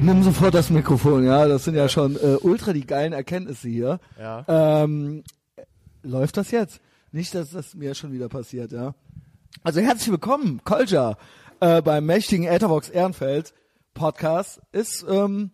nimm sofort das Mikrofon, ja. Das sind ja schon äh, ultra die geilen Erkenntnisse hier. Ja. Ähm, läuft das jetzt? Nicht, dass das mir schon wieder passiert, ja. Also herzlich willkommen, Kolja, äh, beim mächtigen Etherbox Ehrenfeld Podcast. Ist, ähm,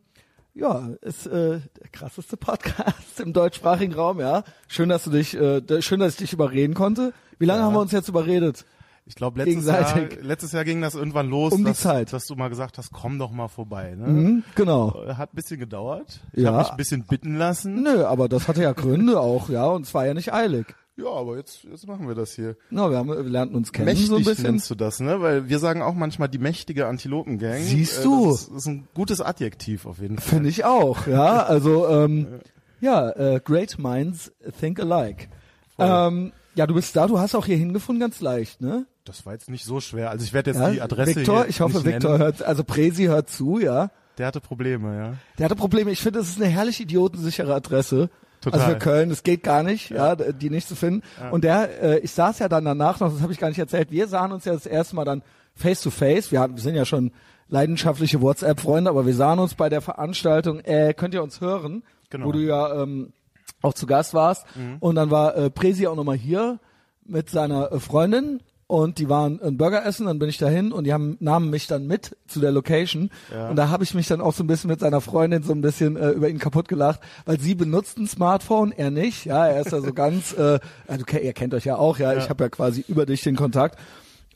ja, ist äh, der krasseste Podcast im deutschsprachigen Raum, ja. Schön, dass du dich, äh, schön, dass ich dich überreden konnte. Wie lange Ja. haben wir uns jetzt überredet? Ich glaube, letztes Jahr, letztes Jahr ging das irgendwann los, Um die dass, Zeit. dass du mal gesagt hast, komm doch mal vorbei. Ne? Hm, genau. Hat ein bisschen gedauert. Ich Ja. habe mich ein bisschen bitten lassen. Nö, aber das hatte ja Gründe auch, ja, und es war ja nicht eilig. Ja, aber jetzt, jetzt machen wir das hier. Na, wir, haben, wir lernten uns kennen Mächtig so ein bisschen. nennst du das, ne? Weil wir sagen auch manchmal die mächtige Antilopengang. Siehst Äh, du? Das ist, das ist ein gutes Adjektiv auf jeden Fall. Finde ich auch, ja. Also ähm, ja, äh, great minds think alike. Ähm, ja, du bist da, du hast auch hier hingefunden, ganz leicht, ne? Das war jetzt nicht so schwer. Also ich werde jetzt Ja, die Adresse Victor, ich hoffe, Victor hört, also Presi hört zu, ja. Der hatte Probleme, ja. Der hatte Probleme. Ich finde, das ist eine herrlich idiotensichere Adresse. Total. Also für Köln, das geht gar nicht, ja, die nicht zu finden. Und der, äh, ich saß ja dann danach noch, das habe ich gar nicht erzählt. Wir sahen uns ja das erste Mal dann face to face. Wir, hatten, wir sind ja schon leidenschaftliche WhatsApp-Freunde, aber wir sahen uns bei der Veranstaltung. Äh, könnt ihr uns hören? Genau. Wo du ja ähm, auch zu Gast warst. Und dann war äh, Presi auch nochmal hier mit seiner äh, Freundin. Und die waren ein Burger essen, dann bin ich dahin und die haben nahmen mich dann mit zu der Location. Ja. und da habe ich mich dann auch so ein bisschen mit seiner Freundin so ein bisschen äh, über ihn kaputt gelacht, weil sie benutzt ein Smartphone, er nicht, ja, er ist da so ganz, äh, ja, du, ihr kennt euch ja auch, ja, ich habe ja quasi über dich den Kontakt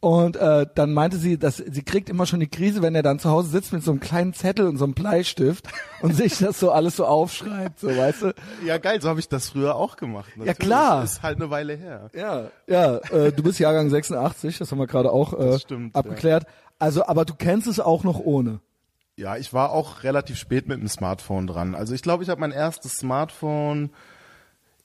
und äh, dann meinte sie, dass sie kriegt immer schon die Krise, wenn er dann zu Hause sitzt mit so einem kleinen Zettel und so einem Bleistift und sich das so alles so aufschreibt, so weißt du. Ja, geil, so habe ich das früher auch gemacht. Natürlich. klar. Ist halt eine Weile her. Ja, ja, äh, du bist Jahrgang 86, das haben wir gerade auch äh, stimmt, abgeklärt. Also, aber du kennst es auch noch ohne. Ja, ich war auch relativ spät mit dem Smartphone dran. Also ich glaube, ich habe mein erstes Smartphone,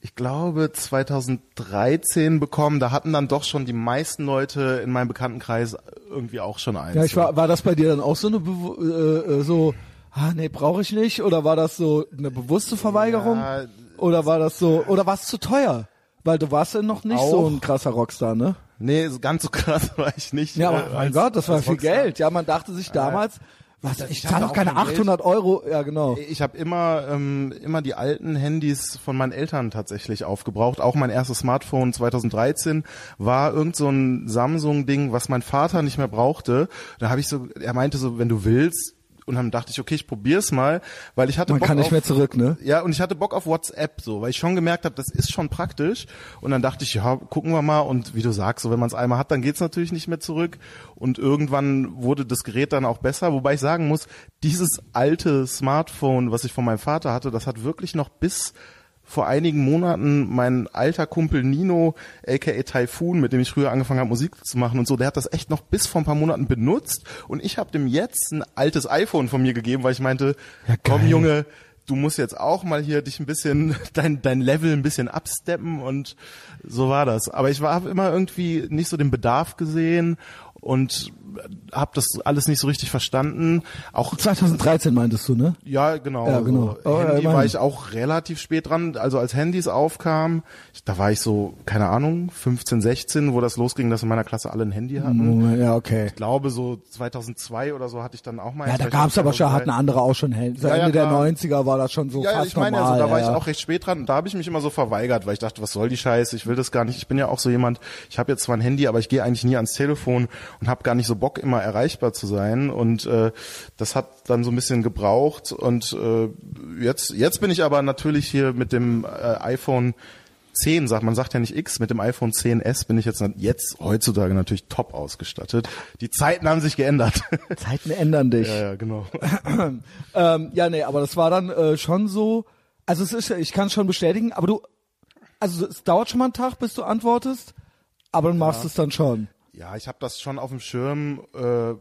ich glaube 2013 bekommen. Da hatten dann doch schon die meisten Leute in meinem Bekanntenkreis irgendwie auch schon eins. Ja, ich war, war das bei dir dann auch so eine Bewu- äh, äh, so, ah nee, brauche ich nicht? Oder war das so eine bewusste Verweigerung? Ja, oder war das so, oder war es zu teuer? Weil du warst ja noch nicht so Auch. ein krasser Rockstar, ne? Nee, so ganz so krass war ich nicht. Ja, äh, aber mein als- Gott, das war viel Rockstar. Geld. Ja, man dachte sich damals, was, ich ich zahle doch auch keine kein Geld. 800 Euro. Ja, genau. Ich habe immer ähm, immer die alten Handys von meinen Eltern tatsächlich aufgebraucht. Auch mein erstes Smartphone 2013 war irgend so ein Samsung-Ding, was mein Vater nicht mehr brauchte. Da habe ich so, er meinte so, wenn du willst. Und dann dachte ich, okay, ich probier's mal, weil ich hatte Man Bock kann nicht auf, mehr zurück, ne? Ja, und ich hatte Bock auf WhatsApp so, weil ich schon gemerkt habe, das ist schon praktisch. Und dann dachte ich, ja, gucken wir mal. Und wie du sagst, so wenn man es einmal hat, dann geht's natürlich nicht mehr zurück. Und irgendwann wurde das Gerät dann auch besser. Wobei ich sagen muss, dieses alte Smartphone, was ich von meinem Vater hatte, das hat wirklich noch bis vor einigen Monaten mein alter Kumpel Nino, aka Typhoon, mit dem ich früher angefangen habe, Musik zu machen und so, der hat das echt noch bis vor ein paar Monaten benutzt und ich habe dem jetzt ein altes iPhone von mir gegeben, weil ich meinte, komm geil. Junge, du musst jetzt auch mal hier dich ein bisschen, dein, dein Level ein bisschen absteppen und so war das. Aber ich war hab immer irgendwie nicht so den Bedarf gesehen und habe das alles nicht so richtig verstanden. Auch 2013 meintest du, ne? ja, genau. Ja, genau. So, Oh, ja, Handy immerhin. war ich auch relativ spät dran. Also als Handys aufkamen, da war ich so, keine Ahnung, 15, 16, wo das losging, dass in meiner Klasse alle ein Handy hatten. Ja, okay. Ich glaube, so 2002 oder so hatte ich dann auch mal. Ja, da gab's auch aber schon, 2003 hatten andere auch schon Handy. So Ja, ja, Ende der klar. 90er war das schon so ja, ja, fast ich meine, normal. also da war ja, ich auch recht spät dran und da habe ich mich immer so verweigert, weil ich dachte, was soll die Scheiße, ich will das gar nicht. Ich bin ja auch so jemand, ich habe jetzt zwar ein Handy, aber ich gehe eigentlich nie ans Telefon und habe gar nicht so Bock, immer erreichbar zu sein. Und äh, das hat dann so ein bisschen gebraucht. Und äh, jetzt, jetzt bin ich aber natürlich hier mit dem äh, iPhone 10, sagt man sagt ja nicht X, mit dem iPhone 10s bin ich jetzt jetzt heutzutage natürlich top ausgestattet. Die Zeiten haben sich geändert. Zeiten ändern dich. ja, ja, genau. Ähm, ja, nee, aber das war dann äh, schon so. Also es ist, ja- ich kann es schon bestätigen, aber du, also es dauert schon mal einen Tag, bis du antwortest, aber du machst es dann schon. Ja, ich habe das schon auf dem Schirm. Äh,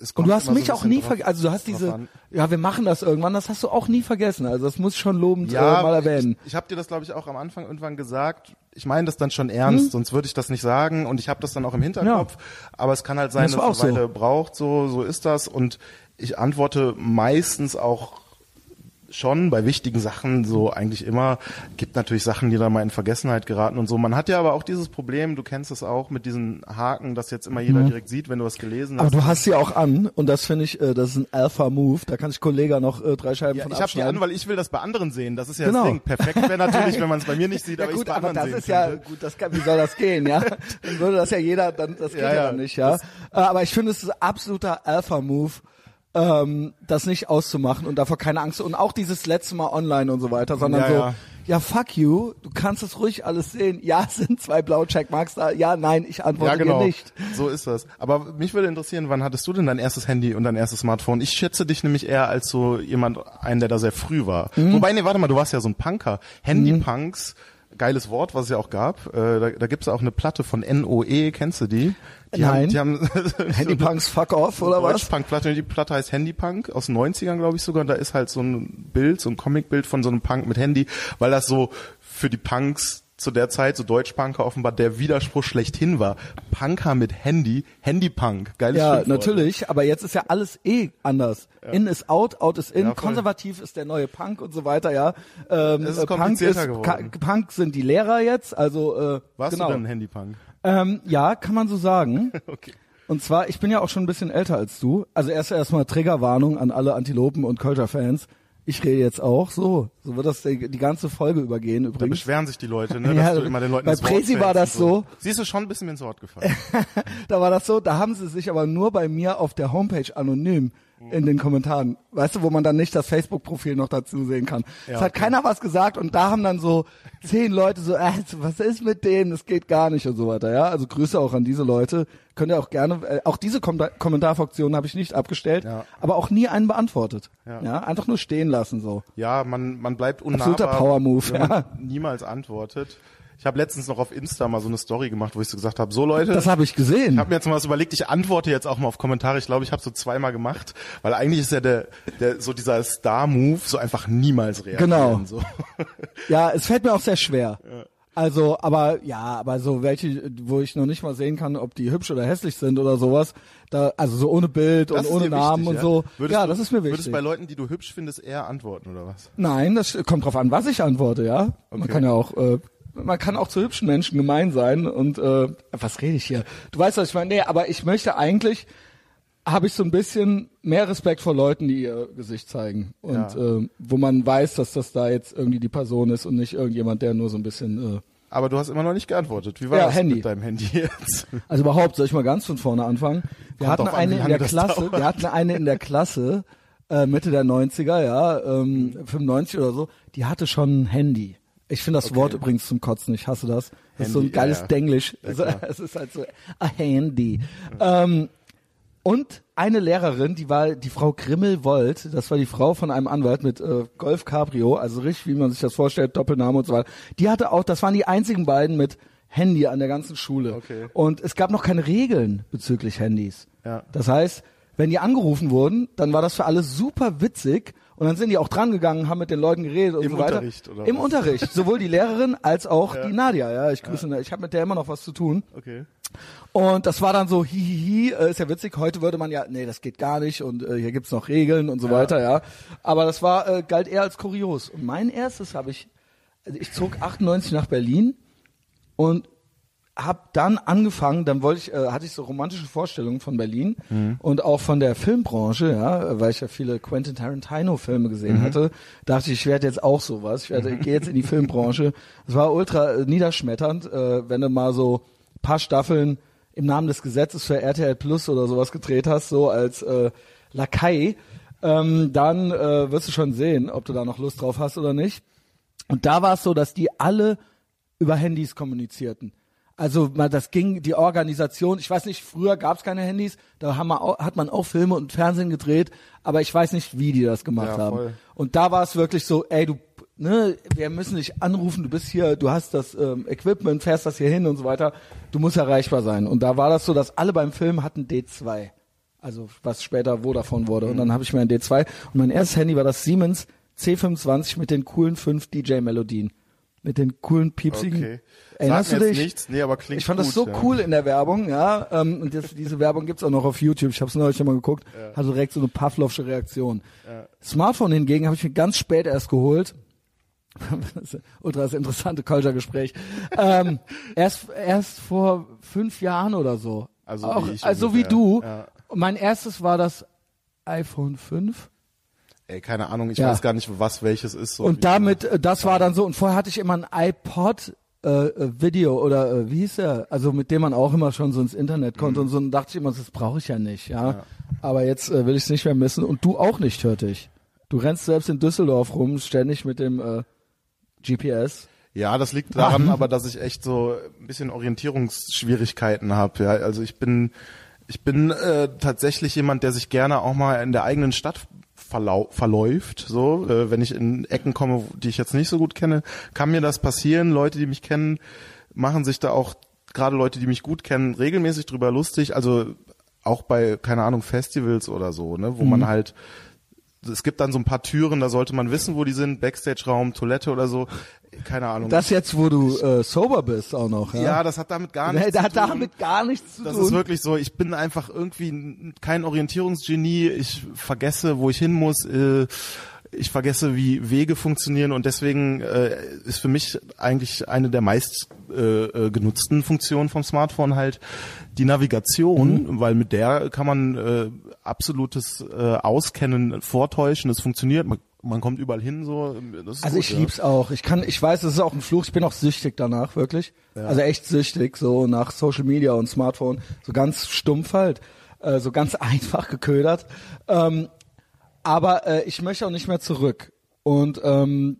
es Und kommt du hast so mich ein auch nie vergessen, also du hast diese, ja, wir machen das irgendwann, das hast du auch nie vergessen, also das muss ich schon lobend Ja, äh, mal erwähnen. ich, ich habe dir das, glaube ich, auch am Anfang irgendwann gesagt. Ich meine das dann schon ernst, sonst würde ich das nicht sagen. Und ich habe das dann auch im Hinterkopf. Aber es kann halt sein, Das dass es eine so. Weile braucht. So, so ist das. Und ich antworte meistens auch schon bei wichtigen Sachen so eigentlich immer. Gibt natürlich Sachen, die da mal in Vergessenheit geraten und so. Man hat ja aber auch dieses Problem, du kennst es auch mit diesen Haken, dass jetzt immer jeder direkt sieht, wenn du was gelesen hast. Aber du hast sie auch an und das finde ich, äh, das ist ein Alpha-Move. Da kann sich Kollege noch äh, drei Scheiben ja, von ich habe die abschneiden. an, weil ich will das bei anderen sehen. Das ist ja Genau. das Ding. Perfekt wäre natürlich, wenn man es bei mir nicht sieht, ja aber ich gut, bei aber anderen das ist sehen ja könnte. gut, das kann, wie soll das gehen, ja? Dann würde das ja jeder, dann das geht Ja, ja, ja, dann nicht, ja. Äh, Aber ich finde, es ist ein absoluter Alpha-Move, ähm, das nicht auszumachen und davor keine Angst und auch dieses letzte Mal online und so weiter, sondern Ja, so, ja. ja. fuck you, du kannst es ruhig alles sehen. Ja, sind zwei blaue Checkmarks da. Ja, nein, ich antworte Ja, genau. dir nicht. So ist das. Aber mich würde interessieren, wann hattest du denn dein erstes Handy und dein erstes Smartphone? Ich schätze dich nämlich eher als so jemand, einen, der da sehr früh war. Mhm. Wobei, nee, warte mal, du warst ja so ein Punker. Handypunks, geiles Wort, was es ja auch gab. Äh, da da gibt's auch eine Platte von NOE, kennst du die? die Nein. Haben, die haben Handypunks fuck off oder was? Deutschpunk-Platte. Die Platte heißt Handypunk aus den 90ern, glaube ich sogar. Und da ist halt so ein Bild, so ein Comicbild von so einem Punk mit Handy, weil das so für die Punks zu der Zeit, so Deutschpunker offenbar der Widerspruch schlechthin war. Punker mit Handy, Handypunk. Geiles Ja, Schimpfwort. natürlich, aber jetzt ist ja alles eh anders. In ist out, out ist in, Ja, konservativ ist der neue Punk und so weiter, ja. Ähm, Es ist äh, Punk komplizierter ist, geworden. Punk sind die Lehrer jetzt, also äh, Warst genau. du denn Handypunk? Ähm, ja, kann man so sagen. Okay. Und zwar, ich bin ja auch schon ein bisschen älter als du. Also erst erstmal Triggerwarnung an alle Antilopen und Kölscher-Fans. Ich rede jetzt auch so. So wird das die, die ganze Folge übergehen Da übrigens. beschweren sich die Leute, ne, Ja, dass du immer den Leuten bei Presi war das so. Siehst du schon ein bisschen ins Wort gefallen. Da war das so, da haben sie sich aber nur bei mir auf der Homepage anonym in den Kommentaren, weißt du, wo man dann nicht das Facebook-Profil noch dazu sehen kann. es hat okay. keiner was gesagt und da haben dann so zehn Leute so, äh, was ist mit dem, das geht gar nicht und so weiter, ja. Also Grüße auch an diese Leute. Könnt ihr auch gerne, äh, auch diese Kom Kommentarfunktion habe ich nicht abgestellt, Ja. aber auch nie einen beantwortet. Ja. Ja. einfach nur stehen lassen so. Ja, man, man bleibt unnahbar. Absoluter Power-Move, ja. niemals antwortet. Ich habe letztens noch auf Insta mal so eine Story gemacht, wo ich so gesagt habe, so Leute, Das habe ich gesehen. ich habe mir jetzt mal was überlegt, ich antworte jetzt auch mal auf Kommentare. Ich glaube, ich habe so zweimal gemacht, weil eigentlich ist ja der, der so dieser Star-Move so einfach niemals reagieren. Genau. So. Ja, es fällt mir auch sehr schwer. Also, aber ja, aber so welche, wo ich noch nicht mal sehen kann, ob die hübsch oder hässlich sind oder sowas, da, also so ohne Bild Das und ohne Namen wichtig, und ja? so. Würdest ja, du, das ist mir Würdest wichtig. bei Leuten, die du hübsch findest, eher antworten oder was? Nein, das kommt drauf an, was ich antworte, ja. Man Okay. kann ja auch, äh, man kann auch zu hübschen Menschen gemein sein und äh, was rede ich hier? Du weißt, was ich meine. Nee, aber ich möchte eigentlich, habe ich so ein bisschen mehr Respekt vor Leuten, die ihr Gesicht zeigen und Ja. äh, wo man weiß, dass das da jetzt irgendwie die Person ist und nicht irgendjemand, der nur so ein bisschen äh, Aber du hast immer noch nicht geantwortet. Wie war Ja, das Handy. mit deinem Handy jetzt? Also überhaupt, soll ich mal ganz von vorne anfangen? Wir Kommt hatten an, eine wie in der Klasse, dauert. wir hatten eine in der Klasse, äh, Mitte der 90er, ja, ähm, 95 oder so, die hatte schon ein Handy. Ich finde das Wort übrigens zum Kotzen, ich hasse das. Das ist so ein Handy, geiles ja. Denglisch. Ja, es ist halt so, a Handy. Ähm, und eine Lehrerin, die war die Frau Grimmel-Wold, das war die Frau von einem Anwalt mit äh, Golf Cabrio, also richtig, wie man sich das vorstellt, Doppelname und so weiter. Die hatte auch, das waren die einzigen beiden mit Handy an der ganzen Schule. Okay. Und es gab noch keine Regeln bezüglich Handys. Ja. Das heißt, wenn die angerufen wurden, dann war das für alle super witzig und dann sind die auch dran gegangen, haben mit den Leuten geredet und Im so weiter. Unterricht, oder Im was? Unterricht, sowohl die Lehrerin als auch die Nadia. Ja, ich grüße, ich habe mit der immer noch was zu tun. Okay. Und das war dann so, hihihi, äh, ist ja witzig, heute würde man ja, nee, das geht gar nicht und äh, hier gibt's noch Regeln und so weiter, ja. Aber das war, äh, galt eher als kurios. Und mein erstes habe ich, also ich zog 98 nach Berlin und hab dann angefangen, dann wollte ich, äh, hatte ich so romantische Vorstellungen von Berlin und auch von der Filmbranche, ja, weil ich ja viele Quentin Tarantino Filme gesehen hatte, dachte ich, ich werde jetzt auch sowas, ich werde, ich gehe jetzt in die Filmbranche. Es war ultra äh, niederschmetternd, äh, wenn du mal so paar Staffeln im Namen des Gesetzes für RTL Plus oder sowas gedreht hast, so als äh, Lakai, ähm, dann äh, wirst du schon sehen, ob du da noch Lust drauf hast oder nicht. Und da war es so, dass die alle über Handys kommunizierten. Also mal, das ging, die Organisation, ich weiß nicht, früher gab es keine Handys, da haben wir auch, hat man auch Filme und Fernsehen gedreht, aber ich weiß nicht, wie die das gemacht Ja, haben. voll. Und da war es wirklich so, ey, du, ne, wir müssen dich anrufen, du bist hier, du hast das ähm, Equipment, fährst das hier hin und so weiter, du musst erreichbar sein. Und da war das so, dass alle beim Film hatten D2. Also was später Vodafone wurde. Und dann habe ich mir ein D2 und mein erstes Handy war das Siemens C25 mit den coolen fünf DJ-Melodien. Mit den coolen piepsigen. Okay. Erinnerst Sag du dich? nichts, nee, aber klingt Ich fand gut, das so ja. cool in der Werbung, ja. Ähm, und das, diese Werbung gibt's auch noch auf YouTube. Ich habe es neulich schon mal geguckt. Hatte direkt so eine Pavlovsche Reaktion. Smartphone hingegen habe ich mir ganz spät erst geholt. Das ist ultra das interessante Culture-Gespräch. ähm, erst, erst vor fünf Jahren oder so. Also auch, wie ich also wie ungefähr. du. Ja. Mein erstes war das iPhone 5. Ey, keine Ahnung, ich Ja. weiß gar nicht, was welches ist. So Und damit, äh, das war dann so, und vorher hatte ich immer ein iPod äh, äh, Video oder äh, wie hieß der? Also mit dem man auch immer schon so ins Internet konnte und so, und dachte ich immer, das brauche ich ja nicht, ja. Aber jetzt äh, will ich es nicht mehr missen und du auch nicht, hörte ich. Du rennst selbst in Düsseldorf rum, ständig mit dem äh, GPS. Ja, das liegt daran, aber dass ich echt so ein bisschen Orientierungsschwierigkeiten habe. Ja, also ich bin, ich bin äh, tatsächlich jemand, der sich gerne auch mal in der eigenen Stadt verlau verläuft. So, äh, wenn ich in Ecken komme, die ich jetzt nicht so gut kenne, kann mir das passieren. Leute, die mich kennen, machen sich da auch gerade Leute, die mich gut kennen, regelmäßig drüber lustig. Also auch bei keine Ahnung Festivals oder so, ne, wo Mhm. man halt es gibt dann so ein paar Türen, da sollte man wissen, wo die sind, Backstage-Raum, Toilette oder so, keine Ahnung. Das jetzt, wo du äh, sober bist auch noch, ja. ja, das hat damit gar Nee, nichts das zu hat tun. damit gar nichts zu das tun. ist wirklich so, ich bin einfach irgendwie kein Orientierungsgenie, ich vergesse, wo ich hin muss, äh, ich vergesse, wie Wege funktionieren und deswegen äh, ist für mich eigentlich eine der meist äh, äh, genutzten Funktionen vom Smartphone halt die Navigation, Mhm. weil mit der kann man äh, absolutes äh, Auskennen vortäuschen, es funktioniert, man, man kommt überall hin so. Also gut, ich ja. lieb's auch. Ich kann, ich weiß, das ist auch ein Fluch. Ich bin auch süchtig danach, wirklich. Also echt süchtig, so nach Social Media und Smartphone, so ganz stumpf halt, äh, so ganz einfach geködert. Ähm, aber äh, ich möchte auch nicht mehr zurück. Und ähm,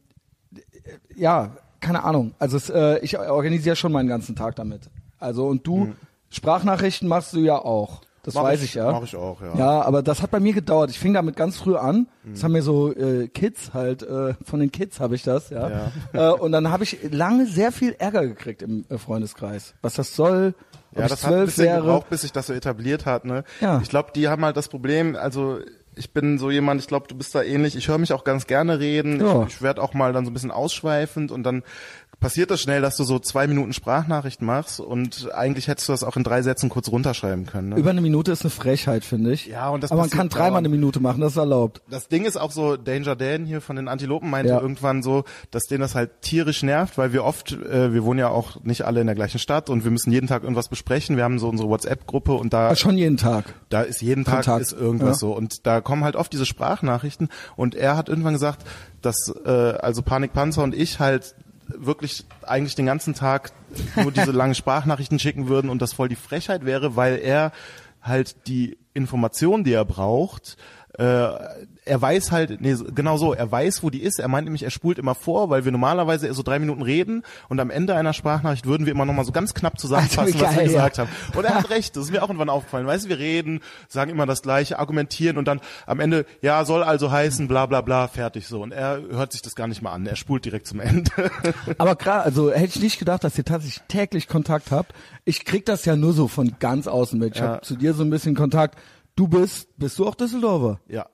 ja, keine Ahnung. Also es, äh, ich organisiere schon meinen ganzen Tag damit. Also und du Sprachnachrichten machst du ja auch. Das Mach weiß ich- ich, ja. mach ich auch, ja. Ja, aber das hat bei mir gedauert. Ich fing damit ganz früh an. Das haben mir so äh, Kids halt, äh, von den Kids habe ich das, ja. Äh, und dann habe ich lange sehr viel Ärger gekriegt im äh, Freundeskreis. Was das soll, ob Ja, das hat ein bisschen wäre. gebraucht, bis sich das so etabliert hat. Ne? Ja. Ich glaube, die haben halt das Problem, also ich bin so jemand, ich glaube, du bist da ähnlich. Ich höre mich auch ganz gerne reden. Ja. Ich, ich werde auch mal dann so ein bisschen ausschweifend und dann passiert das schnell, dass du so zwei Minuten Sprachnachricht machst und eigentlich hättest du das auch in drei Sätzen kurz runterschreiben können. Ne? Über eine Minute ist eine Frechheit, finde ich. Ja, und das Aber man kann dreimal eine Minute machen, das ist erlaubt. Das Ding ist auch so, Danger Dan hier von den Antilopen meinte Ja. irgendwann so, dass denen das halt tierisch nervt, weil wir oft, äh, wir wohnen ja auch nicht alle in der gleichen Stadt und wir müssen jeden Tag irgendwas besprechen. Wir haben so unsere WhatsApp-Gruppe und da Aber schon jeden Tag. da ist jeden Tag Kontakt. ist irgendwas Ja. so und da kommen halt oft diese Sprachnachrichten und er hat irgendwann gesagt, dass äh, also Panikpanzer und ich halt wirklich eigentlich den ganzen Tag nur diese langen Sprachnachrichten schicken würden und das voll die Frechheit wäre, weil er halt die Information, die er braucht, äh, er weiß halt, nee, genau so, er weiß, wo die ist. Er meint nämlich, er spult immer vor, weil wir normalerweise so drei Minuten reden und am Ende einer Sprachnachricht würden wir immer noch mal so ganz knapp zusammenfassen, Also, was wir geil, gesagt ja. haben. Und er hat recht, das ist mir auch irgendwann aufgefallen. Weißt du, wir reden, sagen immer das Gleiche, argumentieren und dann am Ende, ja, soll also heißen, bla bla bla, fertig so. Und er hört sich das gar nicht mal an, er spult direkt zum Ende. Aber gerade, also hätte ich nicht gedacht, dass ihr tatsächlich täglich Kontakt habt. Ich krieg das ja nur so von ganz außen mit. Ich Ja. habe zu dir so ein bisschen Kontakt. Du bist, bist du auch Düsseldorfer? ja.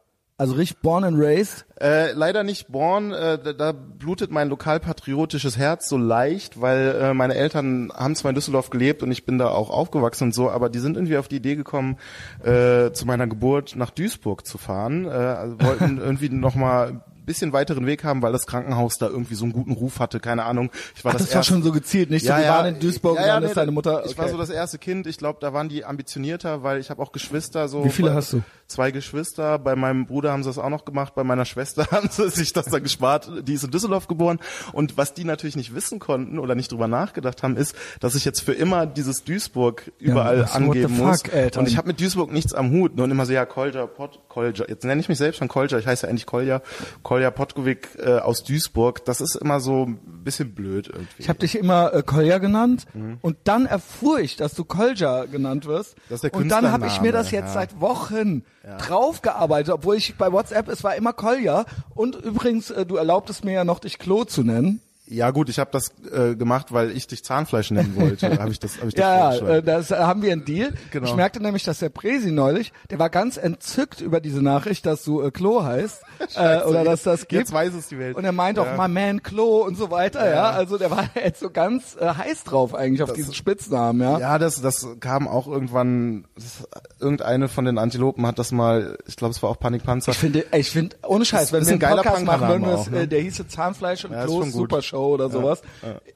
Also richtig born and raised? Äh, leider nicht Born, äh, da, blutet mein lokalpatriotisches Herz so leicht, weil äh, meine Eltern haben zwar in Düsseldorf gelebt und ich bin da auch aufgewachsen und so, aber die sind irgendwie auf die Idee gekommen, äh, zu meiner Geburt nach Duisburg zu fahren, äh, also wollten irgendwie nochmal bisschen weiteren Weg haben, weil das Krankenhaus da irgendwie so einen guten Ruf hatte, keine Ahnung. Ich war Ach, das, das war erste- schon so gezielt, nicht so, wir waren in Duisburg und dann nee, ist deine Mutter, Ich war okay. so das erste Kind, ich glaube, da waren die ambitionierter, weil ich habe auch Geschwister so. Wie viele bei- hast du? Zwei Geschwister, bei meinem Bruder haben sie das auch noch gemacht, bei meiner Schwester haben sie sich das dann gespart, die ist in Düsseldorf geboren. Und was die natürlich nicht wissen konnten oder nicht drüber nachgedacht haben, ist, dass ich jetzt für immer dieses Duisburg überall what angeben the muss. Fuck, Eltern? und ich habe mit Duisburg nichts am Hut. Nur immer so, ja, Kolja, Pot, Kolja, jetzt nenne ich mich selbst schon Kolja, ich heiße ja eigentlich Kolja, Kolja Potkovic äh, aus Duisburg, das ist immer so ein bisschen blöd irgendwie. Ich habe dich immer äh, Kolja genannt Mhm. und dann erfuhr ich, dass du Kolja genannt wirst. Das ist der und dann habe ich mir das jetzt ja. seit Wochen draufgearbeitet, obwohl ich bei WhatsApp, es war immer Kolja. Und übrigens, äh, du erlaubtest mir ja noch, dich Klo zu nennen. Ja gut, ich habe das äh, gemacht, weil ich dich Zahnfleisch nennen wollte. habe ich das, hab ich das Ja, ja, äh, das äh, haben wir einen Deal. Genau. Ich merkte nämlich, dass der Presi neulich, der war ganz entzückt über diese Nachricht, dass du äh, Klo heißt äh, oder dass das gibt. Jetzt weiß es die Welt. Und er meint auch Ja. my man Klo und so weiter, ja. Ja. Also der war jetzt so ganz äh, heiß drauf eigentlich auf diesen Spitznamen, ja. Ja, das, das kam auch irgendwann, das, irgendeine von den Antilopen hat das mal, ich glaube, es war auch Panikpanzer. Ich finde, ich finde, ohne Scheiß, wenn wir ein einen geiler Podcast machen, würden auch, ne? äh, der hieße Zahnfleisch und gut. Super Show oder sowas.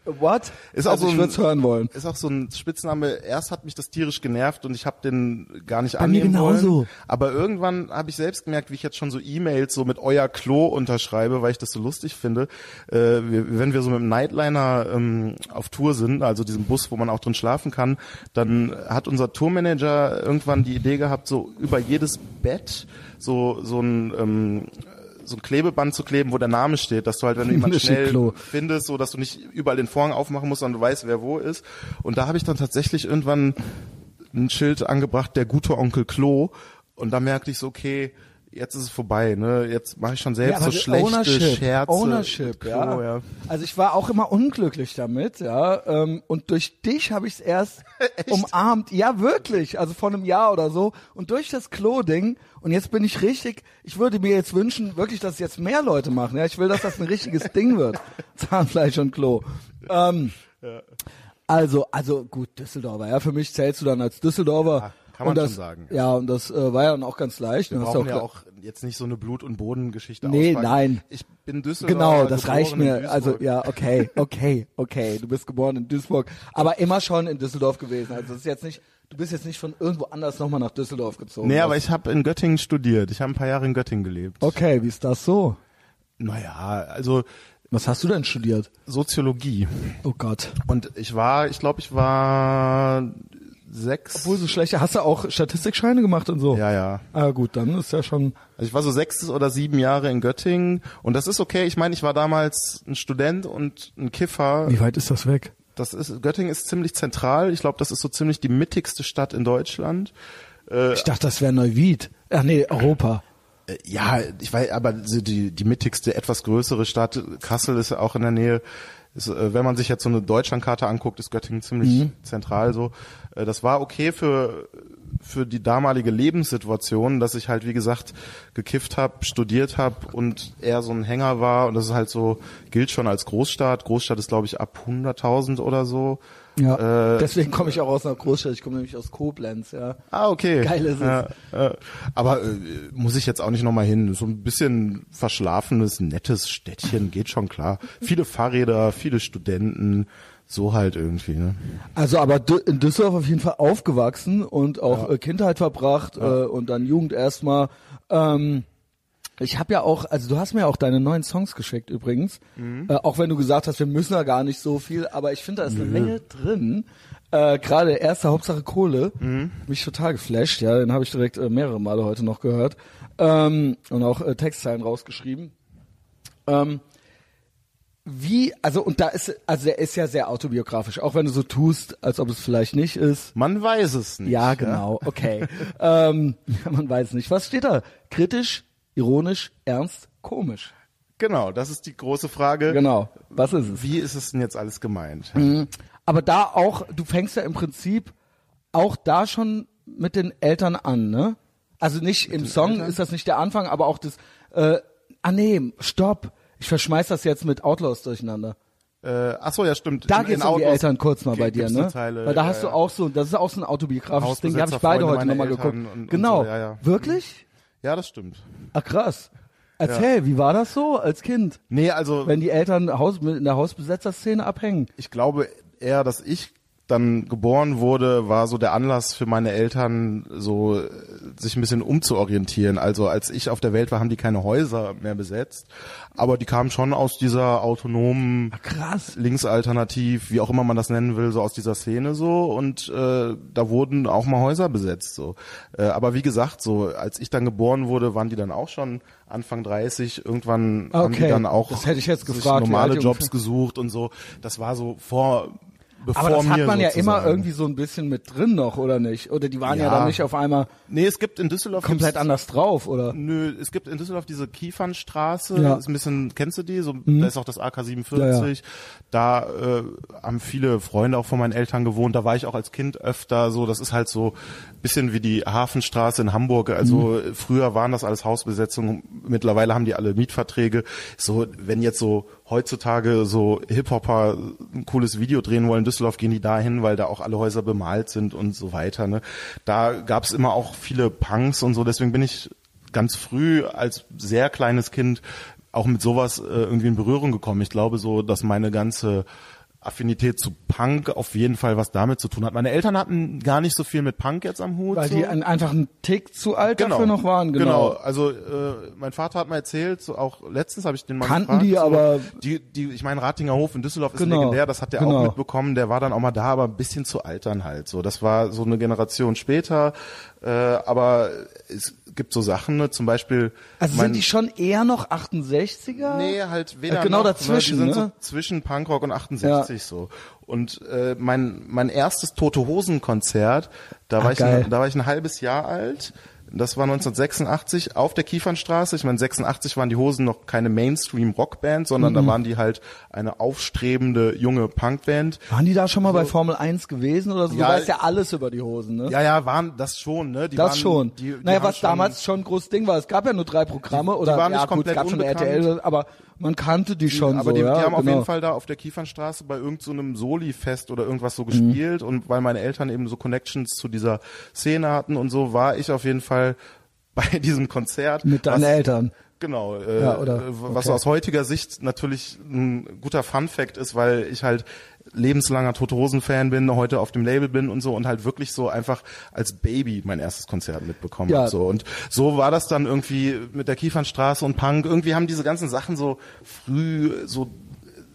What? Ist auch also so ich ein- würde es hören wollen. Ist auch so ein Spitzname. Erst hat mich das tierisch genervt und ich habe den gar nicht Bei mir annehmen genauso. wollen. Aber irgendwann habe ich selbst gemerkt, wie ich jetzt schon so E-Mails so mit euer Klo unterschreibe, weil ich das so lustig finde. Äh, wenn wir so mit dem Nightliner ähm, auf Tour sind, also diesem Bus, wo man auch drin schlafen kann, dann hat unser Tourmanager irgendwann die Idee gehabt, so über jedes Bett so so ein ähm, so ein Klebeband zu kleben, wo der Name steht, dass du halt, wenn du jemanden schnell Klo. findest, so dass du nicht überall den Vorhang aufmachen musst, sondern du weißt, wer wo ist. Und da habe ich dann tatsächlich irgendwann ein Schild angebracht, der gute Onkel Klo. Und da merkte ich so, okay, jetzt ist es vorbei, ne? Jetzt mache ich schon selbst so die schlechte Scherze. Ownership, Klo, ja. Also ich war auch immer unglücklich damit, ja. Ähm, und durch dich habe ich es erst umarmt. Ja, wirklich. Also vor einem Jahr oder so. Und durch das Klo-Ding. Und jetzt bin ich richtig. Ich würde mir jetzt wünschen, wirklich, dass jetzt mehr Leute machen. Ja, ich will, dass das ein richtiges Ding wird. Zahnfleisch und Klo. Ähm, Also, also gut, Düsseldorfer. Ja, für mich zählst du dann als Düsseldorfer. Ja, kann man das, schon sagen. Ja, und das äh, war ja dann auch ganz leicht. Wir Du hast brauchen ja ja auch auch jetzt nicht so eine Blut- und Bodengeschichte Nee, auspacken. nein. Ich bin Düsseldorfer. Genau, das reicht mir. Also ja, okay, okay, okay. Du bist geboren in Duisburg, aber immer schon in Düsseldorf gewesen. Also das ist jetzt nicht, du bist jetzt nicht von irgendwo anders nochmal nach Düsseldorf gezogen. Nee, aber ich habe in Göttingen studiert. Ich habe ein paar Jahre in Göttingen gelebt. Okay, wie ist das so? Naja, also Was hast du denn studiert? Soziologie. Oh Gott. Und ich war, ich glaube, ich war sechs. Obwohl so schlecht, hast du auch Statistikscheine gemacht und so? ja, ja. Ah gut, dann ist ja schon. Also ich war so sechs oder sieben Jahre in Göttingen und das ist okay. Ich meine, ich war damals ein Student und ein Kiffer. Wie weit ist das weg? Das ist Göttingen ist ziemlich zentral. Ich glaube, das ist so ziemlich die mittigste Stadt in Deutschland. Ich dachte, das wäre Neuwied. Ach nee, Europa. Äh, Ja, ich weiß, aber die die mittigste, etwas größere Stadt Kassel ist ja auch in der Nähe. Ist, äh, wenn man sich jetzt so eine Deutschlandkarte anguckt, ist Göttingen ziemlich zentral so. Äh, Das war okay für für die damalige Lebenssituation, dass ich halt wie gesagt gekifft habe, studiert habe und eher so ein Hänger war und das ist halt so gilt schon als Großstadt. Großstadt ist glaube ich ab 100.000 oder so. Ja. Äh, Deswegen komme ich auch aus einer Großstadt. Ich komme nämlich aus Koblenz. Ja. Ah, okay. Geil ist es. Ja, äh, aber äh, muss ich jetzt auch nicht nochmal hin. So ein bisschen verschlafenes, nettes Städtchen, geht schon klar. Viele Fahrräder, viele Studenten, so halt irgendwie. Ne? Also aber in Düsseldorf auf jeden Fall aufgewachsen und auch äh, Kindheit verbracht äh, und dann Jugend erstmal. Ähm, ich habe ja auch, also du hast mir auch deine neuen Songs geschickt übrigens, äh, auch wenn du gesagt hast, wir müssen ja gar nicht so viel, aber ich finde da ist eine Menge drin. Äh, Gerade der erste Hauptsache Kohle, mich total geflasht, ja, den habe ich direkt äh, mehrere Male heute noch gehört ähm, und auch äh, Textzeilen rausgeschrieben. Ähm, wie, also und da ist, also der ist ja sehr autobiografisch, auch wenn du so tust, als ob es vielleicht nicht ist. Man weiß es nicht. Ja, genau, okay. ähm, man weiß nicht. Was steht da? Kritisch, ironisch, ernst, komisch. Genau, das ist die große Frage. Genau. Was ist es? Wie ist es denn jetzt alles gemeint? Aber da auch, du fängst ja im Prinzip auch da schon mit den Eltern an, ne? Also nicht im Song ist das nicht der Anfang, aber auch das. Äh, ah nee, stopp. Ich verschmeiß das jetzt mit Outlaws durcheinander. Äh, ach so, ja, stimmt. Da In- geht's in um die Eltern kurz mal bei dir, ne? Zeile, Weil da ja, hast du ja. auch so, das ist auch so ein autobiografisches Ding, die habe ich beide Hausbesetzer, heute nochmal Freunde geguckt. und- und genau. so, ja, ja. Wirklich? Ja, das stimmt. Ach krass. Erzähl, wie war das so als Kind? Nee, also Wenn die Eltern Haus, in der Hausbesetzerszene abhängen. ich glaube eher, dass ich dann geboren wurde, war so der Anlass für meine Eltern, so äh, sich ein bisschen umzuorientieren. Also als ich auf der Welt war, haben die keine Häuser mehr besetzt, aber die kamen schon aus dieser autonomen Krass. Linksalternativ, wie auch immer man das nennen will, so aus dieser Szene so und äh, da wurden auch mal Häuser besetzt so. Äh, aber wie gesagt, so als ich dann geboren wurde, waren die dann auch schon Anfang 30. Irgendwann haben die Okay, dann auch normale Jobs gesucht und so. Das war so vor bevor Aber das hat man ja sozusagen. immer irgendwie so ein bisschen mit drin noch, oder nicht? Oder die waren ja, Ja. dann nicht auf einmal Nee, es gibt in Düsseldorf komplett gibt's- anders drauf, oder? Nö, es gibt in Düsseldorf diese Kiefernstraße, Ja. Mhm. ist ein bisschen, kennst du die? So, Da ist auch das AK47. Ja, ja. Da äh, haben viele Freunde auch von meinen Eltern gewohnt. Da war ich auch als Kind öfter so. Das ist halt so bisschen wie die Hafenstraße in Hamburg. Also Mhm. früher waren das alles Hausbesetzungen. Mittlerweile haben die alle Mietverträge. So, wenn jetzt so heutzutage so Hip-Hopper ein cooles Video drehen wollen in Düsseldorf, gehen die dahin, weil da auch alle Häuser bemalt sind und so weiter. Ne? Da gab's immer auch viele Punks und so. Deswegen bin ich ganz früh als sehr kleines Kind auch mit sowas äh, irgendwie in Berührung gekommen. Ich glaube so, dass meine ganze Affinität zu Punk auf jeden Fall was damit zu tun hat. Meine Eltern hatten gar nicht so viel mit Punk jetzt am Hut. Weil so. die ein, einfach einen Tick zu alt dafür noch waren, genau. Also äh, mein Vater hat mir erzählt, so auch letztens habe ich den mal Kannten gefragt, die, so, aber- die, die, ich meine Ratinger Hof in Düsseldorf ist Genau, legendär, das hat der genau. auch mitbekommen. Der war dann auch mal da, aber ein bisschen zu alt dann halt. So, das war so eine Generation später. Äh, aber es gibt so Sachen, ne? zum Beispiel. Also mein, sind die schon eher noch 68er? Nee, halt weder Äh, genau noch, dazwischen, Ne? Die sind ne? so zwischen Punkrock und 68 so. Und äh, mein mein erstes Tote Hosen Konzert, da war ich ein, da war ich ein halbes Jahr alt. Das war 1986 auf der Kiefernstraße. Ich meine, 86 waren die Hosen noch keine Mainstream-Rockband, sondern Mhm. da waren die halt eine aufstrebende junge Punkband. Waren die da schon mal bei Formel 1 gewesen oder so? Ja, du weißt ja alles über die Hosen, ne? Ja, ja, waren das schon, ne? Die das waren, schon. Die, die naja, was schon- damals schon ein großes Ding war. Es gab ja nur drei Programme oder waren nicht ja, gut, es komplett gab schon unbekannt. RTL, aber man kannte die schon aber so. die, ja, die haben auf genau. jeden Fall da auf der Kiefernstraße bei irgendeinem so Soli-Fest oder irgendwas so Mhm. gespielt und weil meine Eltern eben so Connections zu dieser Szene hatten und so, war ich auf jeden Fall bei diesem Konzert. mit deinen was, Eltern. Genau, äh, Ja, oder- was okay. aus heutiger Sicht natürlich ein guter Fun-Fact ist, weil ich halt lebenslanger Tote Hosen-Fan bin, heute auf dem Label bin und so und halt wirklich so einfach als Baby mein erstes Konzert mitbekommen Ja. hab, so und so war das dann irgendwie mit der Kiefernstraße und Punk. Irgendwie haben diese ganzen Sachen so früh so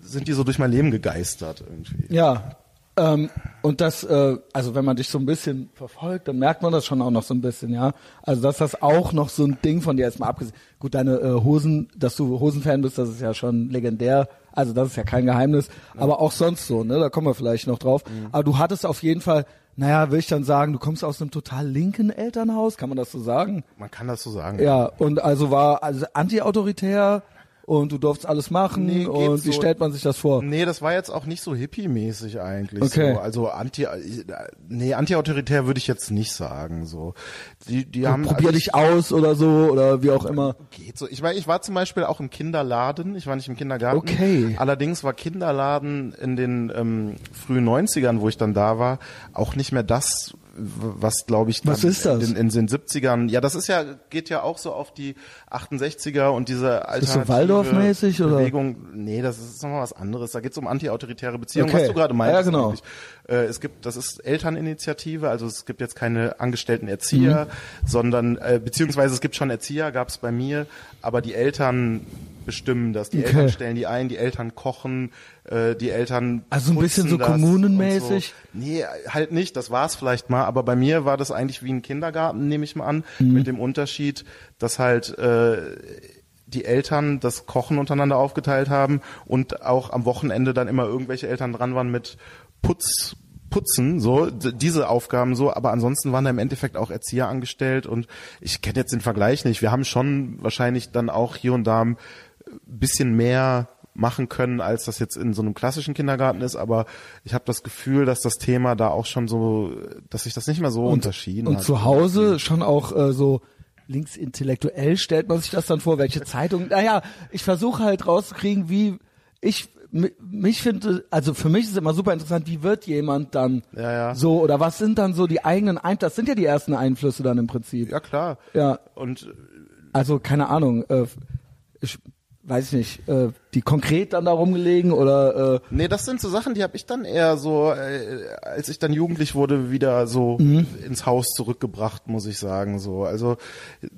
sind die so durch mein Leben gegeistert irgendwie. Ja. Ähm, und das, äh, also wenn man dich so ein bisschen verfolgt, dann merkt man das schon auch noch so ein bisschen, ja. Also dass das auch noch so ein Ding von dir ist mal abgesehen. Gut, deine äh, Hosen, dass du Hosenfan bist, das ist ja schon legendär. Also das ist ja kein Geheimnis. Aber auch sonst so, ne? Da kommen wir vielleicht noch drauf. Aber du hattest auf jeden Fall, naja, will ich dann sagen, du kommst aus einem total linken Elternhaus, kann man das so sagen? Man kann das so sagen. Ja, und also war also anti-autoritär und du durftest alles machen Nee, und wie so. stellt man sich das vor? Nee, das war jetzt auch nicht so hippie-mäßig eigentlich. Okay. So. Also anti, nee, anti-autoritär würde ich jetzt nicht sagen. So, die, die haben Probier also dich aus oder so oder wie auch immer. Geht so. Ich war, ich war zum Beispiel auch im Kinderladen. Ich war nicht im Kindergarten. Okay. Allerdings war Kinderladen in den ähm, frühen 90ern, wo ich dann da war, auch nicht mehr das, was glaube ich Was ist das? In, in den 70ern. Ja, das ist ja geht ja auch so auf die 68er und diese das so alternative Waldorf-mäßig, oder? Bewegung. Nee, das ist nochmal was anderes. Da geht es um antiautoritäre Beziehungen, Okay. was du gerade meintest. Ja, genau. Äh, es gibt, das ist Elterninitiative, also es gibt jetzt keine angestellten Erzieher, Mhm. sondern äh, beziehungsweise es gibt schon Erzieher, gab es bei mir, aber die Eltern bestimmen das. Die Okay. Eltern stellen die ein, die Eltern kochen, äh, die Eltern Also ein bisschen so kommunenmäßig? So. Nee, halt nicht, das war es vielleicht mal, aber bei mir war das eigentlich wie ein Kindergarten, nehme ich mal an, Mhm. mit dem Unterschied, dass halt äh, die Eltern das Kochen untereinander aufgeteilt haben und auch am Wochenende dann immer irgendwelche Eltern dran waren mit Putz, Putzen, so, diese Aufgaben so, aber ansonsten waren da im Endeffekt auch Erzieher angestellt und ich kenne jetzt den Vergleich nicht. Wir haben schon wahrscheinlich dann auch hier und da bisschen mehr machen können, als das jetzt in so einem klassischen Kindergarten ist, aber ich habe das Gefühl, dass das Thema da auch schon so, dass sich das nicht mehr so unterschieden Und hat. zu Hause schon auch äh, so linksintellektuell stellt man sich das dann vor, welche Zeitung. Naja, ich versuche halt rauszukriegen, wie ich mi- mich finde, also für mich ist es immer super interessant, wie wird jemand dann Ja, ja. so oder was sind dann so die eigenen Ein das sind ja die ersten Einflüsse dann im Prinzip. Ja, klar. Ja. Und Also keine Ahnung, äh, ich weiß nicht, äh, die konkret dann da rumgelegen oder äh, Nee, das sind so Sachen, die habe ich dann eher so, äh, als ich dann jugendlich wurde, wieder so Mhm. ins Haus zurückgebracht, muss ich sagen. So, also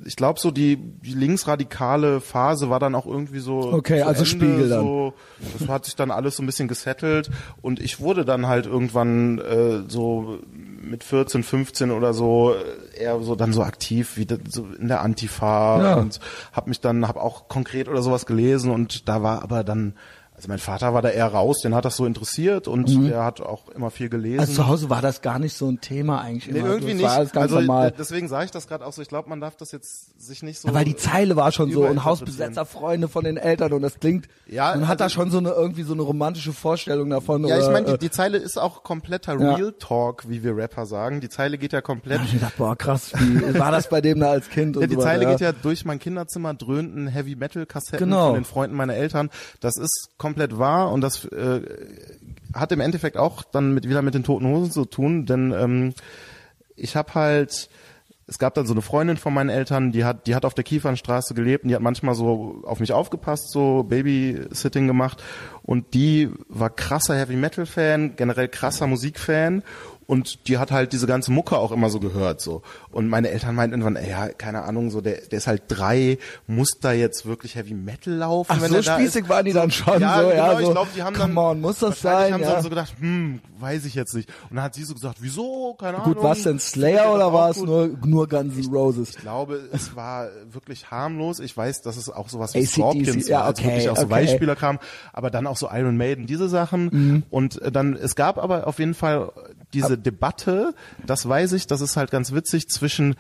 ich glaube so die, die linksradikale Phase war dann auch irgendwie so. Okay, also Ende, Spiegel dann. So, das hat sich dann alles so ein bisschen gesettelt und ich wurde dann halt irgendwann äh, so mit 14, 15 oder so äh, eher so dann so aktiv wie so in der Antifa Ja. und habe mich dann habe auch konkret oder sowas gelesen und da war aber dann Also mein Vater war da eher raus, den hat das so interessiert und mhm. der hat auch immer viel gelesen. Also zu Hause war das gar nicht so ein Thema eigentlich. Nee, immer. irgendwie das nicht. also normal. deswegen sage ich das gerade auch so. Ich glaube, man darf das jetzt sich nicht so. Ja, weil die Zeile war schon so und Hausbesetzer Freunde von den Eltern und das klingt. Ja. Man also, hat da schon so eine irgendwie so eine romantische Vorstellung davon. Ja, oder, ich meine, die, äh, die, Zeile ist auch kompletter ja. Real Talk, wie wir Rapper sagen. Die Zeile geht ja komplett. Ja, ich dachte, boah krass, wie war das bei dem da als Kind? ja, die so Zeile weiter, geht ja durch mein Kinderzimmer dröhnten Heavy Metal Kassetten genau. von den Freunden meiner Eltern. Das ist komplett wahr und das äh, hat im Endeffekt auch dann mit, wieder mit den Toten Hosen zu tun, denn ähm, ich habe halt es gab dann so eine Freundin von meinen Eltern, die hat, die hat auf der Kiefernstraße gelebt und die hat manchmal so auf mich aufgepasst, so Babysitting gemacht und die war krasser Heavy Metal Fan, generell krasser Musikfan und die hat halt diese ganze Mucke auch immer so gehört so. Und meine Eltern meinten irgendwann ey, ja keine Ahnung so der der ist halt drei muss da jetzt wirklich Heavy Metal laufen Ach, wenn so spießig waren die dann schon ja, so genau, ja so, ich glaube die haben dann on, muss das sein haben ja. dann so gedacht hm weiß ich jetzt nicht. Und dann hat sie so gesagt wieso? Keine Ahnung. gut was denn Slayer oder war es nur nur Guns N' Roses? ich glaube es war wirklich harmlos. Ich weiß dass es auch sowas wie Scorpions ja, war also okay, wirklich auch so okay. Beispieler kam aber dann auch so Iron Maiden diese Sachen. Mhm. und dann es gab aber auf jeden Fall diese Debatte, das weiß ich, das ist halt ganz witzig zwischen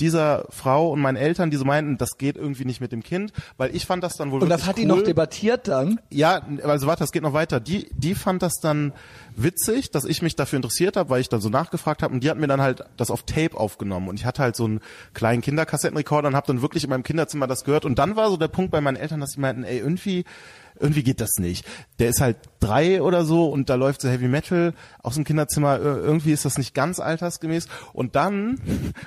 dieser Frau und meinen Eltern, die so meinten, das geht irgendwie nicht mit dem Kind, weil ich fand das dann wohl Und das hat cool. die noch debattiert dann? Ja, also warte, das geht noch weiter. Die, die fand das dann witzig, dass ich mich dafür interessiert habe, weil ich dann so nachgefragt habe und die hat mir dann halt das auf Tape aufgenommen und ich hatte halt so einen kleinen Kinderkassettenrekorder und habe dann wirklich in meinem Kinderzimmer das gehört und dann war so der Punkt bei meinen Eltern, dass sie meinten, ey, irgendwie irgendwie geht das nicht. Der ist halt drei oder so und da läuft so Heavy Metal aus dem Kinderzimmer. Irgendwie ist das nicht ganz altersgemäß. Und dann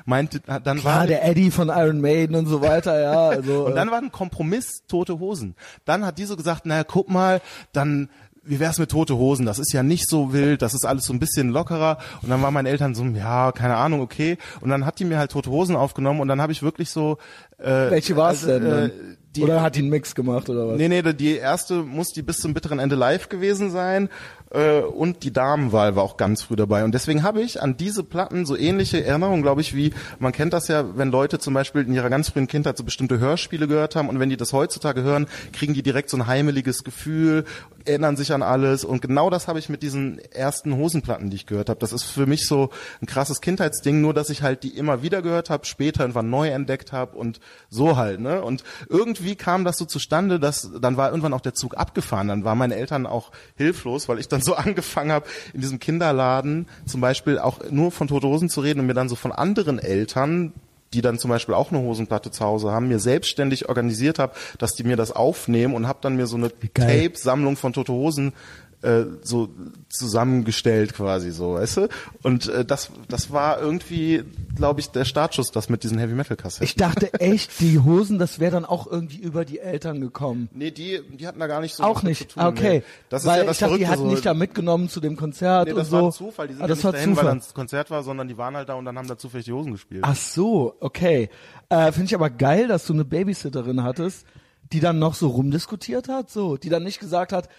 meinte, dann Klar, war der Eddie von Iron Maiden und so weiter, ja. Also, und dann war ein Kompromiss Tote Hosen. Dann hat die so gesagt, naja, guck mal, dann wie wär's mit tote Hosen? Das ist ja nicht so wild, das ist alles so ein bisschen lockerer. Und dann waren meine Eltern so, ja, keine Ahnung, okay. Und dann hat die mir halt tote Hosen aufgenommen und dann habe ich wirklich so. Äh, Welche war's also, denn? Äh, die, oder hat die einen Mix gemacht oder was? Nee, nee, die erste muss die bis zum bitteren Ende live gewesen sein äh, und die Damenwahl war auch ganz früh dabei. Und deswegen habe ich an diese Platten so ähnliche Erinnerungen, glaube ich, wie man kennt das ja, wenn Leute zum Beispiel in ihrer ganz frühen Kindheit so bestimmte Hörspiele gehört haben und wenn die das heutzutage hören, kriegen die direkt so ein heimeliges Gefühl, erinnern sich an alles. Und genau das habe ich mit diesen ersten Hosenplatten, die ich gehört habe. Das ist für mich so ein krasses Kindheitsding, nur dass ich halt die immer wieder gehört habe, später irgendwann neu entdeckt habe und so halt. Ne? Und irgendwie kam das so zustande, dass dann war irgendwann auch der Zug abgefahren. Dann waren meine Eltern auch hilflos, weil ich dann so angefangen habe, in diesem Kinderladen zum Beispiel auch nur von Tote Hosen zu reden und mir dann so von anderen Eltern, die dann zum Beispiel auch eine Hosenplatte zu Hause haben, mir selbstständig organisiert habe, dass die mir das aufnehmen und habe dann mir so eine Tape-Sammlung von Tote Hosen äh, so zusammengestellt quasi so, weißt du? Und äh, das das war irgendwie, glaube ich, der Startschuss, das mit diesen Heavy Metal Kassetten. Ich dachte echt, die Hosen, das wäre dann auch irgendwie über die Eltern gekommen. Nee, die die hatten da gar nicht so auch nicht. zu tun. Okay. Nee. Das weil ist ja das ich dachte, die hatten so. nicht da mitgenommen zu dem Konzert nee, und das so. war ein Zufall, die sind ah, ja das nicht war dahin, Zufall. weil das Konzert war, sondern die waren halt da und dann haben da zufällig die Hosen gespielt. Ach so, okay. Äh, Finde ich aber geil, dass du eine Babysitterin hattest, die dann noch so rumdiskutiert hat, so, die dann nicht gesagt hat,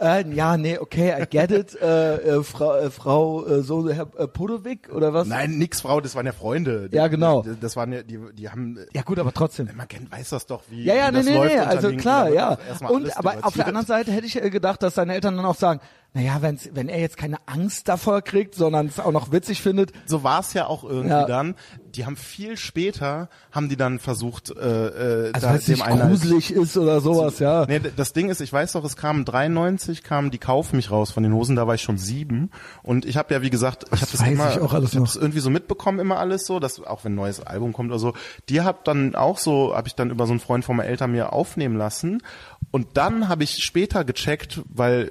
äh, ja, nee, okay, I get it. Äh, äh, Frau, äh, Frau äh, so Herr äh, Podovic oder was? Nein, nix Frau, das waren ja Freunde. Die, Ja, genau. Die, das waren ja, die, die haben. Ja gut, aber trotzdem. Man kennt, weiß das doch, wie, Ja, ja, wie nee, das nee, läuft nee, also klar, ja. Und aber auf der anderen Seite hätte ich äh, gedacht, dass seine Eltern dann auch sagen, naja, wenn's, wenn er jetzt keine Angst davor kriegt, sondern es auch noch witzig findet. so war es ja auch irgendwie Ja. dann. Die haben viel später, haben die dann versucht, äh, äh, Also da es nicht einen- gruselig ist oder sowas, ja. Nee, das Ding ist, ich weiß doch, es kam 93, kam die Kauf mich raus von den Hosen, da war ich schon sieben und ich habe ja, wie gesagt, ich habe das immer, ich auch alles ich hab noch. das irgendwie so mitbekommen, immer alles so, dass auch wenn ein neues Album kommt oder so, die hab dann auch so, habe ich dann über so einen Freund von meinen Eltern mir aufnehmen lassen und dann habe ich später gecheckt, weil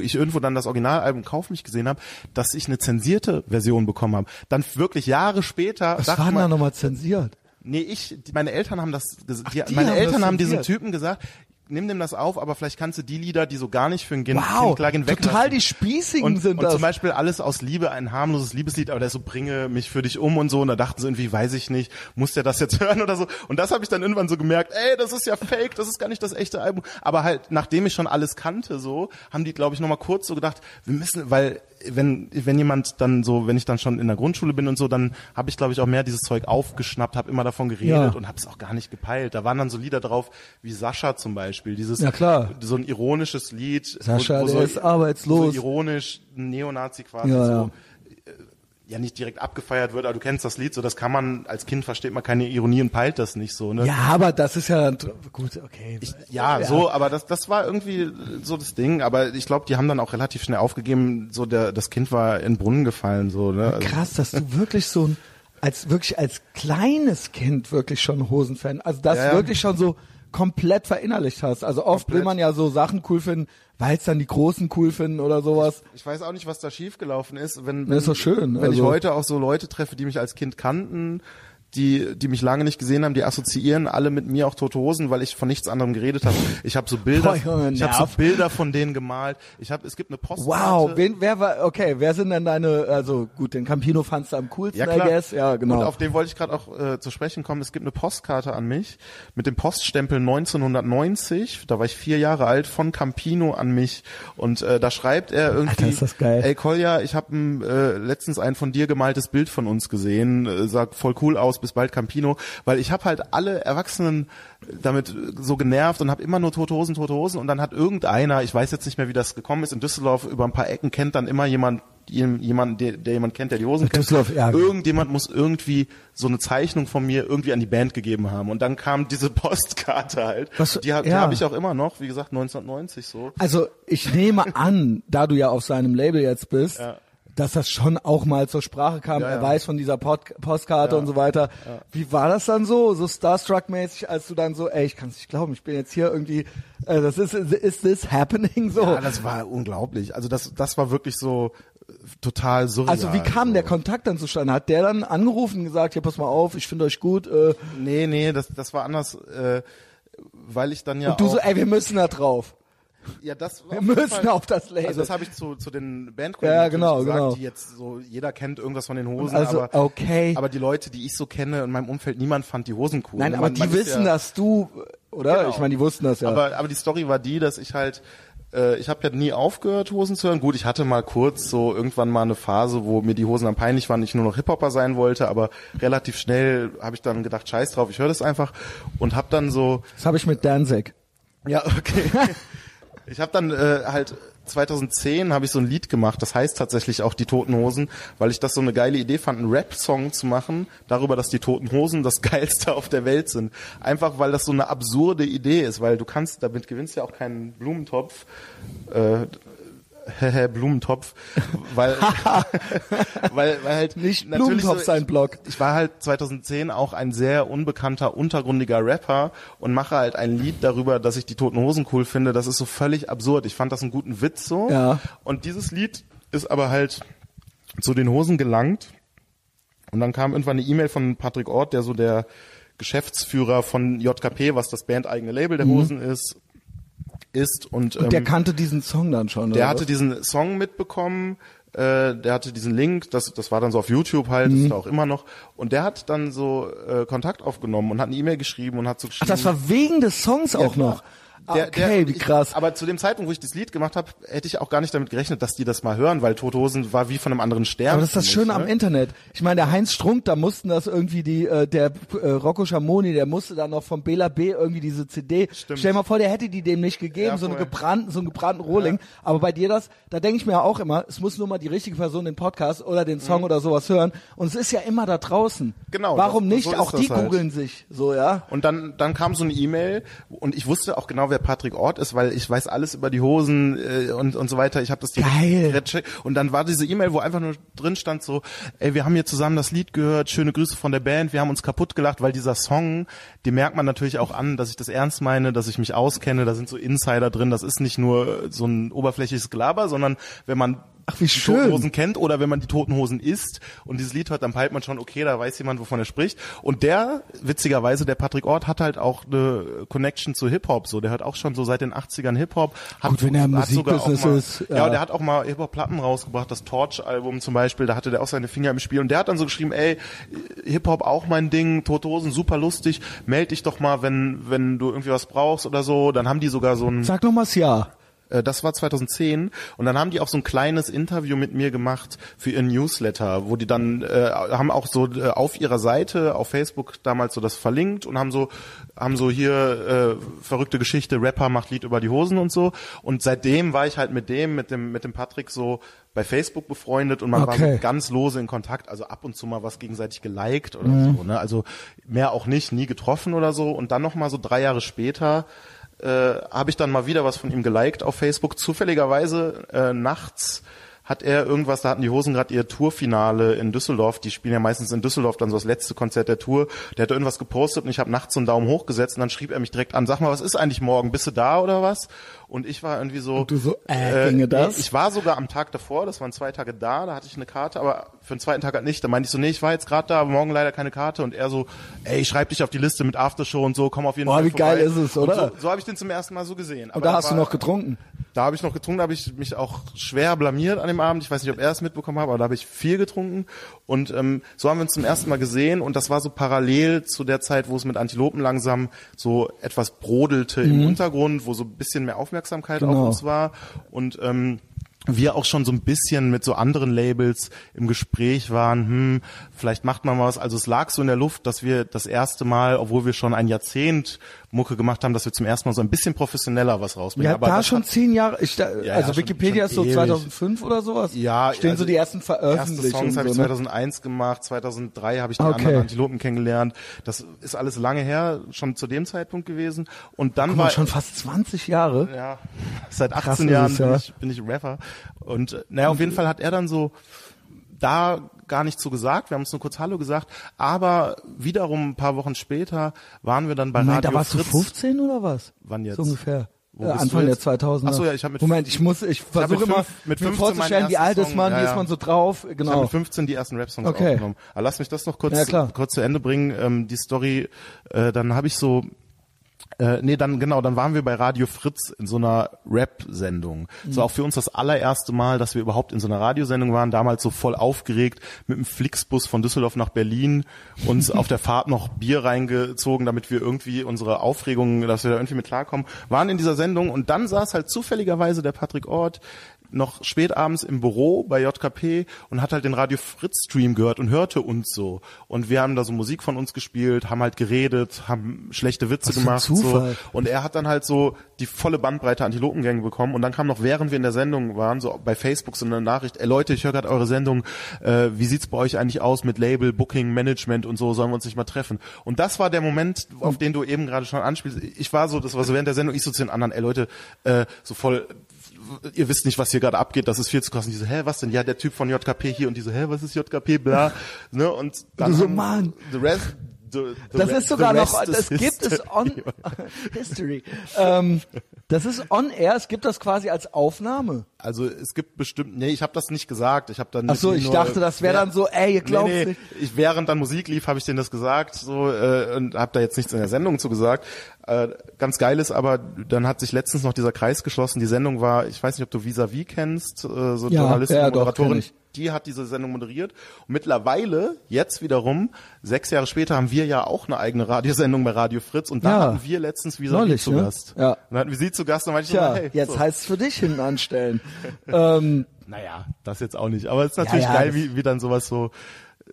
ich irgendwo dann das Originalalbum Kauf mich gesehen habe, dass ich eine zensierte Version bekommen habe. Dann wirklich Jahre später Was war denn da nochmal zensiert? Nee, ich, meine Eltern haben das, die, die meine haben Eltern haben diesen zensiert. Typen gesagt, nimm dem das auf, aber vielleicht kannst du die Lieder, die so gar nicht für ein Kind, Wow, kind klar gehen, total weglassen. die Spießigen und, sind und das. zum Beispiel alles aus Liebe, ein harmloses Liebeslied, aber der so bringe mich für dich um und so und da dachten sie irgendwie, weiß ich nicht, muss der das jetzt hören oder so und das habe ich dann irgendwann so gemerkt, ey, das ist ja fake, das ist gar nicht das echte Album, aber halt nachdem ich schon alles kannte so, haben die glaube ich noch mal kurz so gedacht, wir müssen, weil wenn wenn jemand dann so, wenn ich dann schon in der Grundschule bin und so, dann habe ich glaube ich auch mehr dieses Zeug aufgeschnappt, habe immer davon geredet Ja. und habe es auch gar nicht gepeilt. Da waren dann so Lieder drauf wie Sascha zum Beispiel, dieses Ja, klar. so ein ironisches Lied, Sascha, wo, wo der so, ist arbeitslos. so ironisch ein Neonazi quasi Ja, so ja. Ja nicht direkt abgefeiert wird, aber du kennst das Lied, so das kann man als Kind versteht man keine Ironie und peilt das nicht so, ne? Ja, aber das ist ja gut, okay. Ja, so, aber das, das war irgendwie so das Ding. Aber ich glaube, die haben dann auch relativ schnell aufgegeben. So der, das Kind war in den Brunnen gefallen, so. Ne? Krass, dass du wirklich so ein, als wirklich als kleines Kind wirklich schon Hosenfan, also das Ja, ja. wirklich schon so komplett verinnerlicht hast. Also oft will Komplett. man ja so Sachen cool finden, weil es dann die Großen cool finden oder sowas. Ich weiß auch nicht, was da schiefgelaufen ist. Wenn, Das ist doch schön, Wenn ich also- heute auch so Leute treffe, die mich als Kind kannten, die, die mich lange nicht gesehen haben, die assoziieren alle mit mir auch Tote Hosen, weil ich von nichts anderem geredet habe. Ich habe so Bilder, Boah, ich habe so. Bilder von denen gemalt. Ich habe, es gibt eine Postkarte. Wow, wen, wer war, okay, wer sind denn deine, also gut, den Campino fandst du am coolsten, Ja, I klar. guess. Ja, genau. Und auf den wollte ich gerade auch äh, zu sprechen kommen. Es gibt eine Postkarte an mich mit dem Poststempel 1990. Da war ich vier Jahre alt von Campino an mich. Und äh, da schreibt er irgendwie, Alter, ist das geil. ey Kolja, ich habe äh, letztens ein von dir gemaltes Bild von uns gesehen. Äh, sah voll cool aus, bis bald Campino. Weil ich habe halt alle Erwachsenen damit so genervt und habe immer nur tote Hosen, tote Hosen. Und dann hat irgendeiner, ich weiß jetzt nicht mehr, wie das gekommen ist, in Düsseldorf über ein paar Ecken kennt dann immer jemand, jemand, der, der jemand kennt, der die Hosen kennt. Düsseldorf, ja. Irgendjemand muss irgendwie so eine Zeichnung von mir irgendwie an die Band gegeben haben. Und dann kam diese Postkarte halt. Was- die die ja. habe ich auch immer noch, wie gesagt, 1990 so. Also ich nehme an, da du ja auf seinem Label jetzt bist, dass das schon auch mal zur Sprache kam. Ja, er ja. weiß von dieser Pod Postkarte und so weiter. Wie war das dann so, so Starstruck-mäßig, als du dann so, ey, ich kann es nicht glauben, ich bin jetzt hier irgendwie, äh, das ist, is this happening so? Ja, das war unglaublich. Also das, das war wirklich so äh, total surreal. also wie kam so. der Kontakt dann zustande? Hat der dann angerufen und gesagt, hier pass mal auf, ich finde euch gut. Äh, Nee, nee, das, das war anders, äh, weil ich dann ja und du so, ey, wir müssen da drauf. Ja, das Wir müssen Fall- auf das Label. Also das habe ich zu, zu den Bandkollegen Ja, genau, gesagt, genau. die jetzt so, jeder kennt irgendwas von den Hosen, Also, aber, okay. aber die Leute, die ich so kenne in meinem Umfeld, niemand fand die Hosen cool. Nein, Man- aber man die ist wissen, ja, dass du, oder? Genau. Ich meine, die wussten das ja. Aber, aber die Story war die, dass ich halt, äh, ich habe ja nie aufgehört, Hosen zu hören. Gut, ich hatte mal kurz so irgendwann mal eine Phase, wo mir die Hosen am peinlich waren, ich nur noch Hip-Hopper sein wollte, aber relativ schnell habe ich dann gedacht, scheiß drauf, ich höre das einfach und habe dann so, das habe ich mit Danzig. ja, okay. ich habe dann äh, halt 2010 habe ich so ein Lied gemacht, das heißt tatsächlich auch die Toten Hosen, weil ich das so eine geile Idee fand, einen Rap-Song zu machen, darüber, dass die Toten Hosen das geilste auf der Welt sind. Einfach weil das so eine absurde Idee ist, weil du kannst, damit gewinnst ja auch keinen Blumentopf, äh, Blumentopf, weil, weil, weil halt Nicht natürlich Blumentopf sein Blog. ich war halt 2010 auch ein sehr unbekannter, untergrundiger Rapper und mache halt ein Lied darüber, dass ich die Toten Hosen cool finde. Das ist so völlig absurd. Ich fand das einen guten Witz so. Ja. Und dieses Lied ist aber halt zu den Hosen gelangt. Und dann kam irgendwann eine E-Mail von Patrick Ort, der so der Geschäftsführer von JKP, was das bandeigene Label der Hosen ist, ist. Und. Und der ähm, kannte diesen Song dann schon. der hatte was? diesen Song mitbekommen, äh, der hatte diesen Link, das, das war dann so auf YouTube halt, Mhm. das ist da auch immer noch. Und der hat dann so äh, Kontakt aufgenommen und hat eine E-Mail geschrieben und hat so Ach, geschrieben. das war wegen des Songs auch klar. noch. Der- okay, der- wie ich- krass. Aber zu dem Zeitpunkt, wo ich das Lied gemacht habe, hätte ich auch gar nicht damit gerechnet, dass die das mal hören, weil Tote Hosen war wie von einem anderen Stern. Aber das ist das Schöne mich, am ne? Internet. Ich meine, der Heinz Strunk, da mussten das irgendwie die, äh, der äh, Rocco Schamoni, der musste dann noch vom Bela B irgendwie diese CD. Stimmt. Stell dir mal vor, der hätte die dem nicht gegeben, Ja, so einen gebrannten, so einen gebrannten Rohling. Aber bei dir das, da denke ich mir auch immer, es muss nur mal die richtige Person den Podcast oder den Song oder sowas hören. Und es ist ja immer da draußen. Mhm. Genau, Warum das- nicht? so auch die halt. googeln sich, so, ja. Und dann, dann kam so eine E-Mail und ich wusste auch genau, wer Patrick Ort ist, weil ich weiß alles über die Hosen äh, und, und so weiter. Ich habe das direkt Und dann war diese E-Mail, wo einfach nur drin stand so, ey, wir haben hier zusammen das Lied gehört, schöne Grüße von der Band, wir haben uns kaputt gelacht, weil dieser Song, den merkt man natürlich auch an, dass ich das ernst meine, dass ich mich auskenne, da sind so Insider drin, das ist nicht nur so ein oberflächliches Gelaber, sondern wenn man Ach, wie die schön. Toten Hosen kennt oder wenn man die Toten Hosen isst und dieses Lied hört, dann peilt man schon, okay, da weiß jemand, wovon er spricht. Und der, witzigerweise, der Patrick Ort hat halt auch eine Connection zu Hip-Hop, so, der hört auch schon so seit den 80ern Hip-Hop. Hat- Gut, wenn er im auch Musikbusiness mal- ist, Ja, ja. der hat auch mal Hip-Hop-Platten rausgebracht, das Torch-Album zum Beispiel, da hatte der auch seine Finger im Spiel und der hat dann so geschrieben, ey, Hip-Hop auch mein Ding, Tote Hosen, super lustig, meld dich doch mal, wenn, wenn du irgendwie was brauchst oder so, dann haben die sogar so ein, Sag noch mal das Ja. Äh, das war 2010 und dann haben die auch so ein kleines Interview mit mir gemacht für ihren Newsletter, wo die dann äh, haben auch so äh, auf ihrer Seite auf Facebook damals so das verlinkt und haben so haben so hier äh, verrückte Geschichte Rapper macht Lied über die Hosen und so. Und seitdem war ich halt mit dem mit dem mit dem Patrick so bei Facebook befreundet und man Okay. war so ganz lose in Kontakt, also ab und zu mal was gegenseitig geliked oder so, ne? Also mehr auch nicht, nie getroffen oder so. Und dann noch mal so drei Jahre später äh, habe ich dann mal wieder was von ihm geliked auf Facebook. Zufälligerweise äh, nachts hat er irgendwas, da hatten die Hosen gerade ihr Tourfinale in Düsseldorf, die spielen ja meistens in Düsseldorf dann so das letzte Konzert der Tour. Der hat irgendwas gepostet und ich habe nachts so einen Daumen hoch gesetzt und dann schrieb er mich direkt an, sag mal, was ist eigentlich morgen? Bist du da oder was? Und ich war irgendwie so, du so, äh, ginge das? ich war sogar am Tag davor, das waren zwei Tage da, da hatte ich eine Karte, aber für den zweiten Tag halt nicht. Da meinte ich so, nee, ich war jetzt gerade da, aber morgen leider keine Karte. Und er so, ey, ich schreib dich auf die Liste mit Aftershow und so, komm auf jeden Boah, Fall wie vorbei. geil ist es, oder? Und so so habe ich den zum ersten Mal so gesehen. Und da hast du noch getrunken. Da habe ich noch getrunken, da habe ich mich auch schwer blamiert an dem Abend. Ich weiß nicht, ob er es mitbekommen hat, aber da habe ich viel getrunken. Und ähm, so haben wir uns zum ersten Mal gesehen und das war so parallel zu der Zeit, wo es mit Antilopen langsam so etwas brodelte im Untergrund, wo so ein bisschen mehr Aufmerksamkeit Mhm. Genau. auf uns war. Und ähm, wir auch schon so ein bisschen mit so anderen Labels im Gespräch waren, hm, vielleicht macht man was. Also es lag so in der Luft, dass wir das erste Mal, obwohl wir schon ein Jahrzehnt Mucke gemacht haben, dass wir zum ersten Mal so ein bisschen professioneller was rausbringen. Ja, Aber da schon hat- zehn Jahre. Ich, da, ja, also schon- Wikipedia schon ist so ewig. 2005 oder sowas. Ja, stehen also so die ersten Erste Veröffentlichungen. Songs habe ich so, ne? 2001 gemacht, 2003 habe ich die Okay. anderen Antilopen kennengelernt. Das ist alles lange her, schon zu dem Zeitpunkt gewesen. Und dann Guck mal, war schon fast 20 Jahre. ja, seit Krass 18 ist Jahren ja. bin, ich, bin ich Rapper. Und äh, naja, auf jeden Fall hat er dann so da gar nicht so gesagt. Wir haben uns nur kurz Hallo gesagt. Aber wiederum ein paar Wochen später waren wir dann bei Moment, Radio da warst Fritz. du 15 oder was? Wann jetzt? So ungefähr. Wo bist Anfang der jetzt? 2000er. Ach so, ja, ich hab mit- Moment, ich muss, ich versuche immer, mit mir 15 vorzustellen, meinen wie alt ist man, wie ja, ist ja. man so drauf, Ich habe genau. mit 15 die ersten Rap-Songs Okay. aufgenommen. Aber lass mich das noch kurz, Ja, kurz zu Ende bringen. Ähm, die Story, äh, dann habe ich so, äh, nee, dann genau, dann waren wir bei Radio Fritz in so einer Rap-Sendung. Mhm. So auch für uns das allererste Mal, dass wir überhaupt in so einer Radiosendung waren. Damals so voll aufgeregt mit dem Flixbus von Düsseldorf nach Berlin, uns auf der Fahrt noch Bier reingezogen, damit wir irgendwie unsere Aufregung, dass wir da irgendwie mit klarkommen, waren in dieser Sendung und dann saß halt zufälligerweise der Patrick Ort noch spät abends im Büro bei JKP und hat halt den Radio Fritz Stream gehört und hörte uns so. Und wir haben da so Musik von uns gespielt, haben halt geredet, haben schlechte Witze Was gemacht. So. Und er hat dann halt so die volle Bandbreite Antilopengänge bekommen. Und dann kam noch, während wir in der Sendung waren, so bei Facebook so eine Nachricht, ey Leute, ich höre gerade eure Sendung, äh, wie sieht's bei euch eigentlich aus mit Label, Booking, Management und so, sollen wir uns nicht mal treffen? Und das war der Moment, auf den du eben gerade schon anspielst. Ich war so, das war so während der Sendung, ich so zu den anderen, ey Leute, äh, so voll ihr wisst nicht, was hier gerade abgeht, das ist viel zu krass. Und die so, hä, was denn? Ja, der Typ von JKP hier und die so, hä, was ist JKP, bla, ne, und dann so, Mann. the rest, the, the Das re- ist sogar noch, das gibt es on, History. Ähm, das ist on air, es gibt das quasi als Aufnahme. Also es gibt bestimmt, nee, ich habe das nicht gesagt. Ich habe dann Ach so, ich ihm dachte, das wäre dann so, ey, ihr glaubt nee, nee, nicht. Ich, während dann Musik lief, habe ich denen das gesagt so äh, und habe da jetzt nichts in der Sendung zu gesagt. Äh, ganz geil ist aber, dann hat sich letztens noch dieser Kreis geschlossen. Die Sendung war, ich weiß nicht, ob du Vis-a-vis kennst, äh, so Ja, Journalistin, ja, doch, Moderatorin. ich. Die hat diese Sendung moderiert. Und mittlerweile, jetzt wiederum, sechs Jahre später, haben wir ja auch eine eigene Radiosendung bei Radio Fritz. Und da Ja. hatten wir letztens Vis-a-vis Neulich, zu ne? Gast. Ja. Und dann hatten wir sie zu Gast und meinte ich Tja, so, hey, jetzt so. heißt es für dich hinten anstellen. ähm, Naja, das jetzt auch nicht. Aber es ist natürlich ja, geil, das- wie, wie dann sowas so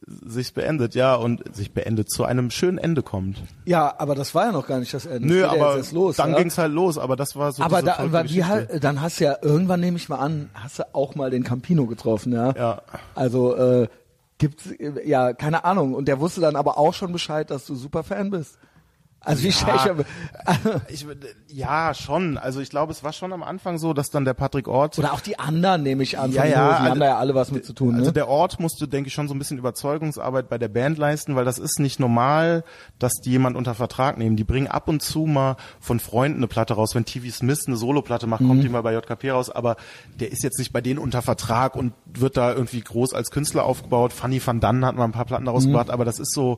sich beendet, ja, und sich beendet zu einem schönen Ende kommt. ja, aber das war ja noch gar nicht das Ende. Nö, Das ja aber erst los, dann ja? ging's halt los, aber das war so Aber da, aber wie halt, dann hast du ja irgendwann nehme ich mal an, hast du auch mal den Campino getroffen, ja? Ja. Also äh, gibt's äh, ja keine Ahnung und der wusste dann aber auch schon Bescheid, dass du super Fan bist. Also wie Ja, schlecht. ich, ja, schon. Also ich glaube, es war schon am Anfang so, dass dann der Patrick Ort Oder auch die anderen nehme ich an. Ja, ja, Hosen. Die also- haben da ja alle was mit zu tun. Also ne? der Ort musste, denke ich, schon so ein bisschen Überzeugungsarbeit bei der Band leisten, weil das ist nicht normal, dass die jemand unter Vertrag nehmen. Die bringen ab und zu mal von Freunden eine Platte raus. Wenn TV Smith eine Soloplatte macht, Mhm. kommt die mal bei JKP raus, aber der ist jetzt nicht bei denen unter Vertrag und wird da irgendwie groß als Künstler aufgebaut. Fanny van Dannen hat mal ein paar Platten daraus gebracht, aber das ist so,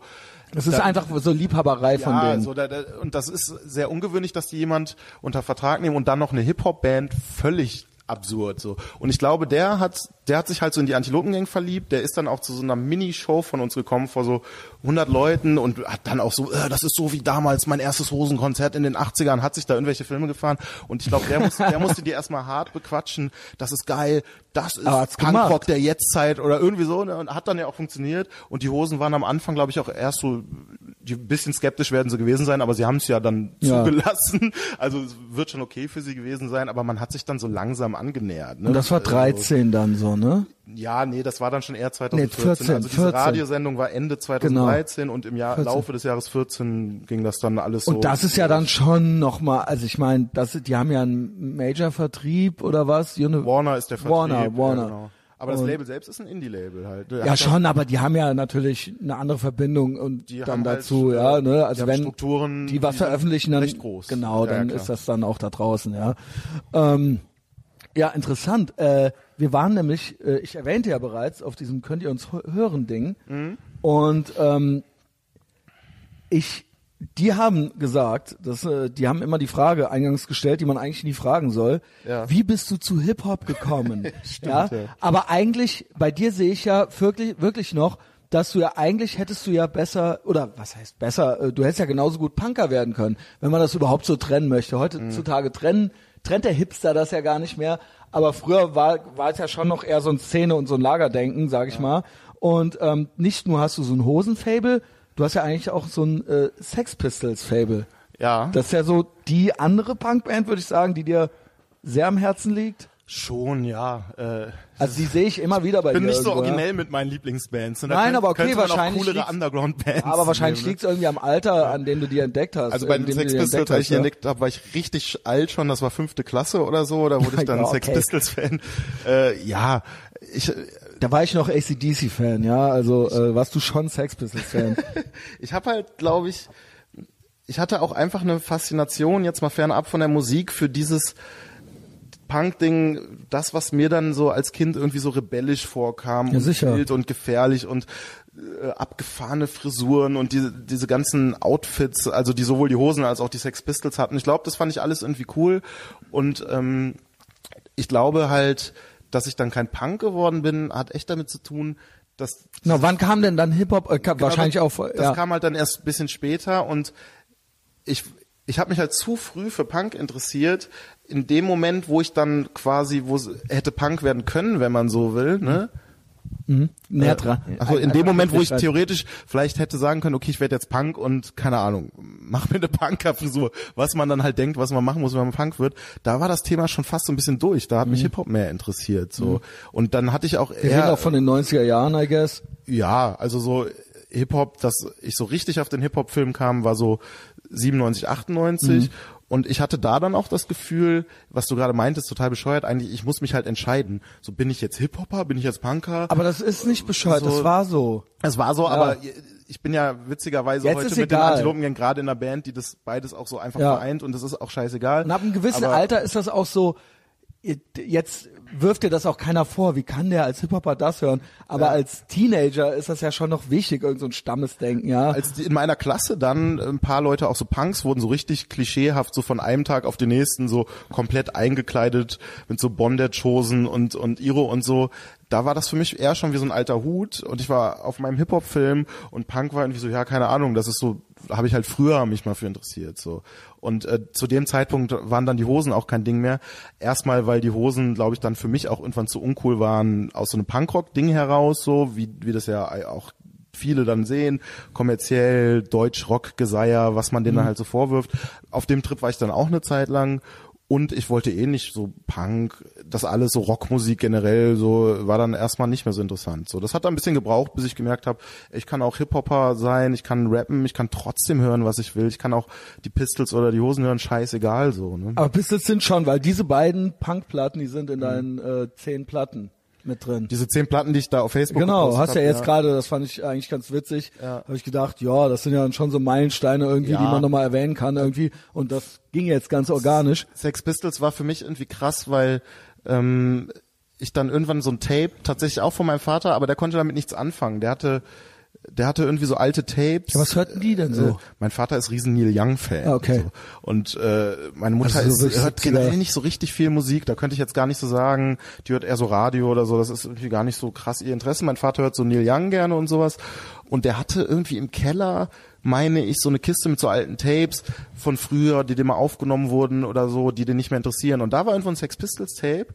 Das ist da- einfach so Liebhaberei von ja, denen. so da, da, und das ist sehr ungewöhnlich, dass die jemand unter Vertrag nehmen und dann noch eine Hip-Hop-Band völlig absurd so. Und ich glaube, der hat, der hat sich halt so in die Antilopengang verliebt. Der ist dann auch zu so einer Mini-Show von uns gekommen vor so 100 Leuten und hat dann auch so, äh, das ist so wie damals mein erstes Hosenkonzert in den 80ern, hat sich da irgendwelche Filme gefahren. Und ich glaube, der, muss, der musste die erstmal hart bequatschen. Das ist geil. Das ist Punkrock der Jetztzeit oder irgendwie so. Ne? Und hat dann ja auch funktioniert. Und die Hosen waren am Anfang, glaube ich, auch erst so, die ein bisschen skeptisch werden sie gewesen sein, aber sie haben es ja dann Ja. zugelassen. Also es wird schon okay für sie gewesen sein, aber man hat sich dann so langsam angenähert. Ne? Und das war Also, 13 dann so, ne? ja, nee, das war dann schon eher 2014. 14, also diese 14. Radiosendung war Ende 2013 und im Jahr 14. Laufe des Jahres 14 ging das dann alles so. Und das ist ja dann schon nochmal, also ich meine, das, die haben ja einen Major-Vertrieb oder was? Warner ist der Vertrieb. Warner, Warner. Ja, genau. Aber das Und- Label selbst ist ein Indie-Label halt. Der Ja schon, aber die haben ja natürlich eine andere Verbindung und Die dann haben halt, dazu, äh, ja, ne? die Also wenn Strukturen, die was die veröffentlichen, dann recht groß. genau, Ja, ja, dann klar. ist das dann auch da draußen, ja. Ähm, ja, interessant. Äh, wir waren nämlich, äh, ich erwähnte ja bereits auf diesem könnt ihr uns hö- hören Ding Mhm. und ähm, ich die haben gesagt, dass, äh, die haben immer die Frage eingangs gestellt, die man eigentlich nie fragen soll. Ja. Wie bist du zu Hip-Hop gekommen? ja? ja. Aber eigentlich, bei dir sehe ich ja wirklich, wirklich noch, dass du ja eigentlich hättest du ja besser, oder was heißt besser, äh, du hättest ja genauso gut Punker werden können, wenn man das überhaupt so trennen möchte. Heutzutage trennen, trennt der Hipster das ja gar nicht mehr, aber früher war, war es ja schon noch eher so ein Szene- und so ein Lagerdenken, sag ich mal. Und ähm, nicht nur hast du so ein Hosenfable, du hast ja eigentlich auch so ein äh, Sex Pistols-Fable. Ja, Das ist ja so die andere Punkband, würde ich sagen, die dir sehr am Herzen liegt. Schon, ja. Äh, Also die sehe ich immer wieder bei ich bin dir. nicht so irgendwo, ja. originell mit meinen Lieblingsbands. Da Nein, aber okay, wahrscheinlich auch Underground-Bands. Aber wahrscheinlich ne? liegt es irgendwie am Alter, an dem du die entdeckt hast. Also bei den Sex Pistols, als ich die ja. entdeckt habe, war ich richtig alt schon. Das war fünfte Klasse oder so. Da wurde ich dann Ja, Sex okay. Pistols Fan. Äh, ja, ich Da war ich noch ACDC-Fan, ja. Also äh, warst du schon Sex Pistols-Fan. ich habe halt, glaube ich, ich hatte auch einfach eine Faszination jetzt mal fernab von der Musik für dieses Punk-Ding, das, was mir dann so als Kind irgendwie so rebellisch vorkam Ja, und sicher. wild und gefährlich und äh, abgefahrene Frisuren und diese, diese ganzen Outfits, also die sowohl die Hosen als auch die Sex Pistols hatten. Ich glaube, das fand ich alles irgendwie cool und ähm, ich glaube halt, dass ich dann kein Punk geworden bin, hat echt damit zu tun, dass Na, wann kam denn dann Hip-Hop? Äh, kam, wahrscheinlich aber auch. Das Ja. kam halt dann erst ein bisschen später und ich ich habe mich halt zu früh für Punk interessiert. In dem Moment, wo ich dann quasi, wo hätte Punk werden können, wenn man so will, ne? Näher dran. Also in dem Moment, wo ich theoretisch vielleicht hätte sagen können, okay, ich werde jetzt Punk und keine Ahnung, mach mir eine Punker-Frisur, was man dann halt denkt, was man machen muss, wenn man Punk wird, da war das Thema schon fast so ein bisschen durch. Da hat mich Hip-Hop mehr interessiert, so. Und dann hatte ich auch Wir reden eher, auch von den 90er Jahren, I guess. ja, also so Hip-Hop, dass ich so richtig auf den Hip-Hop-Film kam, war so 97, 98. Und ich hatte da dann auch das Gefühl, was du gerade meintest, total bescheuert, eigentlich, ich muss mich halt entscheiden. So, bin ich jetzt Hip-Hopper, bin ich jetzt Punker? Aber das ist nicht bescheuert, So- das war so. Es war so, aber ich bin ja witzigerweise Jetzt heute mit den egal. Antilopen gerade in einer Band, die das beides auch so einfach Ja. vereint und das ist auch scheißegal. Und ab einem gewissen aber, Alter ist das auch so, jetzt wirft dir das auch keiner vor, wie kann der als Hip-Hopper das hören? Aber Ja. als Teenager ist das ja schon noch wichtig, irgend so ein Stammesdenken, ja. Als in meiner Klasse dann ein paar Leute, auch so Punks, wurden so richtig klischeehaft so von einem Tag auf den nächsten so komplett eingekleidet mit so Bondage-Hosen und, und Iro und so. Da war das für mich eher schon wie so ein alter Hut und ich war auf meinem Hip-Hop-Film und Punk war irgendwie so, ja, keine Ahnung, das ist so, habe ich halt früher mich mal für interessiert, so. Und äh, zu dem Zeitpunkt waren dann die Hosen auch kein Ding mehr. Erstmal, weil die Hosen, glaube ich, dann für mich auch irgendwann zu uncool waren, aus so einem Punkrock-Ding heraus, so, wie, wie das ja auch viele dann sehen, kommerziell, Deutsch-Rock-Geseier, was man denen dann halt so vorwirft. Auf dem Trip war ich dann auch eine Zeit lang und ich wollte eh nicht so Punk, das alles so Rockmusik generell, so war dann erstmal nicht mehr so interessant. So, das hat dann ein bisschen gebraucht, bis ich gemerkt habe, ich kann auch Hip-Hopper sein, ich kann rappen, ich kann trotzdem hören, was ich will, ich kann auch die Pistols oder die Hosen hören, scheißegal so. Ne? Aber Pistols sind schon, weil diese beiden Punkplatten, die sind in deinen äh, zehn Platten mit drin. Diese zehn Platten, die ich da auf Facebook Genau, hast ja jetzt gerade, das fand ich eigentlich ganz witzig, Ja. habe ich gedacht, ja, das sind ja schon so Meilensteine irgendwie, Ja. die man nochmal erwähnen kann irgendwie und das ging jetzt ganz organisch. Sex Pistols war für mich irgendwie krass, weil ähm, ich dann irgendwann so ein Tape, tatsächlich auch von meinem Vater, aber der konnte damit nichts anfangen. Der hatte der hatte irgendwie so alte Tapes. Ja, was hörten die denn so? Äh, mein Vater ist riesen Neil Young Fan. Ah, okay. So. Und äh, meine Mutter Also so ist, hört 70er. generell nicht so richtig viel Musik. Da könnte ich jetzt gar nicht so sagen, die hört eher so Radio oder so. Das ist irgendwie gar nicht so krass ihr Interesse. Mein Vater hört so Neil Young gerne und sowas. Und der hatte irgendwie im Keller meine ich, so eine Kiste mit so alten Tapes von früher, die dir mal aufgenommen wurden oder so, die dir nicht mehr interessieren. Und da war irgendwo ein Sex Pistols Tape.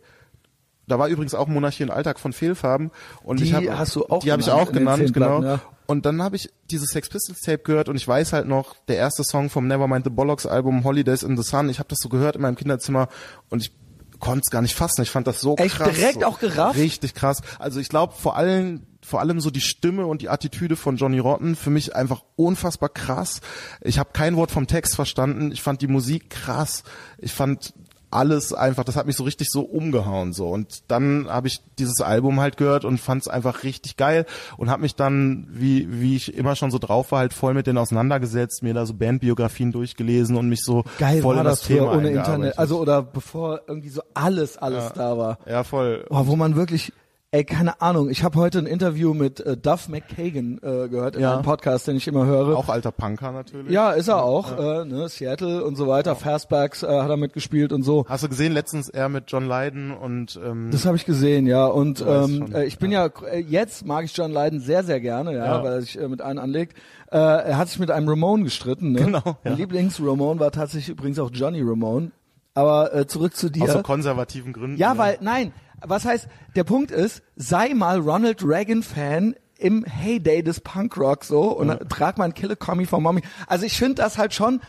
Da war übrigens auch Monarchie und Alltag von Fehlfarben. Und Die ich hab, hast du auch Die habe ich auch den genannt, genau. Ja. Und dann habe ich dieses Sex Pistols Tape gehört und ich weiß halt noch, der erste Song vom Nevermind the Bollocks Album Holidays in the Sun, ich habe das so gehört in meinem Kinderzimmer und ich konnte es gar nicht fassen. Ich fand das so Echt krass. direkt so, auch gerafft? Richtig krass. Also ich glaube vor allem vor allem so die Stimme und die Attitüde von Johnny Rotten für mich einfach unfassbar krass. Ich habe kein Wort vom Text verstanden. Ich fand die Musik krass. Ich fand alles einfach, das hat mich so richtig so umgehauen so und dann habe ich dieses Album halt gehört und fand es einfach richtig geil und habe mich dann wie wie ich immer schon so drauf war halt voll mit denen auseinandergesetzt, mir da so Bandbiografien durchgelesen und mich so Geil voll war in das, das Thema ohne. Internet. Also oder bevor irgendwie so alles, alles da war. ja voll. Oh, wo man wirklich, ey, keine Ahnung. Ich habe heute ein Interview mit äh, Duff McKagan äh, gehört in Ja. einem Podcast, den ich immer höre. Auch alter Punker natürlich. ja, ist er auch. Äh, ne, Seattle und so weiter. Fastbacks äh, hat er mitgespielt und so. Hast du gesehen letztens er mit John Lydon und ähm, Das habe ich gesehen, ja. Und ähm, schon, äh, ich bin ja. äh, jetzt mag ich John Lydon sehr, sehr gerne, ja, Ja. weil er sich äh, mit einem anlegt. Äh, er hat sich mit einem Ramone gestritten. Ne? Genau, ja. Mein Lieblings-Ramone war tatsächlich übrigens auch Johnny Ramone. Aber äh, zurück zu dir. aus so konservativen Gründen. Ja, weil, nein, was heißt, der Punkt ist, sei mal Ronald Reagan-Fan im Heyday des Punkrock so und dann trag mal ein Kill a Commie for Mommy. Also ich finde das halt schon,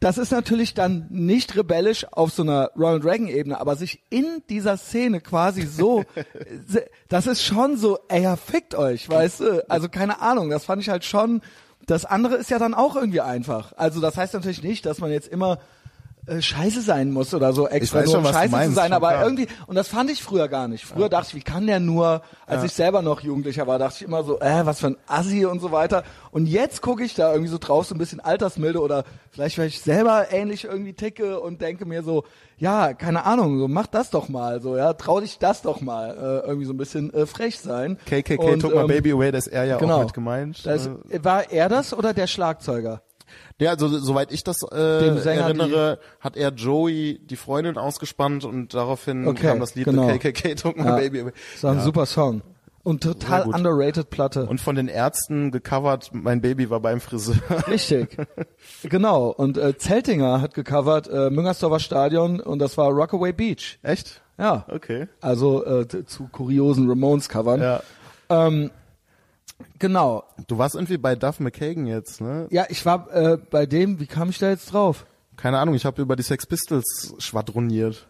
das ist natürlich dann nicht rebellisch auf so einer Ronald Reagan-Ebene, aber sich in dieser Szene quasi so, das ist schon so, ey, ja, fickt euch, weißt du? Also keine Ahnung, das fand ich halt schon, das andere ist ja dann auch irgendwie einfach. Also das heißt natürlich nicht, dass man jetzt immer scheiße sein muss oder so extra nur schon, um scheiße zu meinst, sein, schon aber klar. irgendwie und das fand ich früher gar nicht. Früher dachte ich, wie kann der nur, als ich selber noch Jugendlicher war, dachte ich immer so, äh, was für ein Assi und so weiter. Und jetzt gucke ich da irgendwie so drauf, so ein bisschen Altersmilde oder vielleicht, weil ich selber ähnlich irgendwie ticke und denke mir so, ja, keine Ahnung, so mach das doch mal, so ja, trau dich das doch mal, äh, irgendwie so ein bisschen äh, frech sein. KKK und, took my ähm, baby away, das ist er ja genau. auch mit gemeint. Da ist, Äh, war er das oder der Schlagzeuger? Ja, also soweit ich das äh, Dem Sänger erinnere, hat er Joey die Freundin ausgespannt und daraufhin Okay, kam das Lied genau. The KKK Took My Ja. Baby. Das war ein super Song. Und total underrated Platte. Und von den Ärzten gecovert, mein Baby war beim Friseur. Richtig. genau. Und äh, Zeltinger hat gecovert äh, Müngersdorfer Stadion und das war Rockaway Beach. Echt? Ja. Okay. Also äh, zu kuriosen Ramones-Covern. Ja. Ähm, genau. Du warst irgendwie bei Duff McKagan jetzt, ne? Ja, ich war äh, bei dem, wie kam ich da jetzt drauf? Keine Ahnung, ich habe über die Sex Pistols schwadroniert.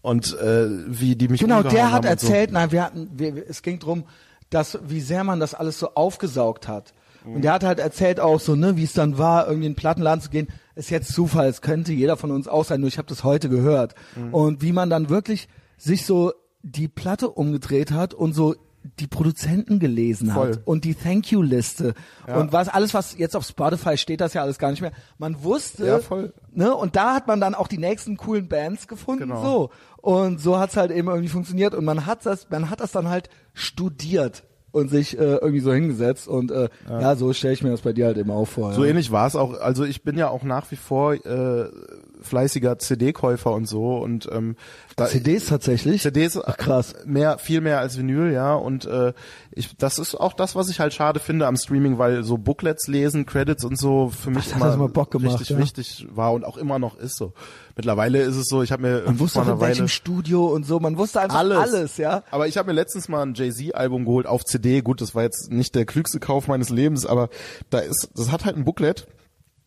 Und äh, wie die mich Genau, der hat und so. erzählt, nein, wir hatten, wir, es ging drum, dass, wie sehr man das alles so aufgesaugt hat. Und der hat halt erzählt auch so, ne, wie es dann war, irgendwie in den Plattenladen zu gehen. Ist jetzt Zufall, es könnte jeder von uns auch sein, nur ich habe das heute gehört. Und wie man dann wirklich sich so die Platte umgedreht hat und so die Produzenten gelesen Voll. hat und die Thank You Liste und was alles was jetzt auf Spotify steht das ja alles gar nicht mehr. Man wusste, Ja, voll. ne und da hat man dann auch die nächsten coolen Bands gefunden Genau. so und so hat's halt eben irgendwie funktioniert und man hat das man hat das dann halt studiert und sich äh, irgendwie so hingesetzt und äh, ja. so stelle ich mir das bei dir halt eben auch vor. So ja. ähnlich war es auch. Also ich bin ja auch nach wie vor äh, fleißiger CD-Käufer und so und ähm, da, CDs tatsächlich. CDs Ach, krass. mehr viel mehr als Vinyl, ja und äh, ich das ist auch das, was ich halt schade finde am Streaming, weil so Booklets lesen, Credits und so für mich das immer Bock gemacht, richtig ja. wichtig war und auch immer noch ist so. Mittlerweile ist es so, ich habe mir Man wusste vor auch in einer Weile welchem Studio und so, man wusste einfach alles. alles, ja. Aber ich habe mir letztens mal ein Jay-Z-Album geholt auf CD. Gut, das war jetzt nicht der klügste Kauf meines Lebens, aber da ist, das hat halt ein Booklet.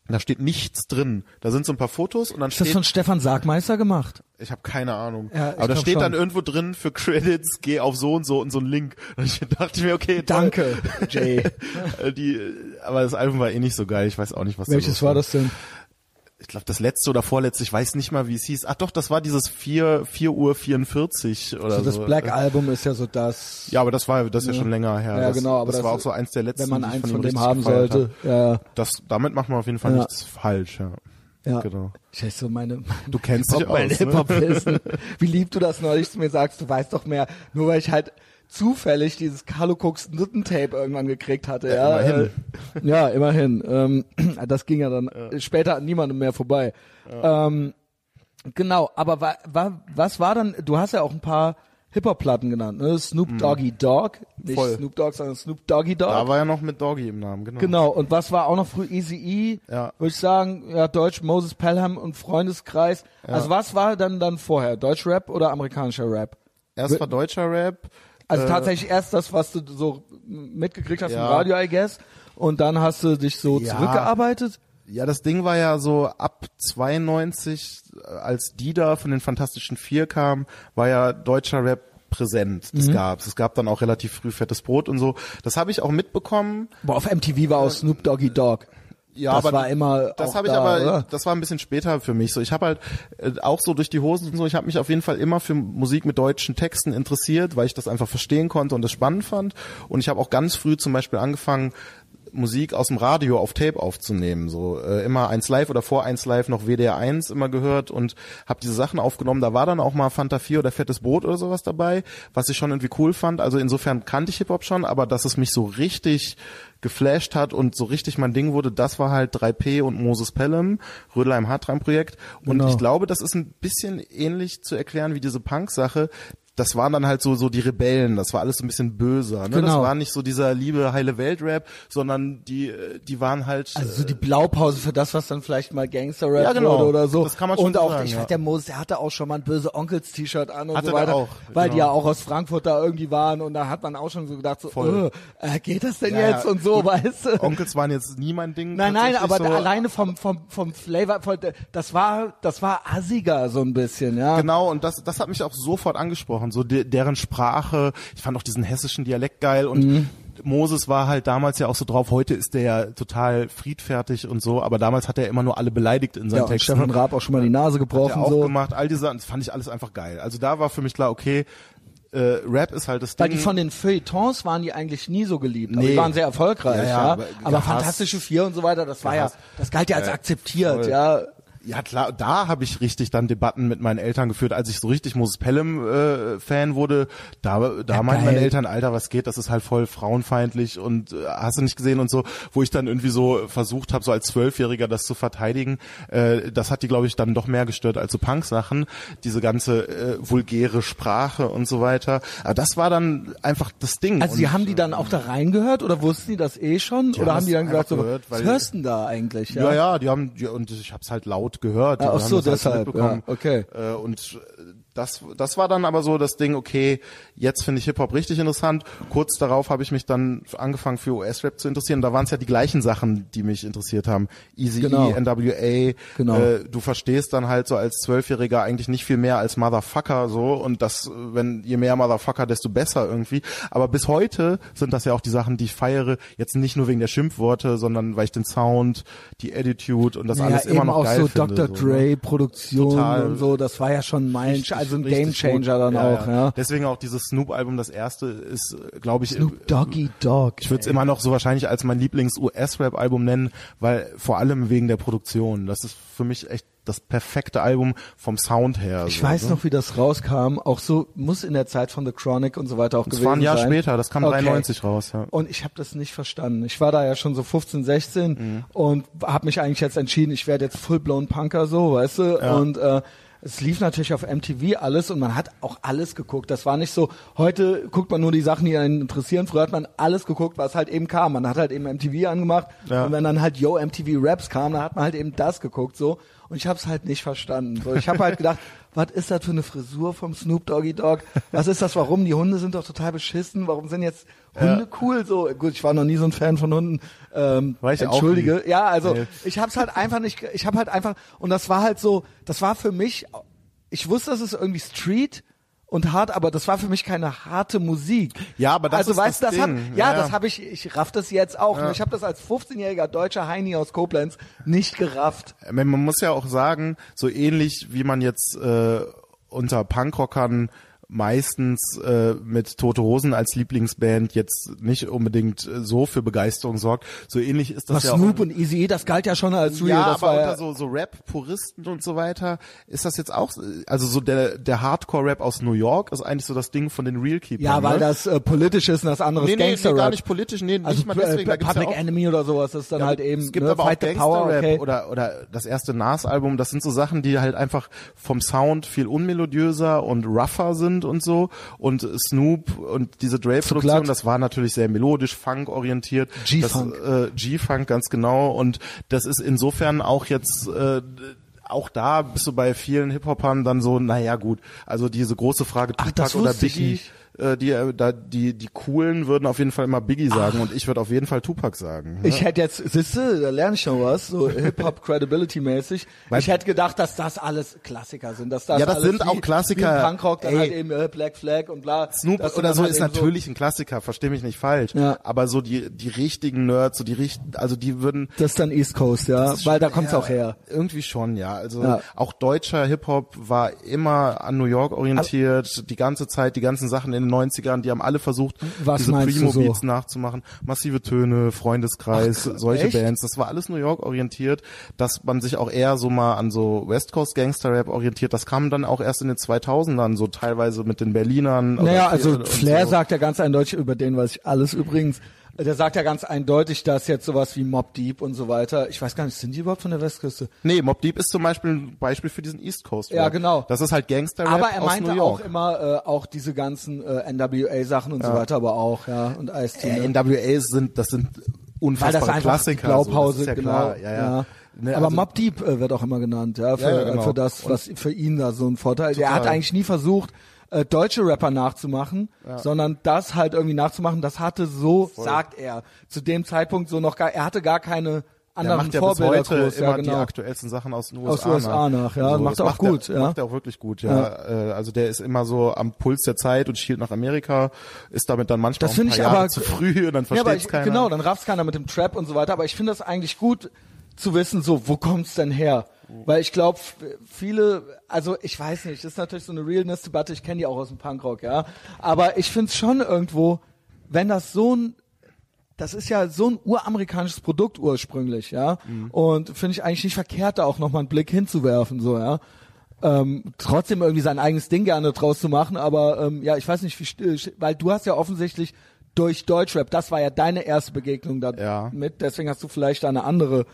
Da steht nichts drin. Da sind so ein paar Fotos und dann Ist das steht, von Stefan Sargmeister gemacht? ich habe keine Ahnung. Ja, aber da steht schon. dann irgendwo drin für Credits, geh auf so und so und so ein Link. Und ich dachte mir, okay. Danke, Jay. Die, aber das Album war eh nicht so geil. Ich weiß auch nicht, was da Welches los war das denn? Ich glaube, das letzte oder vorletzte, ich weiß nicht mal, wie es hieß. Ach doch, das war dieses 4, 4 Uhr 44 oder Also so. das Black Album ist ja so das, Ja, aber das war das ist ja Ja. schon länger her. Ja, das, genau, aber das, das war auch so eins der letzten, wenn man eins von, von dem haben sollte. hab. Ja, Das, damit macht man auf jeden Fall Ja. nichts falsch, ja. ja. Genau. Ich weiß so meine, Du kennst dich Hip-Hop, mein aus, ne? Wie lieb du das neulich zu mir sagst, du weißt doch mehr, nur weil ich halt zufällig dieses Carlo Cooks Nuttentape irgendwann gekriegt hatte. Ja, Ja, immerhin. Äh, ja immerhin. Ähm, das ging ja dann später an niemandem mehr vorbei. Ähm, genau, aber wa, wa, was war dann, du hast ja auch ein paar Hip-Hop-Platten genannt, ne? Snoop Doggy Dogg, nicht Mhm. Voll. Snoop Dogg, sondern Snoop Doggy Dogg. Da war ja noch mit Doggy im Namen, genau. Genau, und was war auch noch früh Easy E? Ja. Würde ich sagen, ja, Deutsch, Moses Pelham und Freundeskreis. Also was war dann dann vorher? Deutsch-Rap oder amerikanischer Rap? Erst war deutscher Rap. Also äh, tatsächlich erst das, was du so mitgekriegt hast Ja. im Radio, I guess. Und dann hast du dich so Ja. zurückgearbeitet. Ja, das Ding war ja so ab 92, äh, als Dida von den Fantastischen Vier kam, war ja deutscher Rap präsent. Mhm. Das gab's. Es gab dann auch relativ früh fettes Brot und so. Das habe ich auch mitbekommen. Boah, auf MTV war auch Snoop Doggy Dogg. Ja, das aber war immer das habe ich da, aber oder? das war ein bisschen später für mich so ich habe halt äh, auch so durch die Hosen und so ich habe mich auf jeden Fall immer für Musik mit deutschen Texten interessiert weil ich das einfach verstehen konnte und das spannend fand und ich habe auch ganz früh zum Beispiel angefangen Musik aus dem Radio auf Tape aufzunehmen, so äh, immer eins live oder vor eins live noch WDR 1 immer gehört und habe diese Sachen aufgenommen. Da war dann auch mal Fanta 4 oder Fettes Brot oder sowas dabei, was ich schon irgendwie cool fand. Also insofern kannte ich Hip Hop schon, aber dass es mich so richtig geflasht hat und so richtig mein Ding wurde, das war halt 3P und Moses Pelham, Rödler im Hartreim Projekt. Und Genau. ich glaube, das ist ein bisschen ähnlich zu erklären wie diese Punk-Sache. Das waren dann halt so so die Rebellen, das war alles so ein bisschen böser. Ne? Das Genau. war nicht so dieser liebe heile Welt-Rap, sondern die äh, die waren halt Also so die Blaupause für das, was dann vielleicht mal Gangster-Rap Ja, genau. wurde oder so. Das kann man schon Und auch, sagen, ich ja. fand, der Moses, der hatte auch schon mal ein böse Onkels-T-Shirt an und Hatte so weiter. auch, weil die genau. ja auch aus Frankfurt da irgendwie waren und da hat man auch schon so gedacht, so, Voll. äh, geht das denn Ja, jetzt und so, Gut, weißt du? Onkels waren jetzt nie mein Ding. Nein, nein, aber so. alleine vom, vom, vom Flavor, von, das war, das war assiger so ein bisschen, ja. Genau, und das, das hat mich auch sofort angesprochen, so de, deren Sprache. Ich fand auch diesen hessischen Dialekt geil und Mhm. Moses war halt damals ja auch so drauf. Heute ist der ja total friedfertig und so, aber damals hat er immer nur alle beleidigt in seinen Ja, und Texten. Stefan Raab auch schon mal die Nase hat er gebrochen, auch so. gemacht, all diese Sachen, das fand ich alles einfach geil. Also da war für mich klar, okay, äh, Rap ist halt das Weil Ding. die von den Feuilletons waren die eigentlich nie so geliebt. Aber Nee. die waren sehr erfolgreich, Ja, ja. ja, Aber, aber. Fantastische Vier und so weiter, das war ja, Gehasst. das galt ja als akzeptiert, voll. ja. Ja klar, da habe ich richtig dann Debatten mit meinen Eltern geführt, als ich so richtig Moses Pelham äh, Fan wurde. Da, da Ja, meinten meine Eltern, Alter, was geht? Das ist halt voll frauenfeindlich und äh, hast du nicht gesehen und so, wo ich dann irgendwie so versucht habe, so als Zwölfjähriger das zu verteidigen. Äh, das hat die, glaube ich, dann doch mehr gestört als so Punk-Sachen, diese ganze äh, vulgäre Sprache und so weiter. Aber das war dann einfach das Ding. Also die Und, haben die dann auch da reingehört oder wussten die das eh schon? Die oder haben die dann gesagt, so, gehört, was weil- hörst du denn da eigentlich? Ja, ja, die haben, ja, und ich hab's halt laut gehört. Ah, ach so, deshalb, ja, okay. Äh, und das, das war dann aber so das Ding, okay, jetzt finde ich Hip-Hop richtig interessant. Kurz darauf habe ich mich dann angefangen für US-Rap zu interessieren. Da waren es ja die gleichen Sachen, die mich interessiert haben. Easy Genau. E, NWA. Genau. Äh, du verstehst dann halt so als Zwölfjähriger eigentlich nicht viel mehr als Motherfucker so und das, wenn je mehr Motherfucker, desto besser irgendwie. Aber bis heute sind das ja auch die Sachen, die ich feiere. Jetzt nicht nur wegen der Schimpfworte, sondern weil ich den Sound, die Attitude und das Ja, alles immer noch auch geil so finde. Dr. so, ne? Dre Produktion Total. und so, das war ja schon mein, also ein richtig Game Changer gut. dann auch, ja. Deswegen auch dieses Snoop-Album, das erste, ist, glaube ich, Snoop Doggy Dog. ich würde es immer noch so wahrscheinlich als mein Lieblings-US-Rap-Album nennen, weil vor allem wegen der Produktion. Das ist für mich echt das perfekte Album vom Sound her. Ich so, weiß ne? noch, wie das rauskam. Auch so muss in der Zeit von The Chronic und so weiter auch Das gewesen war ein Jahr sein. später, das kam Okay. 93 raus. Ja. Und ich habe das nicht verstanden. Ich war da ja schon so 15, 16 Mhm. und habe mich eigentlich jetzt entschieden, ich werde jetzt full-blown Punker so, weißt du? Ja. Und äh, es lief natürlich auf MTV alles und man hat auch alles geguckt. Das war nicht so, heute guckt man nur die Sachen, die einen interessieren. Früher hat man alles geguckt, was halt eben kam. Man hat halt eben MTV angemacht Ja. und wenn dann halt Yo MTV Raps kam, dann hat man halt eben das geguckt so. Und ich habe es halt nicht verstanden. So, ich habe halt gedacht, was ist das für eine Frisur vom Snoop Doggy Dog? Was ist das? Warum? Die Hunde sind doch total beschissen. Warum sind jetzt Hunde cool? So gut, ich war noch nie so ein Fan von Hunden. Ähm, War ich auch entschuldige. nie. Ja, also Nee. ich habe es halt einfach nicht. Ich habe halt einfach und das war halt so. Das war für mich. Ich wusste, das ist irgendwie Street und hart, aber das war für mich keine harte Musik. Ja, aber das also ist weißt du, das das hab, Ding. ja, Ja, ja. das habe ich. Ich raff das jetzt auch. nur Ich habe das als 15-jähriger deutscher Heini aus Koblenz nicht gerafft. Meine, Man muss ja auch sagen, so ähnlich wie man jetzt äh, unter Punkrockern meistens äh, mit Tote Hosen als Lieblingsband jetzt nicht unbedingt äh, so für Begeisterung sorgt. So ähnlich ist das Was ja Snoop auch. und Easy, das galt ja schon als real. Ja, das aber war unter so, so Rap-Puristen und so weiter ist das jetzt auch, also so der, der Hardcore-Rap aus New York ist eigentlich so das Ding von den Real Keepers. ja, weil ne? das äh, politisch ist und das andere nee, ist nee, nee, Gangster-Rap. gar nicht politisch, nee, also nicht mal deswegen. Äh, Public ja Enemy oder sowas, das ist dann Ja, halt eben es gibt ne, aber auch Fight Gangster-Rap okay. oder, oder das erste Nas-Album, das sind so Sachen, die halt einfach vom Sound viel unmelodiöser und rougher sind und so. Und Snoop und diese Dre-Produktion, das war natürlich sehr melodisch, Funk-orientiert. G-Funk. Äh, G-Funk, ganz genau. Und das ist insofern auch jetzt... Äh, auch da bist du bei vielen Hip-Hopern dann so, naja gut, also diese große Frage Ach, Tupac das oder Biggie. Äh, die, äh, da, die, die coolen würden auf jeden Fall immer Biggie sagen und ich würde auf jeden Fall Tupac sagen. ne? Ich hätte jetzt, siehste, da lerne ich schon was, so Hip-Hop Credibility mäßig. Weil- ich hätte gedacht, dass das alles Klassiker sind, dass das Ja, das sind wie, auch Klassiker. Punkrock, dann Ey. halt eben äh, Black Flag und bla. Snoop oder so halt ist natürlich ein Klassiker, versteh mich nicht falsch. Ja. Aber so die, die richtigen Nerds, so die richten, also die würden. Das ist dann East Coast, ja, weil da kommt's eher- auch her. Irgendwie schon, ja. Also Ja. auch deutscher Hip-Hop war immer an New York orientiert, die ganze Zeit, die ganzen Sachen in den 90ern, die haben alle versucht, Was diese du so? Primo-Beats nachzumachen. Massive Töne, Freundeskreis, Ach, solche echt? Bands. Das war alles New York orientiert, dass man sich auch eher so mal an so West Coast Gangster Rap orientiert. Das kam dann auch erst in den 2000ern, so teilweise mit den Berlinern. Naja, also Flair so. sagt ja ganz eindeutig, über den weiß ich alles übrigens, der sagt ja ganz eindeutig, dass jetzt sowas wie Mob Deep und so weiter, ich weiß gar nicht, sind die überhaupt von der Westküste? Nee, Mob Deep ist zum Beispiel ein Beispiel für diesen East Coast Rap. Ja, genau. Das ist halt Gangster Rap Aber er meinte auch immer äh, auch diese ganzen äh, NWA-Sachen und so weiter, aber auch, ja, und Ice-T. äh, ne? NWAs sind, das sind unfassbare Klassiker. Blaupause, so, das ist ja genau. klar. Ja, ja. Ne, Aber also- Mob Deep äh, wird auch immer genannt, ja, für, Ja, ja, genau. für das, was für ihn da so ein Vorteil. Der Total. hat eigentlich nie versucht, äh, deutsche Rapper nachzumachen, sondern das halt irgendwie nachzumachen. Das hatte so, sagt er, zu dem Zeitpunkt so noch gar, er hatte gar keine Der anderen macht ja bis Vorbilder heute groß, immer ja, die genau. aktuellsten Sachen aus den USA, Aus USA nach, ja. Also, Macht er auch gut, er, ja. Macht er auch wirklich gut, ja. Äh, also der ist immer so am Puls der Zeit und schielt nach Amerika, ist damit dann manchmal Das auch ein paar ich Jahre aber zu früh und dann Ja, versteht's aber ich, keiner. genau, dann rafft's keiner mit dem Trap und so weiter. Aber ich finde das eigentlich gut zu wissen, so wo kommt's denn her? Weil ich glaube, viele, also ich weiß nicht, das ist natürlich so eine Realness-Debatte. Ich kenne die auch aus dem Punkrock, ja. Aber ich finde es schon irgendwo, wenn das so ein das ist ja so ein uramerikanisches Produkt ursprünglich, ja. Und finde ich eigentlich nicht verkehrt, da auch nochmal einen Blick hinzuwerfen, so, ja. Ähm, trotzdem irgendwie sein eigenes Ding gerne draus zu machen, aber ähm, ja, ich weiß nicht, wie, weil du hast ja offensichtlich durch Deutschrap, das war ja deine erste Begegnung damit, Ja. deswegen hast du vielleicht eine andere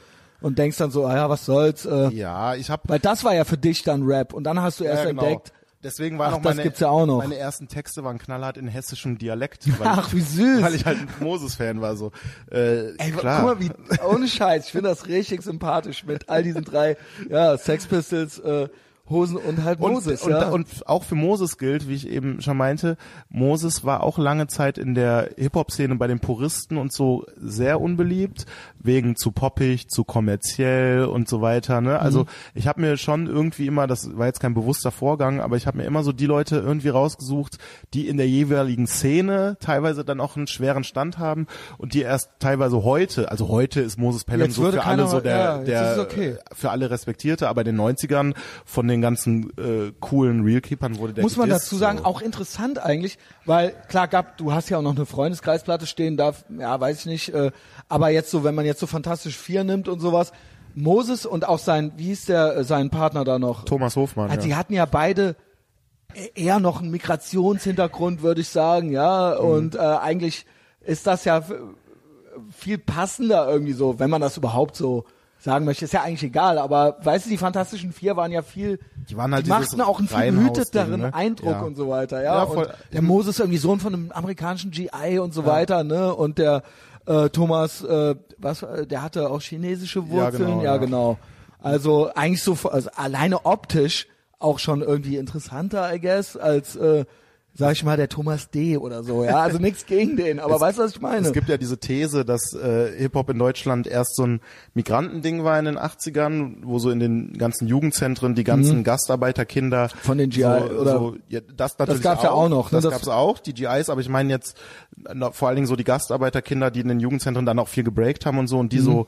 und denkst dann so, ah ja, was soll's, äh, Ja, ich habe weil das war ja für dich dann Rap und dann hast du erst ja, genau. entdeckt, Deswegen waren auch das meine, gibt's ja auch noch. meine ersten Texte waren knallhart in hessischem Dialekt. Weil ach wie süß. Weil ich halt ein Moses-Fan war, so. Äh, Ey, klar. guck mal, wie, ohne Scheiß, ich finde das richtig sympathisch mit all diesen drei, ja, Sex Pistols, äh, Hosen und halt und, Moses, und, ja. und auch für Moses gilt, wie ich eben schon meinte, Moses war auch lange Zeit in der Hip-Hop-Szene bei den Puristen und so sehr unbeliebt, wegen zu poppig, zu kommerziell und so weiter. Ne? Also ich habe mir schon irgendwie immer, das war jetzt kein bewusster Vorgang, aber ich habe mir immer so die Leute irgendwie rausgesucht, die in der jeweiligen Szene teilweise dann auch einen schweren Stand haben und die erst teilweise heute, also heute ist Moses Pelham so für alle keiner- so der, ja, der okay. für alle respektierte, aber in den 90ern von den ganzen äh, coolen Realkeepern wurde der Muss man dazu sagen, so. auch interessant eigentlich, weil klar gab, du hast ja auch noch eine Freundeskreisplatte stehen, darf, ja, weiß ich nicht, äh, aber jetzt so, wenn man jetzt so fantastisch vier nimmt und sowas, Moses und auch sein, wie hieß der, äh, sein Partner da noch? Thomas Hofmann. Also ja. die hatten ja beide e- eher noch einen Migrationshintergrund, würde ich sagen, ja. Mhm. Und äh, eigentlich ist das ja viel passender irgendwie so, wenn man das überhaupt so sagen möchte. Ist ja eigentlich egal, aber weißt du, die Fantastischen Vier waren ja viel, Die waren halt die machten auch einen viel behüteteren ne? Eindruck Ja. und so weiter, ja. Ja, und der Moses irgendwie Sohn von einem amerikanischen GI und so weiter, ne? Und der äh, Thomas, äh, was, äh, der hatte auch chinesische Wurzeln, genau, ja ja. genau. Also eigentlich so, also alleine optisch auch schon irgendwie interessanter, I guess, als, äh, sag ich mal, der Thomas D. oder so, ja. Also nichts gegen den, aber weißt du, was ich meine? Es gibt ja diese These, dass äh, Hip-Hop in Deutschland erst so ein Migrantending war in den 80ern, wo so in den ganzen Jugendzentren die ganzen Gastarbeiterkinder Mhm. Von den GI so, oder- so, ja, das natürlich gab's ja auch noch, ne? Das, Das- gab's auch, die GIs, aber ich meine jetzt na, vor allen Dingen so die Gastarbeiterkinder, die in den Jugendzentren dann auch viel gebreakt haben und so und die Mhm. so,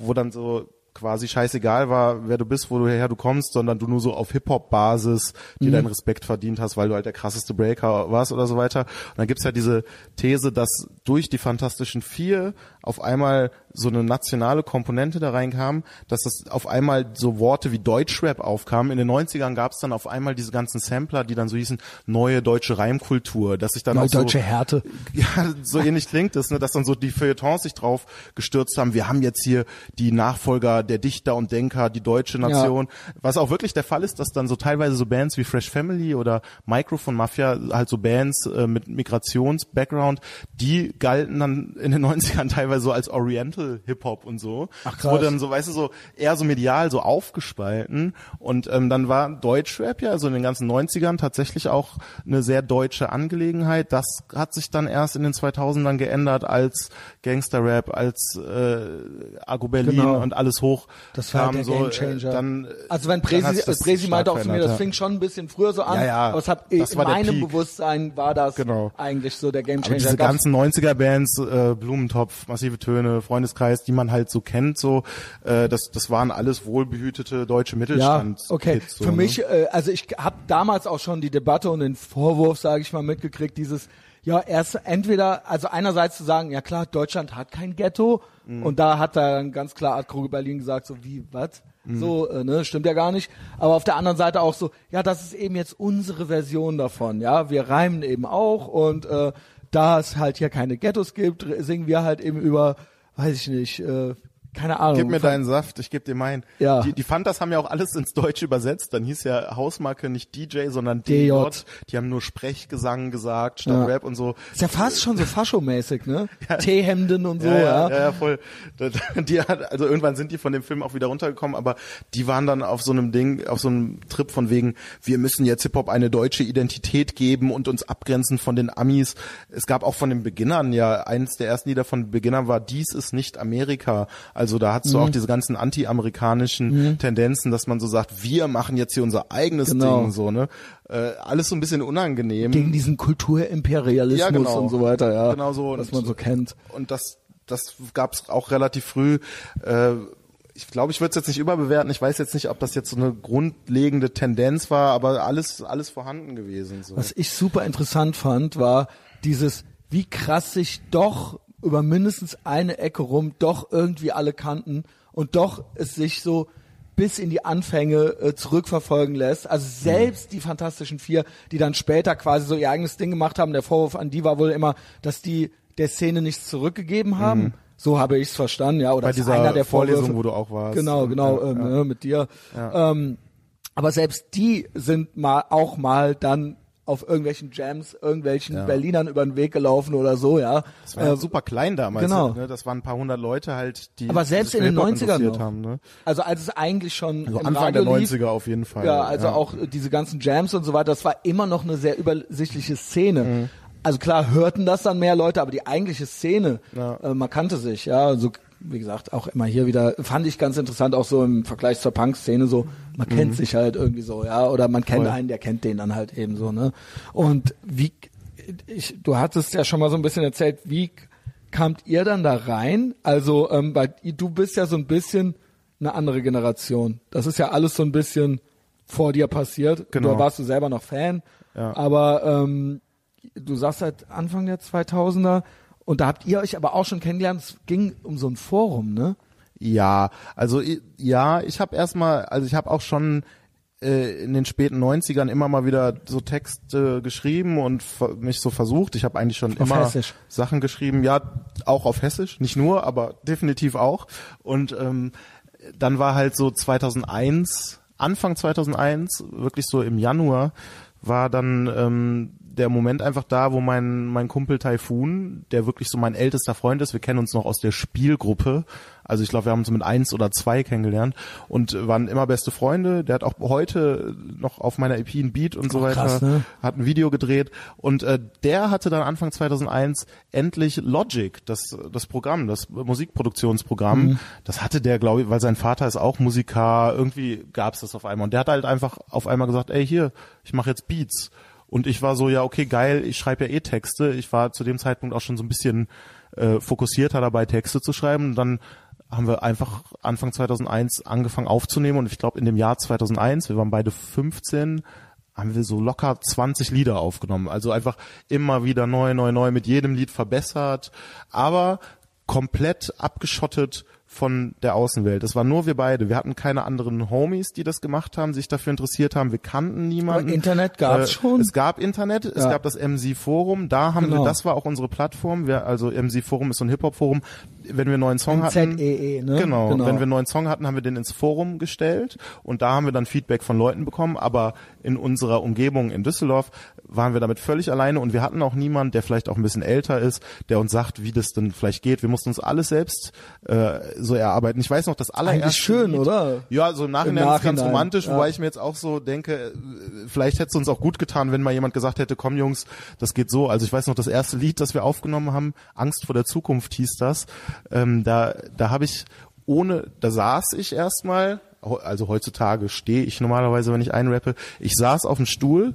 wo dann so quasi scheißegal war, wer du bist, wo du her du kommst, sondern du nur so auf Hip-Hop-Basis dir mhm. deinen Respekt verdient hast, weil du halt der krasseste Breaker warst oder so weiter. Und dann gibt's ja diese These, dass durch die Fantastischen Vier auf einmal so eine nationale Komponente da reinkam, dass das auf einmal so Worte wie Deutschrap aufkamen. In den 90ern gab's dann auf einmal diese ganzen Sampler, die dann so hießen, neue deutsche Reimkultur, dass sich dann neue auch so, deutsche Härte. Ja, so ähnlich klingt es, ne, dass dann so die Feuilletons sich drauf gestürzt haben. Wir haben jetzt hier die Nachfolger der Dichter und Denker, die deutsche Nation. Ja. Was auch wirklich der Fall ist, dass dann so teilweise so Bands wie Fresh Family oder Microphone Mafia, halt so Bands äh, mit Migrations-Background, die galten dann in den 90ern teilweise so als Oriental Hip-Hop und so. Ach krass. Wurde dann so, weißt du, so eher so medial so aufgespalten. Und ähm, dann war Deutschrap ja, also in den ganzen 90ern tatsächlich auch eine sehr deutsche Angelegenheit. Das hat sich dann erst in den 2000ern geändert, als Gangster-Rap, als äh, Argo Berlin genau. und alles hoch das war kam, der so. Äh, dann, also wenn Presi, Presi meinte auch zu mir, das fing schon ein bisschen früher so an, ja, ja, aber es hat in meinem Bewusstsein war das genau. eigentlich so der Gamechanger. diese ganzen 90er Bands, äh, Blumentopf, massive Töne, Freundeskreis, die man halt so kennt, so äh, das das waren alles wohlbehütete deutsche Mittelstand. Ja, okay. Kids, so, Für mich, ne? äh, also ich habe damals auch schon die Debatte und den Vorwurf, sage ich mal, mitgekriegt, dieses ja, erst entweder, also einerseits zu sagen, ja klar, Deutschland hat kein Ghetto mhm. und da hat dann ganz klar Art Kruge Berlin gesagt, so wie, was? Mhm. So, äh, ne, stimmt ja gar nicht. Aber auf der anderen Seite auch so, ja, das ist eben jetzt unsere Version davon, ja. Wir reimen eben auch und äh, da es halt hier keine Ghettos gibt, singen wir halt eben über, weiß ich nicht, äh, keine Ahnung. Gib mir deinen Saft, ich geb dir meinen. Ja. Die, die Fantas haben ja auch alles ins Deutsche übersetzt. Dann hieß ja Hausmarke nicht DJ, sondern DJ. Die haben nur Sprechgesang gesagt statt ja. Rap und so. Ist ja fast schon so Fascho-mäßig, ne? ja. Teehemden und so, ja. Ja, ja, ja voll. Die, also irgendwann sind die von dem Film auch wieder runtergekommen, aber die waren dann auf so einem Ding, auf so einem Trip von wegen, wir müssen jetzt Hip-Hop eine deutsche Identität geben und uns abgrenzen von den Amis. Es gab auch von den Beginnern ja, eins der ersten Lieder von Beginnern war, dies ist nicht Amerika. Also da hast du mhm. auch diese ganzen anti-amerikanischen mhm. Tendenzen, dass man so sagt, wir machen jetzt hier unser eigenes genau. Ding, so, ne? Äh, alles so ein bisschen unangenehm. Gegen diesen Kulturimperialismus ja, genau. und so weiter, ja. Genau so. Was man so kennt. Und das, das gab's auch relativ früh. Äh, ich glaube, ich würde es jetzt nicht überbewerten. Ich weiß jetzt nicht, ob das jetzt so eine grundlegende Tendenz war, aber alles, alles vorhanden gewesen. So. Was ich super interessant fand, war dieses, wie krass sich doch über mindestens eine Ecke rum doch irgendwie alle kannten und doch es sich so bis in die Anfänge äh, zurückverfolgen lässt. Also selbst mhm. die Fantastischen Vier, die dann später quasi so ihr eigenes Ding gemacht haben, der Vorwurf an die war wohl immer, dass die der Szene nichts zurückgegeben haben. Mhm. So habe ich es verstanden, ja. Oder Bei dieser einer der Vorlesung, Vorwürfe. wo du auch warst. Genau, genau, ja, ähm, ja. Ne, mit dir. Ja. Ähm, aber selbst die sind mal auch mal dann auf irgendwelchen Jams irgendwelchen ja. Berlinern über den Weg gelaufen oder so, ja. Das war ja äh, super klein damals. Genau. Ne? Das waren ein paar hundert Leute halt, die Aber selbst in den 90ern noch. haben. Ne? Also als es eigentlich schon also Anfang Radio der 90er lief, auf jeden Fall. Ja, also ja. auch diese ganzen Jams und so weiter, das war immer noch eine sehr übersichtliche Szene. Mhm. Also klar hörten das dann mehr Leute, aber die eigentliche Szene, ja. äh, man kannte sich, ja. Also wie gesagt, auch immer hier wieder, fand ich ganz interessant, auch so im Vergleich zur Punk-Szene so, man mhm. kennt sich halt irgendwie so, ja, oder man kennt Voll. einen, der kennt den dann halt eben so, ne? Und wie, ich, du hattest ja schon mal so ein bisschen erzählt, wie kamt ihr dann da rein? Also, ähm, weil du bist ja so ein bisschen eine andere Generation. Das ist ja alles so ein bisschen vor dir passiert. Genau. Da warst du selber noch Fan, ja. aber ähm, du sagst seit Anfang der 2000er, und da habt ihr euch aber auch schon kennengelernt, es ging um so ein Forum, ne? Ja, also ja, ich habe erstmal, also ich habe auch schon äh, in den späten 90ern immer mal wieder so Texte geschrieben und mich so versucht. Ich habe eigentlich schon auf immer Hessisch. Sachen geschrieben, ja, auch auf Hessisch, nicht nur, aber definitiv auch. Und ähm, dann war halt so 2001, Anfang 2001, wirklich so im Januar, war dann ähm, der Moment einfach da, wo mein, mein Kumpel Typhoon, der wirklich so mein ältester Freund ist, wir kennen uns noch aus der Spielgruppe, also ich glaube, wir haben uns mit eins oder zwei kennengelernt und waren immer beste Freunde. Der hat auch heute noch auf meiner EP ein Beat und so oh, weiter, krass, ne? hat ein Video gedreht und äh, der hatte dann Anfang 2001 endlich Logic, das das Programm, das Musikproduktionsprogramm. Mhm. Das hatte der, glaube ich, weil sein Vater ist auch Musiker. Irgendwie gab's das auf einmal und der hat halt einfach auf einmal gesagt, ey hier, ich mache jetzt Beats. Und ich war so, ja, okay, geil, ich schreibe ja eh Texte. Ich war zu dem Zeitpunkt auch schon so ein bisschen äh, fokussierter dabei, Texte zu schreiben. Und dann haben wir einfach Anfang 2001 angefangen aufzunehmen und ich glaube in dem Jahr 2001, wir waren beide 15, haben wir so locker 20 Lieder aufgenommen. Also einfach immer wieder neu, neu, neu, mit jedem Lied verbessert, aber komplett abgeschottet von der Außenwelt. Es waren nur wir beide. Wir hatten keine anderen Homies, die das gemacht haben, sich dafür interessiert haben. Wir kannten niemanden. Aber Internet gab's äh, schon. Es gab Internet, es Ja. gab das MC Forum. Da haben Genau. wir, das war auch unsere Plattform. Wir, also MC Forum ist so ein Hip Hop Forum. Wenn wir einen neuen Song hatten, ZEE, ne? Genau. Genau. Wenn wir einen neuen Song hatten, haben wir den ins Forum gestellt und da haben wir dann Feedback von Leuten bekommen. Aber in unserer Umgebung in Düsseldorf waren wir damit völlig alleine und wir hatten auch niemanden, der vielleicht auch ein bisschen älter ist, der uns sagt, wie das denn vielleicht geht. Wir mussten uns alles selbst äh, so erarbeiten. Ich weiß noch, das allererste Eigentlich schön, Lied, oder? Ja, so im Nachhinein, Im ist es ganz Nachhinein, romantisch, ja. wobei ich mir jetzt auch so denke, äh, vielleicht hätte es uns auch gut getan, wenn mal jemand gesagt hätte, komm Jungs, das geht so. Also ich weiß noch, das erste Lied, das wir aufgenommen haben, Angst vor der Zukunft hieß das. Ähm, da da habe ich ohne, da saß ich erstmal, also heutzutage stehe ich normalerweise, wenn ich einrappe, ich saß auf dem Stuhl,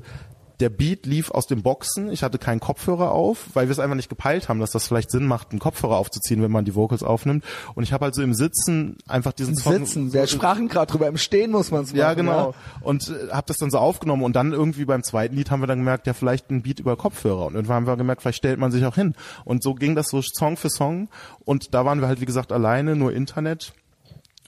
der Beat lief aus den Boxen, ich hatte keinen Kopfhörer auf, weil wir es einfach nicht gepeilt haben, dass das vielleicht Sinn macht, einen Kopfhörer aufzuziehen, wenn man die Vocals aufnimmt. Und ich habe halt so im Sitzen einfach diesen Im Song Sitzen. Wir sprachen gerade drüber. Im Stehen muss man es machen. ja, genau. Und äh, habe das dann so aufgenommen und dann irgendwie beim zweiten Lied haben wir dann gemerkt, ja, vielleicht ein Beat über Kopfhörer. Und irgendwann haben wir gemerkt, vielleicht stellt man sich auch hin. Und so ging das so Song für Song. Und da waren wir halt, wie gesagt, alleine, nur Internet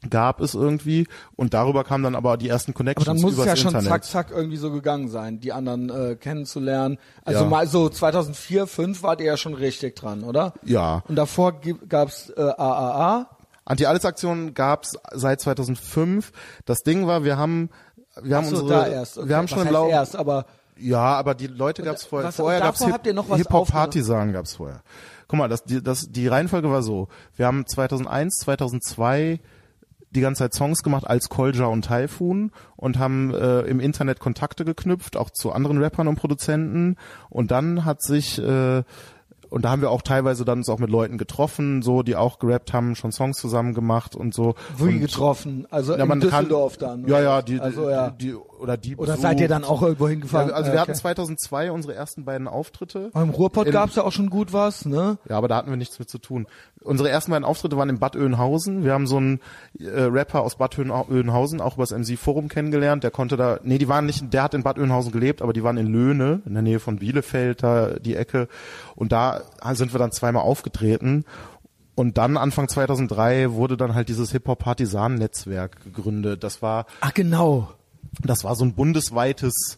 gab es irgendwie und darüber kamen dann aber die ersten Aber Connections dann muss es ja schon Internet. zack, zack irgendwie so gegangen sein, die anderen äh, kennenzulernen. Also Ja. mal so 2004, 2005 wart ihr ja schon richtig dran, oder? Ja. Und davor gab's äh, AAA. Anti-Alles-Aktion gab's seit 2005. Das Ding war, wir haben wir haben so, unsere erst. Okay. wir haben Was schon im Laufe erst, aber Ja, aber die Leute gab's vorher. was- vorher gab's was Hip Hop? Partisan gab's vorher. Guck mal, das die das die Reihenfolge war so. Wir haben 2001, 2002 die ganze Zeit Songs gemacht als Kolja und Typhoon und haben äh, im Internet Kontakte geknüpft, auch zu anderen Rappern und Produzenten. Und dann hat sich äh, und da haben wir auch teilweise dann uns auch mit Leuten getroffen, so die auch gerappt haben, schon Songs zusammen gemacht und so. wie und, getroffen? Also ja, in man kann- Düsseldorf dann. Ja, ja, die, also, ja. die, die oder die Oder besucht. seid ihr dann auch irgendwo hingefahren? Ja, also Äh, wir okay. hatten 2002 unsere ersten beiden Auftritte. Aber Im Ruhrpott in- gab's ja auch schon gut was, ne? Ja, aber da hatten wir nichts mit zu tun. Unsere ersten beiden Auftritte waren in Bad Oeynhausen. Wir haben so einen äh, Rapper aus Bad Oeyn- Oeynhausen auch über das MC Forum kennengelernt. Der konnte da, nee, die waren nicht, der hat in Bad Oeynhausen gelebt, aber die waren in Löhne, in der Nähe von Bielefeld, da die Ecke. Und da sind wir dann zweimal aufgetreten. Und dann Anfang 2003 wurde dann halt dieses Hip-Hop-Partisan-Netzwerk gegründet. Das war Ach genau. Das war so ein bundesweites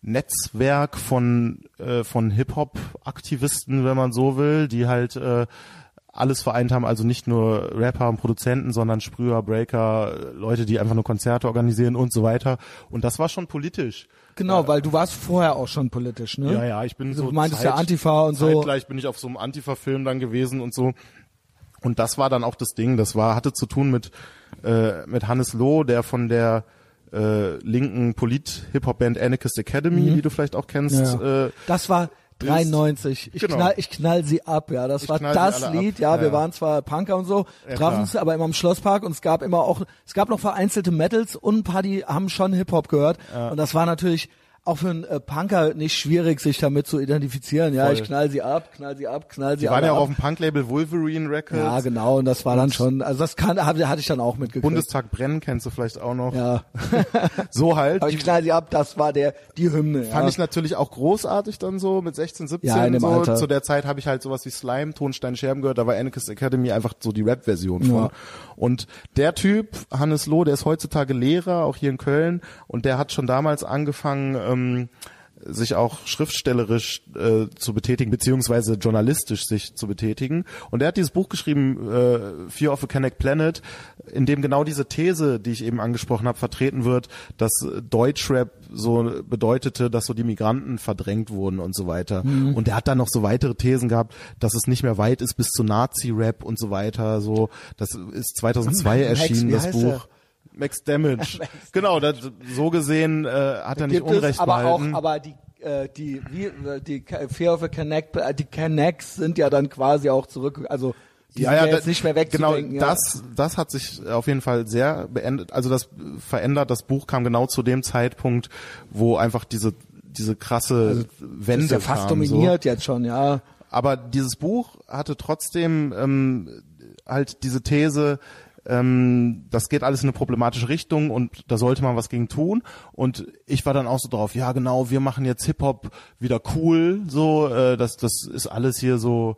Netzwerk von äh, von Hip Hop Aktivisten, wenn man so will, die halt äh, alles vereint haben, also nicht nur Rapper und Produzenten, sondern Sprüher, Breaker, äh, Leute, die einfach nur Konzerte organisieren und so weiter. Und das war schon politisch. Genau, weil du warst vorher auch schon politisch, ne? Ja, ja, ich bin Du so. meintest ja Antifa und so. Zeitgleich bin ich auf so einem Antifa-Film dann gewesen und so. Und das war dann auch das Ding. Das war hatte zu tun mit äh, mit Hannes Loh, der von der äh, linken Polit-Hip-Hop-Band Anarchist Academy, die du vielleicht auch kennst. Mhm. Ja. Äh, Das war 93. Ich Genau. knall, ich knall sie ab, ja. Das Ich war das. Lied, ja. Ja, Wir ja. waren zwar Punker und so, Ja, trafen uns aber immer im Schlosspark und es gab immer auch, es gab noch vereinzelte Metals und ein paar, die haben schon Hip-Hop gehört. Und das war natürlich auch für einen äh, Punker nicht schwierig, sich damit zu identifizieren. Ja, Voll. ich knall sie ab, knall sie ab, knall sie die waren ja auch ab. auf dem Punk-Label Wolverine Records. Ja, genau. Und das war dann schon, also das kann, hatte hatte ich dann auch mitgekriegt. Bundestag brennen kennst du vielleicht auch noch. ja. So halt. Aber ich knall sie ab, das war der, die Hymne. Fand ja. ich natürlich auch großartig dann so mit 16, 17. Ja, in dem so. Alter. Zu der Zeit habe ich halt sowas wie Slime, Tonstein, Scherben gehört. Da war Anarchist Academy einfach so die Rap-Version von. Ja. Und der Typ, Hannes Loh, der ist heutzutage Lehrer, auch hier in Köln. Und der hat schon damals angefangen, ähm, sich auch schriftstellerisch äh, zu betätigen, beziehungsweise journalistisch sich zu betätigen. Und er hat dieses Buch geschrieben, äh, Fear of a Connect Planet, in dem genau diese These, die ich eben angesprochen habe, vertreten wird, dass Deutschrap so bedeutete, dass so die Migranten verdrängt wurden und so weiter. Mhm. Und er hat dann noch so weitere Thesen gehabt, dass es nicht mehr weit ist bis zu Nazi-Rap und so weiter. So, das ist 2002 Max, erschienen, das Buch. er? Max Damage. genau, das, so gesehen äh, hat er nicht Unrecht es, aber auch, behalten. aber die äh, die wie äh, die Fear of a Connect, äh, die Connects sind ja dann quasi auch zurück, also die sind ja, jetzt da- nicht mehr wegzudenken. Genau, ja. das, das hat sich auf jeden Fall sehr beendet, also das verändert. Das Buch kam genau zu dem Zeitpunkt, wo einfach diese diese krasse Wende ist ja fast kam, dominiert jetzt schon, ja. So. Aber dieses Buch hatte trotzdem ähm, halt diese These, ähm, das geht alles in eine problematische Richtung und da sollte man was gegen tun. Und ich war dann auch so drauf, ja genau, wir machen jetzt Hip-Hop wieder cool, so, äh, das, das ist alles hier so,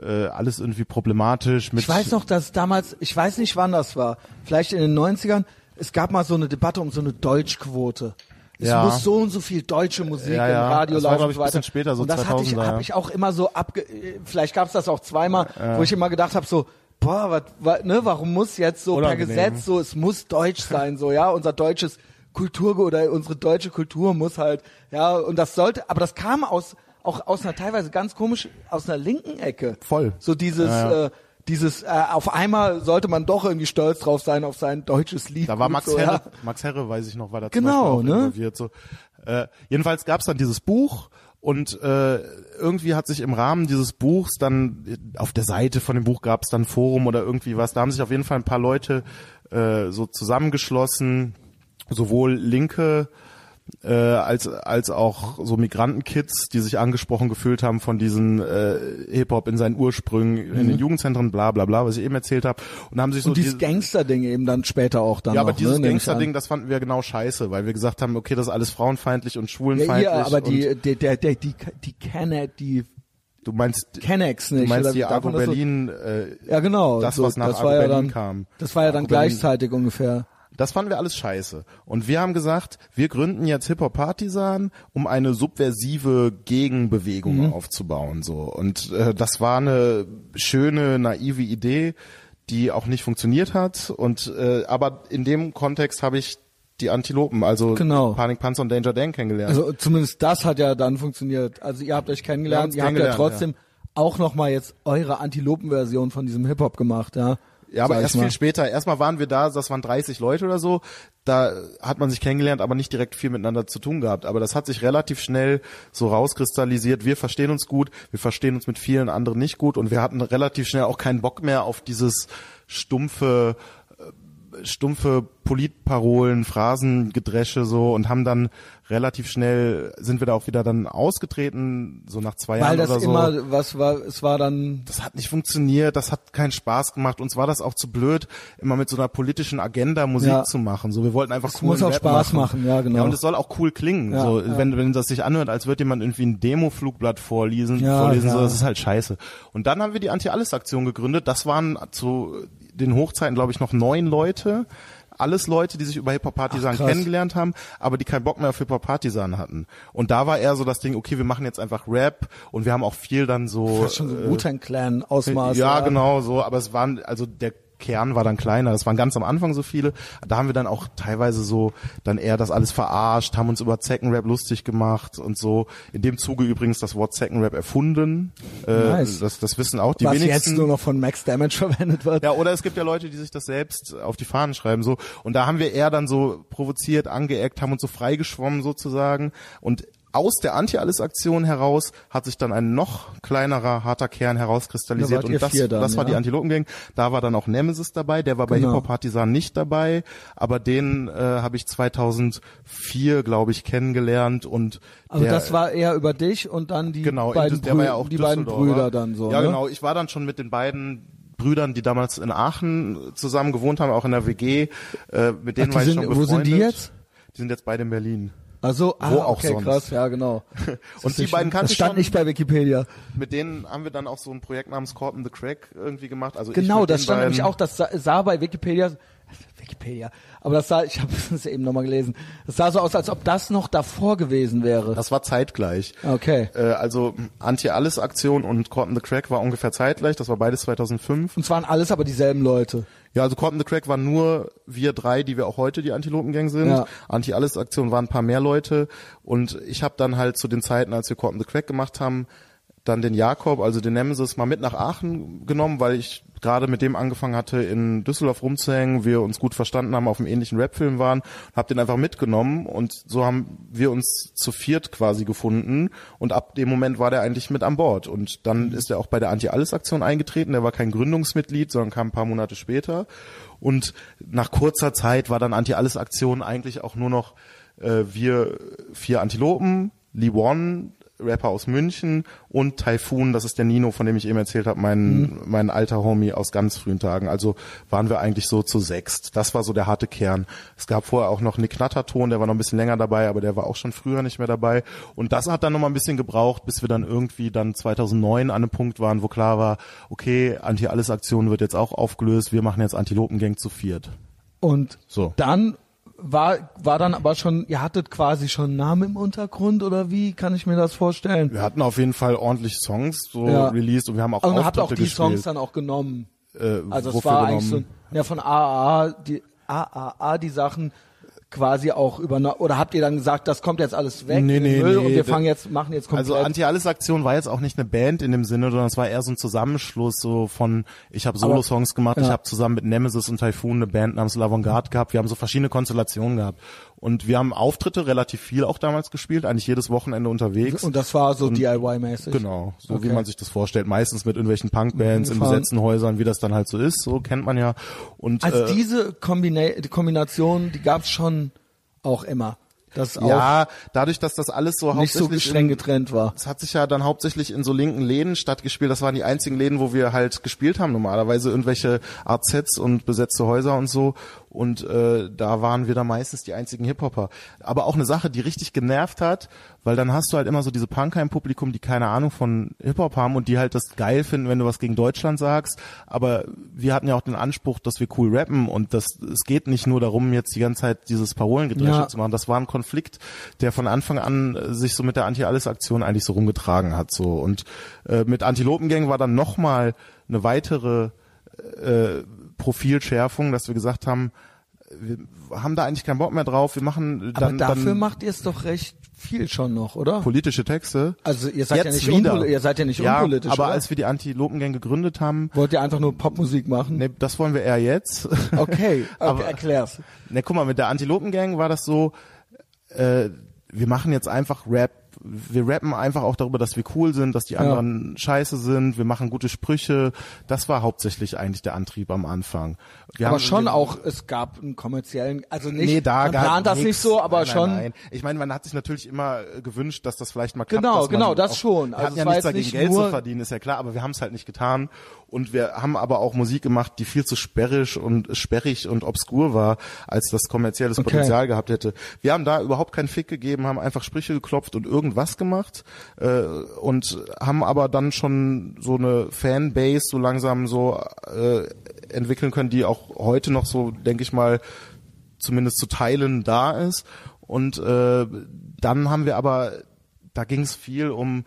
äh, alles irgendwie problematisch. Mit Ich weiß noch, dass damals, ich weiß nicht wann das war, vielleicht in den 90ern, es gab mal so eine Debatte um so eine Deutschquote. Es Ja. muss so und so viel deutsche Musik Ja, ja. im Radio Das war, laufen und ich, weiter. bisschen später, so und das hatte ich, 2000er, habe ich auch immer so abge, vielleicht gab es das auch zweimal, wo ich immer gedacht habe so, boah, wat, wat, ne, warum muss jetzt so Unangenehm. per Gesetz so, es muss deutsch sein, so, ja, unser deutsches Kultur oder unsere deutsche Kultur muss halt, ja, und das sollte, aber das kam aus, auch aus einer teilweise ganz komisch, aus einer linken Ecke. Voll. So dieses, Ja, ja. Äh, dieses, äh, auf einmal sollte man doch irgendwie stolz drauf sein auf sein deutsches Lied. Da war Max so, Herre, ja. Max Herre, weiß ich noch, war da Genau, zum Beispiel auch ne? involviert. So. Äh, jedenfalls gab's dann dieses Buch und äh, irgendwie hat sich im Rahmen dieses Buchs dann auf der Seite von dem Buch gab's dann ein Forum oder irgendwie was. Da haben sich auf jeden Fall ein paar Leute äh, so zusammengeschlossen, sowohl Linke äh, als als auch so Migrantenkids, die sich angesprochen gefühlt haben von diesen äh, Hip-Hop in seinen Ursprüngen in den Jugendzentren, bla bla bla, was ich eben erzählt habe. Und haben sich so Mhm. Und dieses diese- Gangster-Ding eben dann später auch dann ja, noch, aber dieses ne, Gangster-Ding, an. das fanden wir genau scheiße, weil wir gesagt haben, okay, das ist alles frauenfeindlich und Ja, schwulenfeindlich. ihr, aber und die, die, der, der, die, die Kenneck, die du meinst, Kennex du nicht. meinst oder die Argo das so- Berlin, äh, Ja, genau. das, so, was nach das Argo war ja Berlin dann, kam. Das war ja dann Argo Berlin. gleichzeitig ungefähr. Das fanden wir alles scheiße. Und wir haben gesagt, wir gründen jetzt Hip-Hop Partisan, um eine subversive Gegenbewegung Mhm. aufzubauen. So. Und äh, das war eine schöne, naive Idee, die auch nicht funktioniert hat. Und äh, aber in dem Kontext habe ich die Antilopen, also Genau. Panik Panzer und Danger Dan kennengelernt. Also zumindest das hat ja dann funktioniert. Also ihr habt euch kennengelernt, ihr habt ja kennengelernt, trotzdem auch noch mal jetzt eure Antilopen-Version von diesem Hip-Hop gemacht, ja. Ja, aber erst viel später. Erstmal waren wir da, das waren 30 Leute oder so. Da hat man sich kennengelernt, aber nicht direkt viel miteinander zu tun gehabt. Aber das hat sich relativ schnell so rauskristallisiert. Wir verstehen uns gut, wir verstehen uns mit vielen anderen nicht gut und wir hatten relativ schnell auch keinen Bock mehr auf dieses stumpfe stumpfe Politparolen, Phrasengedresche so und haben dann relativ schnell sind wir da auch wieder dann ausgetreten, so nach zwei Weil Jahren das oder so immer, was war, es war dann, das hat nicht funktioniert, das hat keinen Spaß gemacht. Uns war das auch zu blöd, immer mit so einer politischen Agenda Musik Ja. zu machen. So, wir wollten einfach Es coolen muss auch Rap Spaß machen. machen, ja, genau. Ja, und es soll auch cool klingen. Ja, so, ja. wenn wenn das sich anhört, als würde jemand irgendwie ein Demo-Flugblatt vorlesen, Ja, vorlesen, ja. so, das ist halt scheiße. Und dann haben wir die Anti-Alles-Aktion gegründet. Das waren zu den Hochzeiten, glaube ich, noch neun Leute. Alles Leute, die sich über Hip-Hop-Partisan kennengelernt haben, aber die keinen Bock mehr auf Hip-Hop-Partisan hatten. Und da war eher so das Ding, okay, wir machen jetzt einfach Rap und wir haben auch viel dann so fast schon so äh, Clan Ausmaß. ja, genau so, aber es waren, also der Kern war dann kleiner, das waren ganz am Anfang so viele. Da haben wir dann auch teilweise so dann eher das alles verarscht, haben uns über Zeckenrap lustig gemacht und so. In dem Zuge übrigens das Wort Zeckenrap erfunden. Äh, Nice. das, das wissen auch die Was wenigsten. jetzt nur noch von Max Damage verwendet wird. Ja, oder es gibt ja Leute, die sich das selbst auf die Fahnen schreiben, so. Und da haben wir eher dann so provoziert, angeeckt, haben uns so freigeschwommen sozusagen. Und aus der Anti-Alles-Aktion heraus hat sich dann ein noch kleinerer, harter Kern herauskristallisiert. Da Und das, dann, das war ja. die Antilopen-Gang. Da war dann auch Nemesis dabei, der war bei Genau. Hip Hop Partisan nicht dabei, aber den äh, habe ich 2004, glaube ich, kennengelernt und Also der, das war eher über dich und dann die genau, beiden, der war ja auch die beiden. Brüder dann so. Ja, ne? genau. Ich war dann schon mit den beiden Brüdern, die damals in Aachen zusammen gewohnt haben, auch in der WG. Äh, mit denen Ach, war ich sind- schon wo befreundet. sind die jetzt? Die sind jetzt beide in Berlin. Also, ah, Wo auch okay, sonst. krass, ja, genau. Und die beiden kannte Das ich stand schon. nicht bei Wikipedia. Mit denen haben wir dann auch so ein Projekt namens Caught in the Crack irgendwie gemacht. Also Genau, das stand nämlich auch, das sah, sah bei Wikipedia, Wikipedia, aber das sah, ich habe es eben nochmal gelesen, das sah so aus, als ob das noch davor gewesen wäre. Das war zeitgleich. Okay. Äh, also Anti-Alles-Aktion und Caught in the Crack war ungefähr zeitgleich. Das war beides 2005. Und zwar waren alles aber dieselben Leute. Ja, also in the Crack waren nur wir drei, die wir auch heute die Antilopengang sind. Ja. Anti-Alles-Aktion waren ein paar mehr Leute. Und ich habe dann halt zu den Zeiten, als wir in the Crack gemacht haben, dann den Jakob, also den Nemesis, mal mit nach Aachen genommen, weil ich gerade mit dem angefangen hatte, in Düsseldorf rumzuhängen, wir uns gut verstanden haben, auf einem ähnlichen Rap-Film waren, hab den einfach mitgenommen und so haben wir uns zu viert quasi gefunden und ab dem Moment war der eigentlich mit an Bord. Und dann ist er auch bei der Anti-Alles-Aktion eingetreten, der war kein Gründungsmitglied, sondern kam ein paar Monate später. Und nach kurzer Zeit war dann Anti-Alles-Aktion eigentlich auch nur noch äh, wir vier Antilopen, Lee One, Rapper aus München und Typhoon, das ist der Nino, von dem ich eben erzählt habe, mein, mhm. mein alter Homie aus ganz frühen Tagen. Also waren wir eigentlich so zu sechst. Das war so der harte Kern. Es gab vorher auch noch Nick Knatterton, der war noch ein bisschen länger dabei, aber der war auch schon früher nicht mehr dabei. Und das hat dann noch mal ein bisschen gebraucht, bis wir dann irgendwie dann 2009 an einem Punkt waren, wo klar war, okay, Anti-Alles-Aktion wird jetzt auch aufgelöst, wir machen jetzt Antilopengang zu viert. Und so. dann war, war dann aber schon, ihr hattet quasi schon Namen im Untergrund oder wie kann ich mir das vorstellen? Wir hatten auf jeden Fall ordentlich Songs so ja. released und wir haben auch also Auftritte habt auch die gespielt. Songs dann auch genommen. Äh, also es war genommen? eigentlich so, ja von AAA, die AAA die Sachen quasi auch über oder habt ihr dann gesagt, das kommt jetzt alles weg nee, nee, Müll nee, und wir fangen jetzt machen jetzt komplett Also Anti-Alles-Aktion war jetzt auch nicht eine Band in dem Sinne, sondern es war eher so ein Zusammenschluss so von ich habe Solo-Songs gemacht, ja. ich habe zusammen mit Nemesis und Typhoon eine Band namens L'Avantgarde gehabt, wir haben so verschiedene Konstellationen gehabt und wir haben Auftritte relativ viel auch damals gespielt, eigentlich jedes Wochenende unterwegs. Und das war so DIY-mäßig? Genau, so okay. wie man sich das vorstellt. Meistens mit irgendwelchen Punkbands in besetzten Häusern, wie das dann halt so ist, so kennt man ja. Und Also äh, diese Kombina Kombination, die gab's schon auch immer. Das ja, dadurch, dass das alles so nicht so streng getrennt war. Es hat sich ja dann hauptsächlich in so linken Läden stattgespielt. Das waren die einzigen Läden, wo wir halt gespielt haben normalerweise irgendwelche AZs und besetzte Häuser und so und äh, da waren wir dann meistens die einzigen Hip-Hopper. Aber auch eine Sache, die richtig genervt hat, weil dann hast du halt immer so diese Punkheim-Publikum, die keine Ahnung von Hip-Hop haben und die halt das geil finden, wenn du was gegen Deutschland sagst. Aber wir hatten ja auch den Anspruch, dass wir cool rappen und das, es geht nicht nur darum, jetzt die ganze Zeit dieses Parolengedresche ja. zu machen. Das war ein Konflikt, der von Anfang an sich so mit der Anti-Alles-Aktion eigentlich so rumgetragen hat. So Und äh, mit Antilopengang war dann nochmal eine weitere äh, Profilschärfung, dass wir gesagt haben, wir haben da eigentlich keinen Bock mehr drauf. Wir machen dann. Aber dafür dann macht ihr es doch recht viel schon noch, oder? Politische Texte. Also ihr seid Jetzt ja nicht unpol ihr seid ja nicht ja, unpolitisch. Aber oder? als wir die Anti-Lopengang gegründet haben, wollt ihr einfach nur Popmusik machen? Nee, das wollen wir eher jetzt. Okay, okay aber, erklär's. Ne, guck mal, mit der Anti-Lopengang war das so. Äh, wir machen jetzt einfach Rap wir rappen einfach auch darüber, dass wir cool sind, dass die anderen ja. scheiße sind, wir machen gute Sprüche. Das war hauptsächlich eigentlich der Antrieb am Anfang. Wir aber schon auch, es gab einen kommerziellen, also nicht, nee, da man plant das nix. nicht so, aber nein, schon. Nein, Ich meine, man hat sich natürlich immer äh, gewünscht, dass das vielleicht mal klappt. Genau, genau, das schon. Wir also hatten ja nichts dagegen, Geld zu verdienen, ist ja klar, aber wir haben es halt nicht getan. Und wir haben aber auch Musik gemacht, die viel zu sperrig und sperrig und obskur war, als das kommerzielles okay. Potenzial gehabt hätte. Wir haben da überhaupt keinen Fick gegeben, haben einfach Sprüche geklopft und irgendwas gemacht äh, und haben aber dann schon so eine Fanbase so langsam so äh, entwickeln können, die auch heute noch so, denke ich mal, zumindest zu Teilen da ist. Und äh, dann haben wir aber, da ging es viel um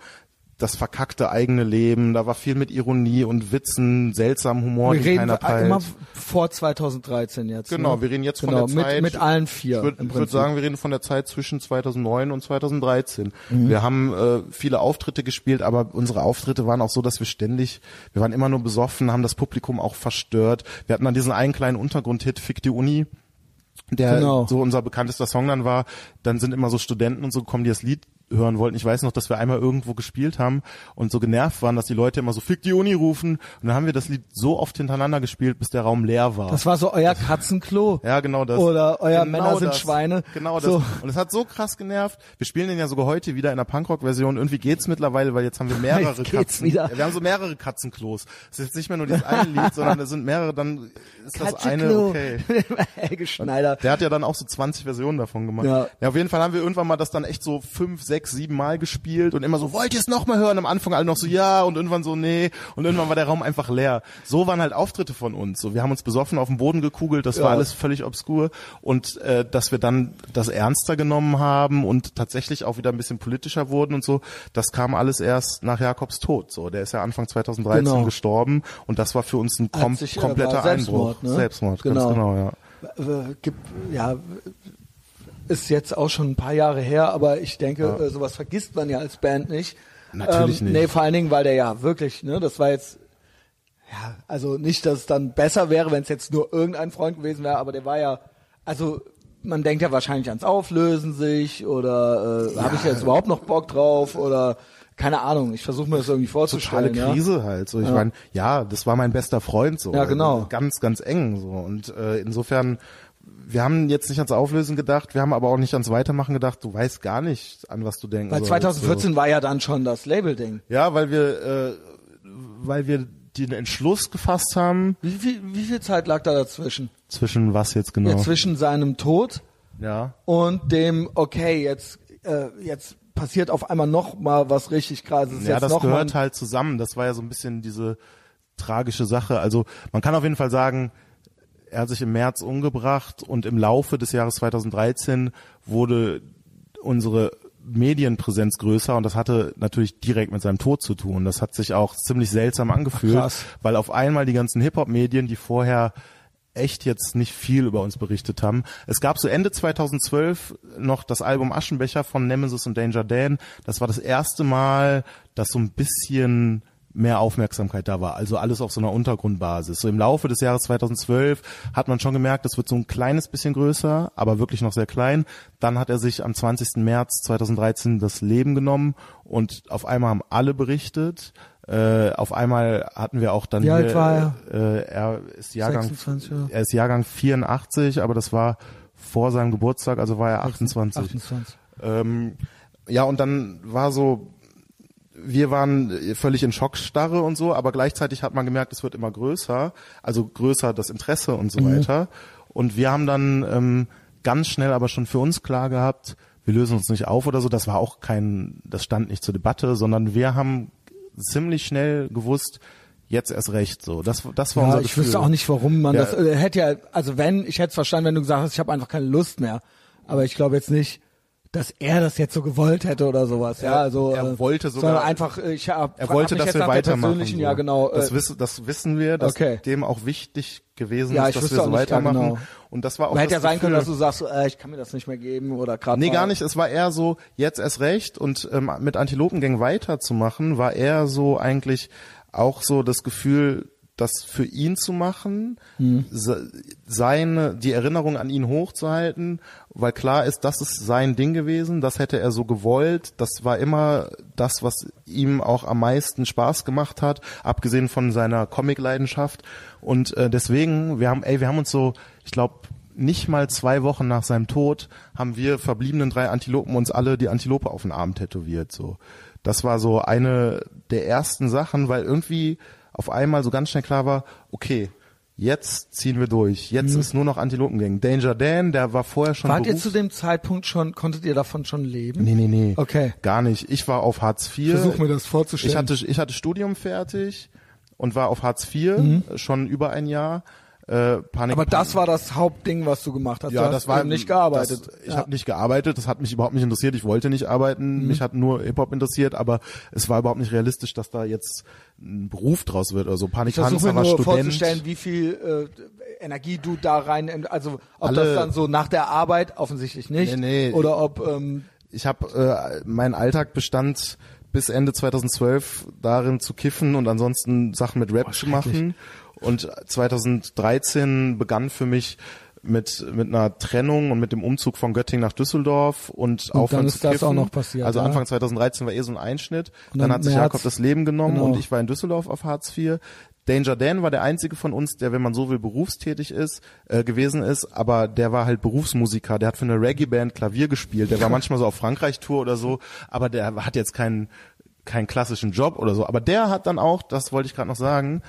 das verkackte eigene Leben, da war viel mit Ironie und Witzen, seltsamen Humor, wir den reden keiner immer vor 2013 jetzt. Genau, ne? wir reden jetzt genau, von der Zeit. Mit, mit allen vier. Ich würde würd sagen, wir reden von der Zeit zwischen 2009 und 2013. Mhm. Wir haben äh, viele Auftritte gespielt, aber unsere Auftritte waren auch so, dass wir ständig, wir waren immer nur besoffen, haben das Publikum auch verstört. Wir hatten dann diesen einen kleinen Untergrundhit, Fick die Uni der genau. so unser bekanntester Song dann war, dann sind immer so Studenten und so kommen, die das Lied hören wollten. Ich weiß noch, dass wir einmal irgendwo gespielt haben und so genervt waren, dass die Leute immer so fick die Uni rufen. Und dann haben wir das Lied so oft hintereinander gespielt, bis der Raum leer war. Das war so euer Katzenklo. Ja, genau das. Oder euer genau Männer sind das. Schweine. Genau das. So. Und es hat so krass genervt. Wir spielen den ja sogar heute wieder in der Punkrock-Version. Irgendwie geht's mittlerweile, weil jetzt haben wir mehrere Katzen. Wieder. Ja, wir haben so mehrere Katzenklos. Es ist jetzt nicht mehr nur dieses eine Lied, sondern es sind mehrere, dann ist das eine okay. Helge Schneider. Der hat ja dann auch so 20 Versionen davon gemacht. Ja. ja, auf jeden Fall haben wir irgendwann mal das dann echt so fünf, sechs, sieben Mal gespielt und immer so, wollt ihr es nochmal hören? Am Anfang alle noch so, ja und irgendwann so, nee und irgendwann war der Raum einfach leer. So waren halt Auftritte von uns. So, wir haben uns besoffen auf den Boden gekugelt, das ja. war alles völlig obskur und äh, dass wir dann das ernster genommen haben und tatsächlich auch wieder ein bisschen politischer wurden und so, das kam alles erst nach Jakobs Tod. So, der ist ja Anfang 2013 genau. gestorben und das war für uns ein kom sich, äh, kompletter Selbstmord, Einbruch. Ne? Selbstmord, genau. ganz genau, ja. Gibt, ja, ist jetzt auch schon ein paar Jahre her, aber ich denke, ja. äh, sowas vergisst man ja als Band nicht. Natürlich ähm, nicht. Nee, vor allen Dingen, weil der ja wirklich, ne, das war jetzt, ja, also nicht, dass es dann besser wäre, wenn es jetzt nur irgendein Freund gewesen wäre, aber der war ja, also man denkt ja wahrscheinlich ans Auflösen sich oder äh, ja. habe ich jetzt überhaupt noch Bock drauf oder keine Ahnung, ich versuche mir das irgendwie vorzustellen. Totale Krise ja? halt. So, ich ja. meine, ja, das war mein bester Freund so. Ja, genau. Ganz, ganz eng so. Und äh, insofern wir haben jetzt nicht ans Auflösen gedacht, wir haben aber auch nicht ans Weitermachen gedacht. Du weißt gar nicht, an was du denkst. Weil 2014 so. war ja dann schon das Label-Ding. Ja, weil wir, äh, weil wir den Entschluss gefasst haben. Wie viel, wie viel Zeit lag da dazwischen? Zwischen was jetzt genau? Ja, zwischen seinem Tod ja. und dem, okay, jetzt, äh, jetzt passiert auf einmal noch mal was richtig krasses. Ja, das gehört halt zusammen. Das war ja so ein bisschen diese tragische Sache. Also man kann auf jeden Fall sagen, er hat sich im März umgebracht und im Laufe des Jahres 2013 wurde unsere Medienpräsenz größer und das hatte natürlich direkt mit seinem Tod zu tun. Das hat sich auch ziemlich seltsam angefühlt, Ach, weil auf einmal die ganzen Hip-Hop-Medien, die vorher echt jetzt nicht viel über uns berichtet haben. Es gab so Ende 2012 noch das Album Aschenbecher von Nemesis und Danger Dan. Das war das erste Mal, dass so ein bisschen mehr Aufmerksamkeit da war. Also alles auf so einer Untergrundbasis. So im Laufe des Jahres 2012 hat man schon gemerkt, das wird so ein kleines bisschen größer, aber wirklich noch sehr klein. Dann hat er sich am 20. März 2013 das Leben genommen und auf einmal haben alle berichtet. Äh, auf einmal hatten wir auch dann Wie alt war er? Äh, er ist Jahrgang 26, ja. er ist Jahrgang 84, aber das war vor seinem Geburtstag, also war er 28. 28. Ähm, ja, und dann war so wir waren völlig in Schockstarre und so, aber gleichzeitig hat man gemerkt, es wird immer größer, also größer das Interesse und so mhm. weiter. Und wir haben dann ähm, ganz schnell aber schon für uns klar gehabt, wir lösen uns nicht auf oder so. Das war auch kein, das stand nicht zur Debatte, sondern wir haben ziemlich schnell gewusst, jetzt erst recht so. Das, das war ja, unser ich Gefühl. wüsste auch nicht, warum man ja. das äh, hätte ja, also wenn, ich hätte es verstanden, wenn du gesagt hast, ich habe einfach keine Lust mehr. Aber ich glaube jetzt nicht, dass er das jetzt so gewollt hätte oder sowas. Ja, also er äh, wollte sogar einfach ich hab, er wollte, dass wir weitermachen. So. Ja, genau. Das, äh, wissen, das wissen wir, dass okay. dem auch wichtig gewesen ja, ist, dass wir so weitermachen. Genau. Und das war auch. hätte ja sein Gefühl, können, dass du sagst, äh, ich kann mir das nicht mehr geben oder gerade. Nee, gar nicht. Es war eher so, jetzt erst recht und ähm, mit Antilopengang weiterzumachen, war eher so eigentlich auch so das Gefühl, das für ihn zu machen, mhm. seine, die Erinnerung an ihn hochzuhalten, weil klar ist, das ist sein Ding gewesen, das hätte er so gewollt, das war immer das, was ihm auch am meisten Spaß gemacht hat, abgesehen von seiner Comic-Leidenschaft und äh, deswegen, wir haben, ey, wir haben uns so, ich glaube, nicht mal zwei Wochen nach seinem Tod haben wir verbliebenen drei Antilopen uns alle die Antilope auf den Arm tätowiert, so. Das war so eine der ersten Sachen, weil irgendwie auf einmal so ganz schnell klar war, okay, jetzt ziehen wir durch. Jetzt mhm. ist nur noch Antilopengang. Danger Dan, der war vorher schon. Wart ihr zu dem Zeitpunkt schon, konntet ihr davon schon leben? Nee, nee, nee. Okay. Gar nicht. Ich war auf Hartz IV. Versuch mir das vorzustellen. Ich hatte, ich hatte Studium fertig und war auf Hartz IV mhm. schon über ein Jahr äh, Panik. Aber das war das Hauptding, was du gemacht hast. Ja, das war nicht gearbeitet. Das, ich ja. habe nicht gearbeitet. Das hat mich überhaupt nicht interessiert. Ich wollte nicht arbeiten. Mhm. Mich hat nur Hip Hop interessiert, aber es war überhaupt nicht realistisch, dass da jetzt ein Beruf draus wird. Also Panik Hans war nur Student. vorzustellen, wie viel äh, Energie du da rein, also ob Alle, das dann so nach der Arbeit offensichtlich nicht nee, nee. oder ob ähm, ich habe äh, mein Alltag bestand bis Ende 2012 darin zu kiffen und ansonsten Sachen mit Rap oh, zu machen und 2013 begann für mich mit mit einer Trennung und mit dem Umzug von Göttingen nach Düsseldorf und, und aufhören zu kiffen. auch noch passiert. Also Anfang 2013 war eh so ein Einschnitt. Dann, dann hat sich Jakob das Leben genommen genau. und ich war in Düsseldorf auf Hartz IV. Danger Dan war der einzige von uns, der, wenn man so will, berufstätig ist, äh, gewesen ist, aber der war halt Berufsmusiker, der hat für eine Reggae-Band Klavier gespielt, der war manchmal so auf Frankreich-Tour oder so, aber der hat jetzt keinen keinen klassischen Job oder so. Aber der hat dann auch, das wollte ich gerade noch sagen,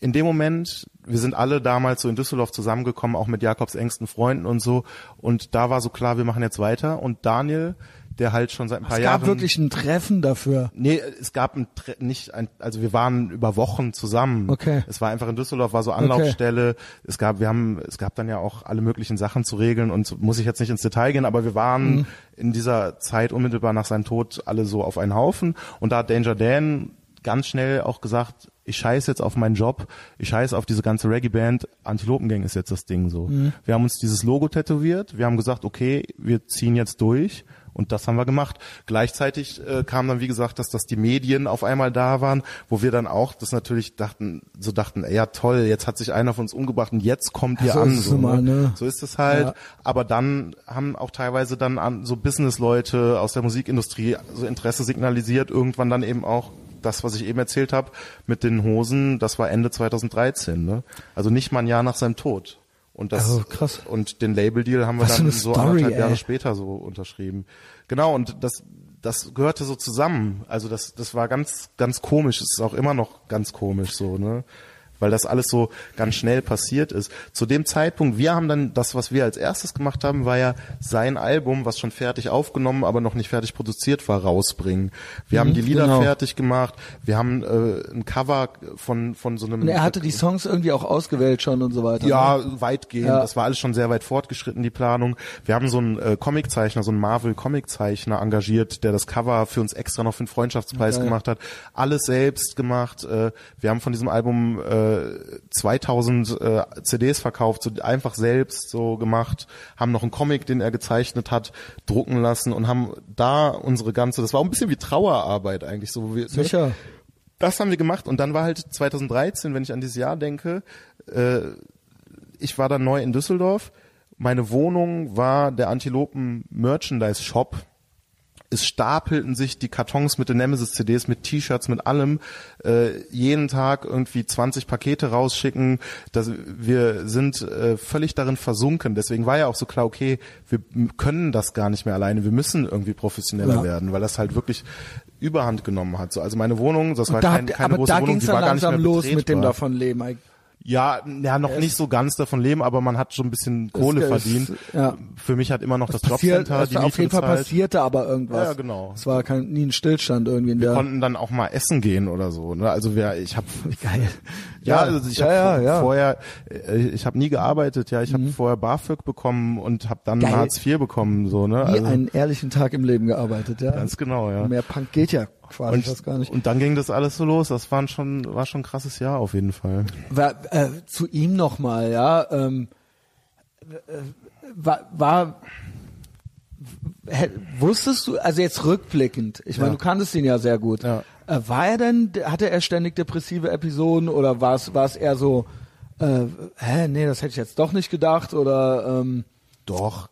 in dem Moment, wir sind alle damals so in Düsseldorf zusammengekommen, auch mit Jakobs engsten Freunden und so. Und da war so klar, wir machen jetzt weiter. Und Daniel, der halt schon seit ein paar Jahren. Es gab wirklich ein Treffen dafür. Nee, es gab ein Tre nicht ein, also wir waren über Wochen zusammen. Okay. Es war einfach in Düsseldorf, war so Anlaufstelle. Okay. Es gab, wir haben, es gab dann ja auch alle möglichen Sachen zu regeln und muss ich jetzt nicht ins Detail gehen, aber wir waren mhm. in dieser Zeit unmittelbar nach seinem Tod alle so auf einen Haufen und da hat Danger Dan ganz schnell auch gesagt, ich scheiße jetzt auf meinen Job, ich scheiße auf diese ganze Reggae-Band, Antilopengang ist jetzt das Ding so. Mhm. Wir haben uns dieses Logo tätowiert, wir haben gesagt, okay, wir ziehen jetzt durch und das haben wir gemacht. Gleichzeitig äh, kam dann, wie gesagt, dass, dass die Medien auf einmal da waren, wo wir dann auch das natürlich dachten, so dachten, ey, ja toll, jetzt hat sich einer von uns umgebracht und jetzt kommt ihr so an. So, mal, ne? so ist es halt. Ja. Aber dann haben auch teilweise dann an, so Business-Leute aus der Musikindustrie so Interesse signalisiert, irgendwann dann eben auch das, was ich eben erzählt habe mit den Hosen, das war Ende 2013, ne? Also nicht mal ein Jahr nach seinem Tod. Und das Oh, krass. und den Label-Deal haben wir Was dann so Story, anderthalb ey. Jahre später so unterschrieben. Genau, und das das gehörte so zusammen. Also das das war ganz ganz komisch. Es ist auch immer noch ganz komisch so, ne? Weil das alles so ganz schnell passiert ist. Zu dem Zeitpunkt, wir haben dann das, was wir als erstes gemacht haben, war ja sein Album, was schon fertig aufgenommen, aber noch nicht fertig produziert war, rausbringen. Wir haben die Lieder genau. fertig gemacht. Wir haben äh, ein Cover von von so einem Und er hatte die Songs irgendwie auch ausgewählt schon und so weiter. ne? ja, weitgehend. Ja. Das war alles schon sehr weit fortgeschritten, die Planung. Wir haben so einen äh, Comiczeichner, so einen Marvel-Comiczeichner engagiert, der das Cover für uns extra noch für den Freundschaftspreis Geil. gemacht hat. Alles selbst gemacht. Äh, wir haben von diesem Album äh, 2000 äh, CDs verkauft, so einfach selbst so gemacht. Haben noch einen Comic, den er gezeichnet hat, drucken lassen und haben da unsere ganze, das war auch ein bisschen wie Trauerarbeit eigentlich, so wo wir, Sicher. das haben wir gemacht und dann war halt 2013, wenn ich an dieses Jahr denke, äh, ich war dann neu in Düsseldorf. Meine Wohnung war der Antilopen Merchandise Shop. Es stapelten sich die Kartons mit den Nemesis CDs, mit T-Shirts, mit allem. Äh, jeden Tag irgendwie 20 Pakete rausschicken. Das, wir sind äh, völlig darin versunken. Deswegen war ja auch so klar, okay, wir können das gar nicht mehr alleine. Wir müssen irgendwie professioneller Ja. werden, weil das halt wirklich Überhand genommen hat. So, also meine Wohnung, das war da, kein, keine aber große da Wohnung, die war gar nicht mehr los mit dem betretbar. Davonleben. Ja, ja, noch nicht so ganz davon leben, aber man hat schon ein bisschen Kohle ist- verdient. ja. Für mich hat immer noch das Passiert, Jobcenter die auf jeden Fall bezahlt. passierte aber irgendwas. Ja, genau. Es war kein, nie ein Stillstand irgendwie in Wir der. konnten dann auch mal essen gehen oder so. Ne? Also wir, ich habe Geil. ja, also ich ja, habe ja, vorher, äh, ich habe nie gearbeitet. Ja, ich habe vorher BAföG bekommen und habe dann Geil. Hartz IV bekommen. So ne, also einen ehrlichen Tag im Leben gearbeitet, ja. ganz genau, ja. Mehr Punk geht ja quasi Und, fast gar nicht. und dann ging das alles so los. Das war schon, war schon ein krasses Jahr auf jeden Fall. War, äh, zu ihm nochmal, ja. Ähm, äh, war, war wusstest du, also jetzt rückblickend, ich meine, Ja. du kanntest ihn ja sehr gut. Ja. Äh, war er denn, hatte er ständig depressive Episoden oder war es, war es eher so, äh, hä, nee, das hätte ich jetzt doch nicht gedacht oder ähm, Doch,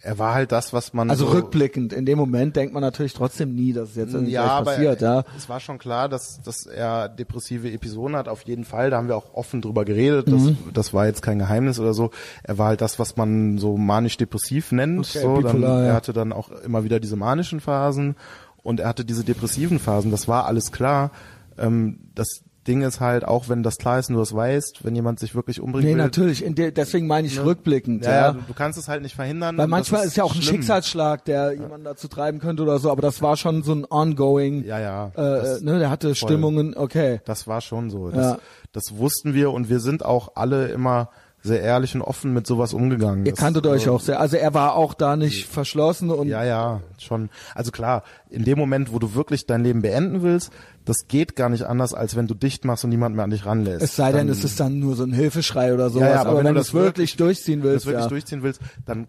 er war halt das, was man also so, rückblickend, in dem Moment denkt man natürlich trotzdem nie, dass es jetzt irgendwie ja, passiert, ja. es war schon klar, dass, dass er depressive Episoden hat, auf jeden Fall. Da haben wir auch offen drüber geredet. Das, Mhm. das war jetzt kein Geheimnis oder so. Er war halt das, was man so manisch-depressiv nennt. Okay, so, dann, bipolar, ja. Er hatte dann auch immer wieder diese manischen Phasen und er hatte diese depressiven Phasen. Das war alles klar. Ähm, das Ding ist halt, auch wenn das klar ist und du das weißt, wenn jemand sich wirklich umbringen Nee, will. natürlich, der, deswegen meine ich rückblickend, Ja, ja. ja, du, du kannst es halt nicht verhindern. Weil manchmal ist, ja auch ein schlimm. Schicksalsschlag, der jemanden dazu treiben könnte oder so, aber das war schon so ein ongoing, Ja, ja. äh, Das- ne, der hatte Stimmungen, okay. Das war schon so. Das, Ja. das wussten wir und wir sind auch alle immer sehr ehrlich und offen mit sowas umgegangen. Ihr Das, kanntet euch äh, auch sehr, also er war auch da nicht verschlossen und Ja, ja, schon. Also klar, in dem Moment, wo du wirklich dein Leben beenden willst, das geht gar nicht anders, als wenn du dicht machst und niemand mehr an dich ranlässt. es sei denn, Dann- es ist dann nur so ein Hilfeschrei oder sowas, Ja, ja, aber aber, wenn wenn, du das wirklich durchziehen wenn du willst, das wirklich ja. durchziehen willst, dann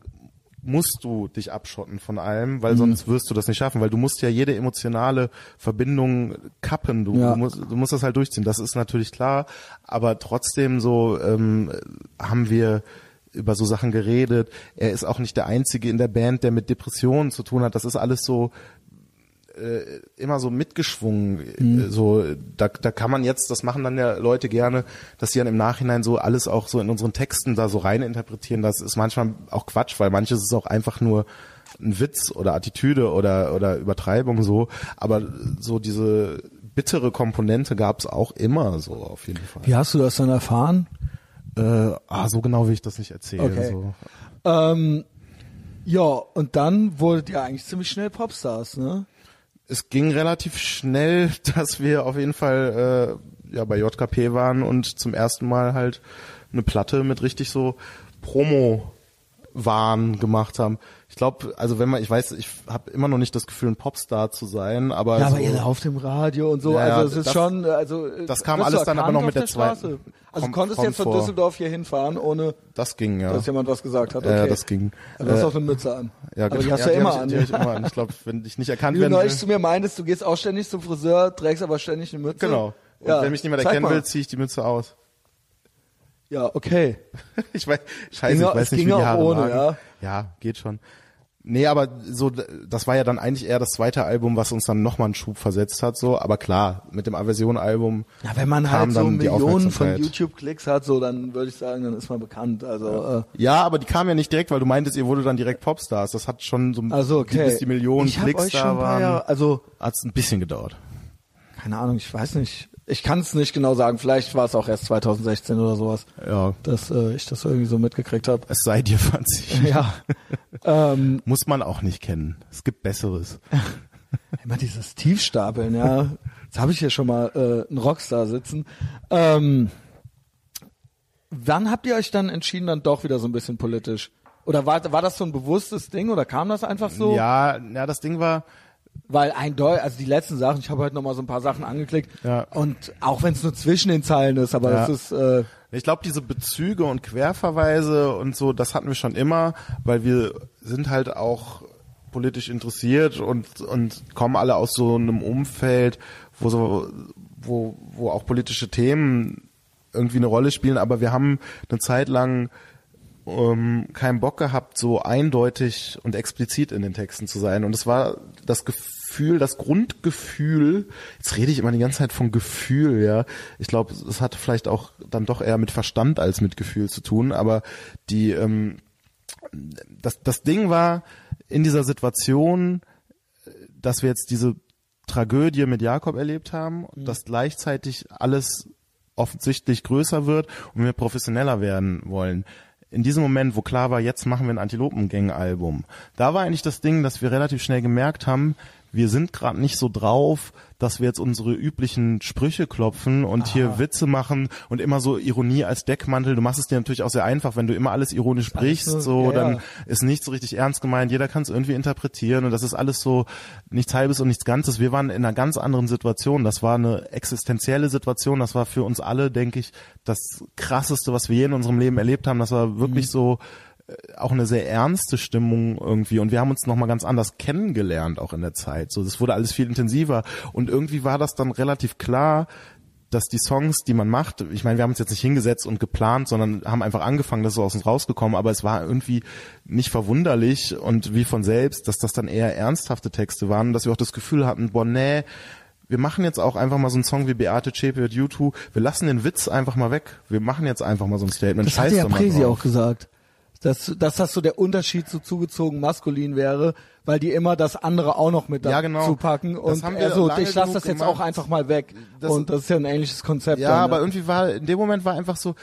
musst du dich abschotten von allem, Mhm. weil sonst wirst du das nicht schaffen, weil du musst ja jede emotionale Verbindung kappen. Du, Ja. du, musst, du musst das halt durchziehen. Das ist natürlich klar, aber trotzdem so ähm, haben wir über so Sachen geredet. Er ist auch nicht der einzige in der Band, der mit Depressionen zu tun hat. Das ist alles so äh, immer so mitgeschwungen. Mhm. äh, So, da, da kann man jetzt, das machen dann ja Leute gerne, dass sie dann im Nachhinein so alles auch so in unseren Texten da so rein interpretieren. Das ist manchmal auch Quatsch, weil manches ist auch einfach nur ein Witz oder Attitüde oder oder Übertreibung so. Aber so diese bittere Komponente gab es auch immer so auf jeden Fall. Wie hast du das dann erfahren? Äh, ah, so genau will ich das nicht erzählen. Okay. So. Ähm, ja, und dann wurdet ihr eigentlich ziemlich schnell Popstars, ne? Es ging relativ schnell, dass wir auf jeden Fall äh, ja bei JKP waren und zum ersten Mal halt eine Platte mit richtig so Promo Wahn gemacht haben. Ich glaube, also wenn man, ich weiß, ich habe immer noch nicht das Gefühl, ein Popstar zu sein, aber Ja, so, aber ihr lauft im Radio und so, Ja, also es ist das- schon, also das kam du alles dann aber noch mit der Straße? zweiten- Also kommt- konntest kommt jetzt von. Düsseldorf hier hinfahren, ohne das ging ja. dass jemand was gesagt hat. Okay. Ja, das ging. Also du hast Äh, auch eine Mütze an. Ja, aber genau. die hast ja, du ja immer an. ich, Die ich immer an. Ich glaube, wenn ich nicht erkannt Wie du werden neulich zu mir meintest, du gehst auch ständig zum Friseur, trägst aber ständig eine Mütze. genau. Und wenn mich niemand zeig erkennen mal. will, ziehe ich die Mütze aus. Ja, okay. ich weiß, scheiße, Ginge- ich weiß nicht, wie die Haare ohne, lagen. ja. Ja, geht schon. Nee, aber so, das war ja dann eigentlich eher das zweite Album, was uns dann nochmal einen Schub versetzt hat, so. Aber klar, mit dem Aversion-Album. Ja, wenn man halt so Millionen von. YouTube-Klicks hat, so, dann würde ich sagen, dann ist man bekannt. Also, äh, Ja, aber die kam ja nicht direkt, weil du meintest, ihr wurde dann direkt Popstars. Das hat schon so, also okay. bis die Millionen ich Klicks euch schon da paar waren, Jahre, also, hat's ein bisschen gedauert. keine Ahnung, ich weiß nicht. Ich kann es nicht genau sagen. Vielleicht war es auch erst 2016 oder sowas, Ja, dass äh, ich das irgendwie so mitgekriegt habe. es sei dir verziehen. Ja. ähm, Muss man auch nicht kennen. Es gibt Besseres. immer dieses Tiefstapeln, ja. Jetzt habe ich hier schon mal äh, einen Rockstar sitzen. Ähm, wann habt ihr euch dann entschieden, dann doch wieder so ein bisschen politisch? Oder war, war das so ein bewusstes Ding oder kam das einfach so? Ja, ja, das Ding war, Weil eindeutig, also die letzten Sachen, ich habe heute noch mal so ein paar Sachen angeklickt Ja. und auch wenn es nur zwischen den Zeilen ist, aber Ja. es ist äh, Ich glaube, diese Bezüge und Querverweise und so, das hatten wir schon immer, weil wir sind halt auch politisch interessiert und und kommen alle aus so einem Umfeld, wo so wo wo auch politische Themen irgendwie eine Rolle spielen, aber wir haben eine Zeit lang ähm, keinen Bock gehabt, so eindeutig und explizit in den Texten zu sein. Und es war das Gefühl, das Grundgefühl, jetzt rede ich immer die ganze Zeit von Gefühl, ja. Ich glaube, es hat vielleicht auch dann doch eher mit Verstand als mit Gefühl zu tun, aber die, ähm, das, das Ding war in dieser Situation, dass wir jetzt diese Tragödie mit Jakob erlebt haben, dass gleichzeitig alles offensichtlich größer wird und wir professioneller werden wollen. In diesem Moment, wo klar war, jetzt machen wir ein Antilopengang-Album, da war eigentlich das Ding, dass wir relativ schnell gemerkt haben, wir sind gerade nicht so drauf, dass wir jetzt unsere üblichen Sprüche klopfen und hier Witze machen und immer so Ironie als Deckmantel. Du machst es dir natürlich auch sehr einfach, wenn du immer alles ironisch sprichst, so- so, ja, dann ja. ist nicht so richtig ernst gemeint, jeder kann es irgendwie interpretieren und das ist alles so nichts halbes und nichts Ganzes. Wir waren in einer ganz anderen Situation. Das war eine existenzielle Situation. Das war für uns alle, denke ich, das krasseste, was wir je in unserem Leben erlebt haben. Das war wirklich Mhm. so auch eine sehr ernste Stimmung irgendwie und wir haben uns noch mal ganz anders kennengelernt auch in der Zeit. So, das wurde alles viel intensiver und irgendwie war das dann relativ klar, dass die Songs, die man macht, ich meine, wir haben uns jetzt nicht hingesetzt und geplant, sondern haben einfach angefangen, das ist aus uns rausgekommen, aber es war irgendwie nicht verwunderlich und wie von selbst, dass das dann eher ernsthafte Texte waren, dass wir auch das Gefühl hatten, boah, nee, wir machen jetzt auch einfach mal so einen Song wie Beate Zschäpe und U2, wir lassen den Witz einfach mal weg, wir machen jetzt einfach mal so ein Statement. das hat Scheiß ja doch mal Presi auch gesagt. Dass, dass das so der Unterschied zu zugezogen maskulin wäre, weil die immer das andere auch noch mit Ja, dazu genau. packen Das und haben wir also ich lasse das jetzt gemacht. auch einfach mal weg Das- und das ist ja ein ähnliches Konzept. Ja, dann, aber ne? irgendwie war, in dem Moment war einfach so,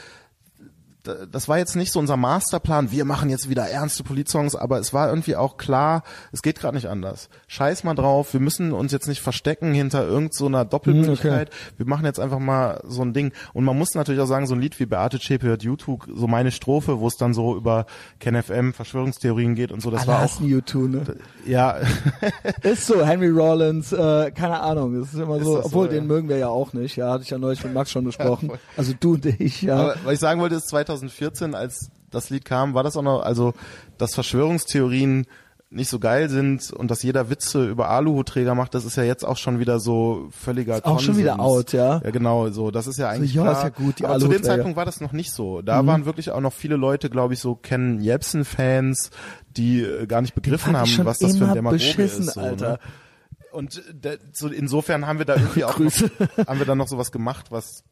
das war jetzt nicht so unser Masterplan, wir machen jetzt wieder ernste Politsongs, aber es war irgendwie auch klar, es geht gerade nicht anders. Scheiß mal drauf, wir müssen uns jetzt nicht verstecken hinter irgend so einer Doppelmöglichkeit. Wir machen jetzt einfach mal so ein Ding. Und man muss natürlich auch sagen, so ein Lied wie Beate Zschäpe hört YouTube, so meine Strophe, wo es dann so über KenFM, Verschwörungstheorien geht und so, das Alle war auch, hassen U2, ne? ja, Ist so, Henry Rollins, äh, keine Ahnung, das ist immer so, so, obwohl ja? den mögen wir ja auch nicht, ja, hatte ich ja neulich mit Max schon besprochen. also du und ich, ja. Aber was ich sagen wollte, ist 2014, als das Lied kam, war das auch noch, also, dass Verschwörungstheorien nicht so geil sind und dass jeder Witze über Aluhutträger macht, das ist ja jetzt auch schon wieder so völliger auch schon wieder Konsens. out, ja? Ja, genau, so, das ist ja eigentlich ja, klar. ist ja gut, die Aber zu dem. Zeitpunkt war das noch nicht so. Da Mhm. waren wirklich auch noch viele Leute, glaube ich, so Ken Jebsen-Fans, die äh, gar nicht begriffen haben, was das für ein Demagoge ist. So, Alter. Ne? Und da, so insofern haben wir da irgendwie auch noch, haben wir dann noch sowas gemacht, was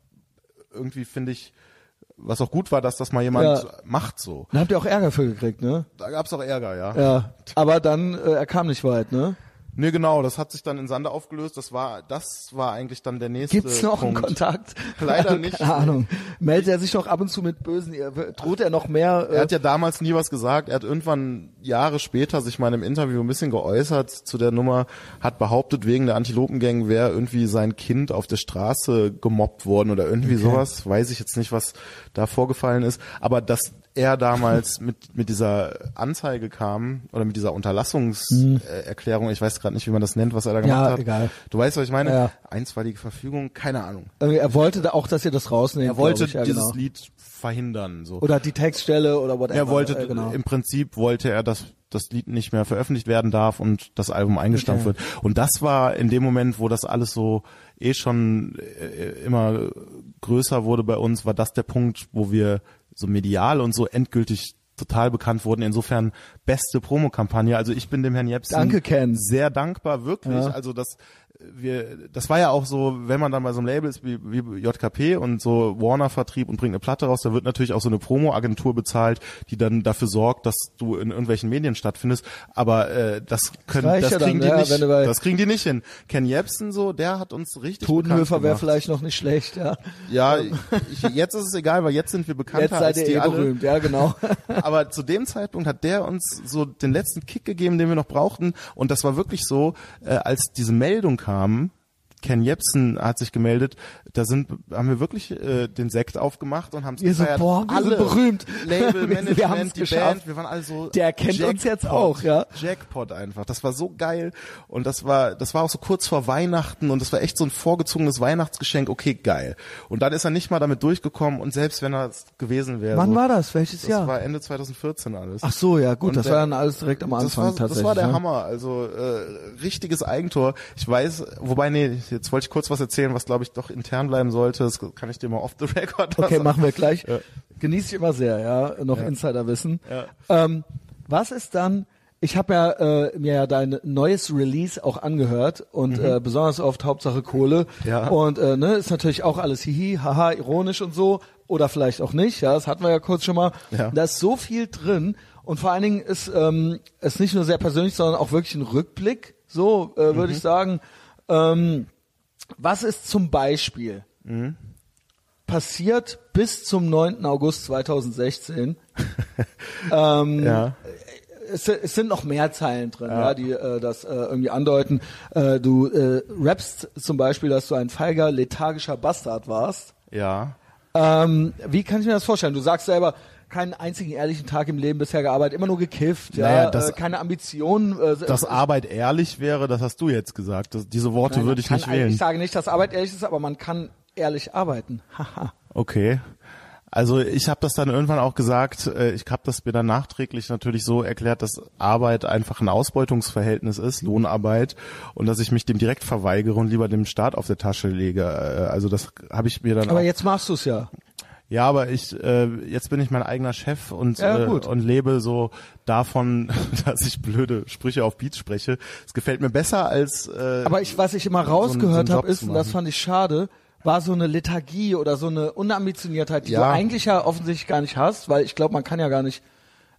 irgendwie finde ich, was auch gut war, dass das mal jemand Ja. macht so. Da habt ihr auch Ärger für gekriegt, ne? Da gab's auch Ärger, ja. Ja. Aber dann, äh, er kam nicht weit, ne? Nee, genau, das hat sich dann in Sande aufgelöst. Das war, das war eigentlich dann der nächste Gibt's noch einen Punkt. Kontakt? Leider also, nicht. Keine Ahnung. Meldet er sich noch ab und zu mit Bösen? Droht er noch mehr? Er hat ja damals nie was gesagt. Er hat irgendwann Jahre später sich mal in einem Interview ein bisschen geäußert zu der Nummer, hat behauptet, wegen der Antilopengang wäre irgendwie sein Kind auf der Straße gemobbt worden oder irgendwie sowas. Weiß ich jetzt nicht, was da vorgefallen ist. Aber dass er damals mit, mit dieser Anzeige kam oder mit dieser Unterlassungserklärung, ich weiß gerade nicht, wie man das nennt, was er da gemacht Ja, hat. egal. Du weißt, was ich meine? Ja. Einstweilige Verfügung, keine Ahnung. er wollte da auch, dass ihr das rausnehmt. Er wollte ich, ja, dieses genau. Lied verhindern. So. Oder die Textstelle oder whatever. Er wollte, äh, genau. im Prinzip wollte er, dass das Lied nicht mehr veröffentlicht werden darf und das Album eingestampft Okay. wird. Und das war in dem Moment, wo das alles so eh schon äh, immer größer wurde bei uns, war das der Punkt, wo wir so medial und so endgültig total bekannt wurden. Insofern beste Promokampagne. Also ich bin dem Herrn Jepsen Danke, Ken. sehr dankbar, wirklich. Ja. Also das wir, das war ja auch so, wenn man dann bei so einem Label ist wie, wie JKP und so Warner Vertrieb und bringt eine Platte raus, da wird natürlich auch so eine Promo-Agentur bezahlt, die dann dafür sorgt, dass du in irgendwelchen Medien stattfindest. Aber äh, das können, reicht das, ja dann, kriegen die ja, nicht, das kriegen die nicht hin. Ken Jebsen so, der hat uns richtig Totenhöfer wäre vielleicht noch nicht schlecht, ja. Ja, ich, jetzt ist es egal, weil jetzt sind wir bekannter Jetzt seid als ihr die eh alle. berühmt, ja genau. Aber zu dem Zeitpunkt hat der uns so den letzten Kick gegeben, den wir noch brauchten. Und das war wirklich so, äh, als diese Meldung kam, Ken Jebsen hat sich gemeldet, da sind, haben wir wirklich äh, den Sekt aufgemacht und haben es Wir so, gefeiert. boah, wir alle sind berühmt. Label, Wir- wir haben's Management, die geschafft. Band, wir waren alle so Der kennt uns jetzt Jackpot, auch, ja. Jackpot einfach. Das war so geil und das war, das war auch so kurz vor Weihnachten und das war echt so ein vorgezogenes Weihnachtsgeschenk. Okay, geil. Und dann ist er nicht mal damit durchgekommen und selbst wenn er es gewesen wäre, Wann so, war das? Welches das Jahr? war Ende 2014 alles. Ach so, ja gut, Und das der- war dann alles direkt am Anfang das war, tatsächlich. das war der ne? Hammer. Also äh, richtiges Eigentor. Ich weiß, wobei nee, jetzt wollte ich kurz was erzählen, was glaube ich doch intern bleiben sollte. Das kann ich dir mal off the record. Okay, sagen. machen wir gleich. Ja. Genieße ich immer sehr, ja, noch Insiderwissen. Ja. Ähm, was ist dann, ich habe ja äh, mir ja dein neues Release auch angehört und äh, besonders oft Hauptsache Kohle. Mhm. Ja. Und äh, ne, ist natürlich auch alles hihi, haha, ironisch und so. Oder vielleicht auch nicht, ja, das hatten wir ja kurz schon mal. Ja. Da ist so viel drin und vor allen Dingen ist ähm, es nicht nur sehr persönlich, sondern auch wirklich ein Rückblick, so äh, würde Mhm. ich sagen. Ähm, was ist zum Beispiel passiert bis zum 9. August 2016? ähm, Ja. es, es sind noch mehr Zeilen drin, ja, die äh, das äh, irgendwie andeuten. Äh, du äh, rappst zum Beispiel, dass du ein feiger, lethargischer Bastard warst. Ja. Ähm, wie kann ich mir das vorstellen? Du sagst selber, keinen einzigen ehrlichen Tag im Leben bisher gearbeitet, immer nur gekifft, ja, Naja, das- äh, keine Ambitionen. Äh, Dass Arbeit ehrlich wäre, das hast du jetzt gesagt. Das, diese Worte Nein, würde ich nicht wählen. Ich sage nicht, dass Arbeit ehrlich ist, aber man kann ehrlich arbeiten. Haha. Okay. Also ich habe das dann irgendwann auch gesagt, äh, ich habe das mir dann nachträglich natürlich so erklärt, dass Arbeit einfach ein Ausbeutungsverhältnis ist, Lohnarbeit, und dass ich mich dem direkt verweigere und lieber dem Staat auf der Tasche lege. Äh, Also das habe ich mir dann aber jetzt machst du es ja. Ja, aber ich äh, jetzt bin ich mein eigener Chef und Ja, äh, und lebe so davon, dass ich blöde Sprüche auf Beats spreche. Es gefällt mir besser als äh, Aber ich, was ich immer rausgehört so habe, ist, und das fand ich schade, war so eine Lethargie oder so eine Unambitioniertheit, die du Ja. eigentlich ja offensichtlich gar nicht hast, weil ich glaube, man kann ja gar nicht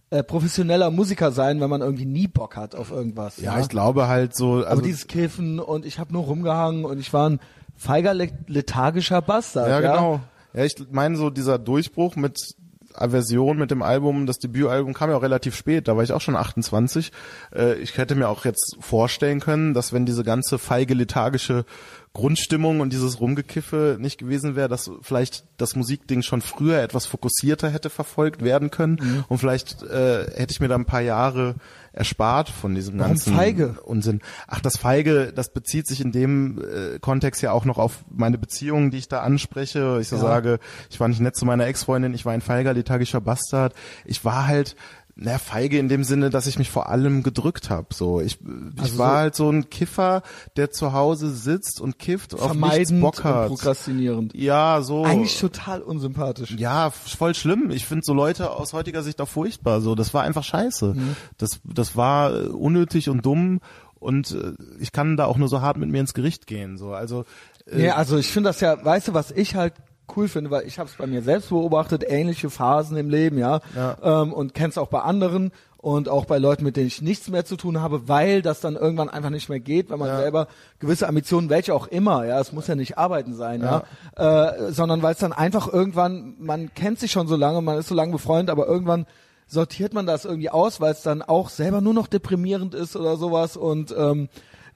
äh, professioneller Musiker sein, wenn man irgendwie nie Bock hat auf irgendwas. ja, ich glaube halt so also Aber dieses Kiffen und ich habe nur rumgehangen und ich war ein feiger, le- lethargischer Bastard. ja Ja, genau. Ja, ich meine so dieser Durchbruch mit Aversion mit dem Album, das Debütalbum kam ja auch relativ spät, da war ich auch schon 28. Äh, ich hätte mir auch jetzt vorstellen können, dass wenn diese ganze feige lethargische Grundstimmung und dieses Rumgekiffe nicht gewesen wäre, dass vielleicht das Musikding schon früher etwas fokussierter hätte verfolgt werden können Mhm. und vielleicht äh, hätte ich mir da ein paar Jahre erspart von diesem Warum ganzen feige? Unsinn. Ach, das Feige, das bezieht sich in dem äh, Kontext ja auch noch auf meine Beziehungen, die ich da anspreche. Ich so Ja. sage, ich war nicht nett zu meiner Ex-Freundin, ich war ein feiger, lethargischer Bastard. Ich war halt na, feige in dem Sinne, dass ich mich vor allem gedrückt habe. So, ich, ich Also war so- halt so ein Kiffer, der zu Hause sitzt und kifft, auf nichts Bock und hat. prokrastinierend. Ja, so. Eigentlich total unsympathisch. Ja, voll schlimm. Ich finde so Leute aus heutiger Sicht auch furchtbar. So, das war einfach scheiße. Mhm. Das, das war äh, unnötig und dumm und äh, ich kann da auch nur so hart mit mir ins Gericht gehen. So, also äh, Nee, also ich finde das ja, weißt du, was ich halt cool finde, weil ich habe es bei mir selbst beobachtet, ähnliche Phasen im Leben, ja, Ja. Ähm, und kenn's auch bei anderen und auch bei Leuten, mit denen ich nichts mehr zu tun habe, weil das dann irgendwann einfach nicht mehr geht, wenn man Ja. selber gewisse Ambitionen, welche auch immer, ja, es muss ja nicht arbeiten sein, ja, Äh, sondern weil es dann einfach irgendwann, man kennt sich schon so lange, man ist so lange befreundet, aber irgendwann sortiert man das irgendwie aus, weil es dann auch selber nur noch deprimierend ist oder sowas und ähm,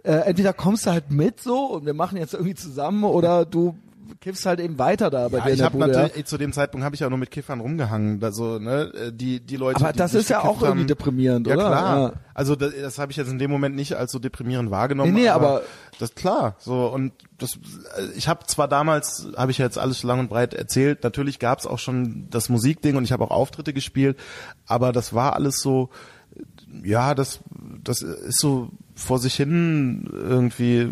äh, entweder kommst du halt mit so und wir machen jetzt irgendwie zusammen oder du kiffst halt eben weiter da bei ja, dir in ich der Bude. natürlich Ja. zu dem Zeitpunkt habe ich ja nur mit Kiffern rumgehangen, also ne, äh, die die Leute. Aber die das ist ja auch irgendwie haben, deprimierend, ja, oder? klar. Ja. Also das, das habe ich jetzt in dem Moment nicht als so deprimierend wahrgenommen. Nee, nee, aber- das klar. So und das, äh, ich habe zwar damals, habe ich ja jetzt alles lang und breit erzählt. Natürlich gab es auch schon das Musikding und ich habe auch Auftritte gespielt, aber das war alles so. Ja, das das ist so vor sich hin irgendwie.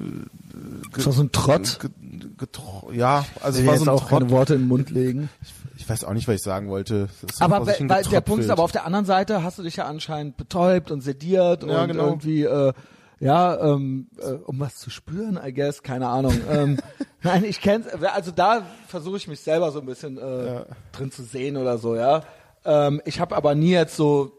Das war so ein Trott. Ge, getro- ja, also Ich es war jetzt so ein auch keine Trott. Worte in den Mund legen. Ich ich weiß auch nicht, was ich sagen wollte. Das ist Aber weil, weil der. Punkt ist, aber auf der anderen Seite hast du dich ja anscheinend betäubt und sediert Ja, und genau. irgendwie, äh, ja, ähm, äh, um was zu spüren, I guess, keine Ahnung. ähm, nein, ich kenn's, also da versuche ich mich selber so ein bisschen äh, drin zu sehen oder so, ja. Ähm, ich habe aber nie jetzt so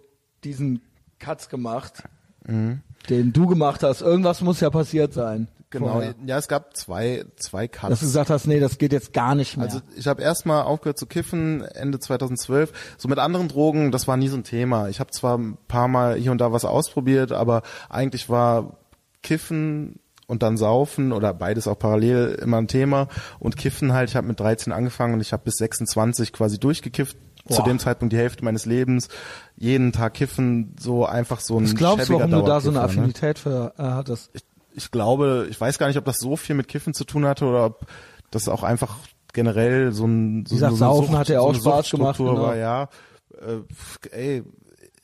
diesen Cuts gemacht, Mhm. den du gemacht hast. Irgendwas muss ja passiert sein. Genau, vorher. ja, es gab zwei, zwei Cuts. Dass du gesagt hast, nee, das geht jetzt gar nicht mehr. Also ich habe erstmal aufgehört zu kiffen Ende 2012. So mit anderen Drogen, das war nie so ein Thema. Ich habe zwar ein paar Mal hier und da was ausprobiert, aber eigentlich war Kiffen und dann Saufen oder beides auch parallel immer ein Thema. Und Kiffen halt, ich habe mit 13 angefangen und ich habe bis 26 quasi durchgekifft. Zu Boah. dem Zeitpunkt die Hälfte meines Lebens. Jeden Tag kiffen, so einfach so ein Was glaubst warum du da so eine ne? Affinität für äh, hattest? ich, ich glaube, ich weiß gar nicht, ob das so viel mit Kiffen zu tun hatte oder ob das auch einfach generell so ein so, Wie gesagt, so Saufen hat ja so auch eine Spaß gemacht, genau. war, ja. Äh, ey,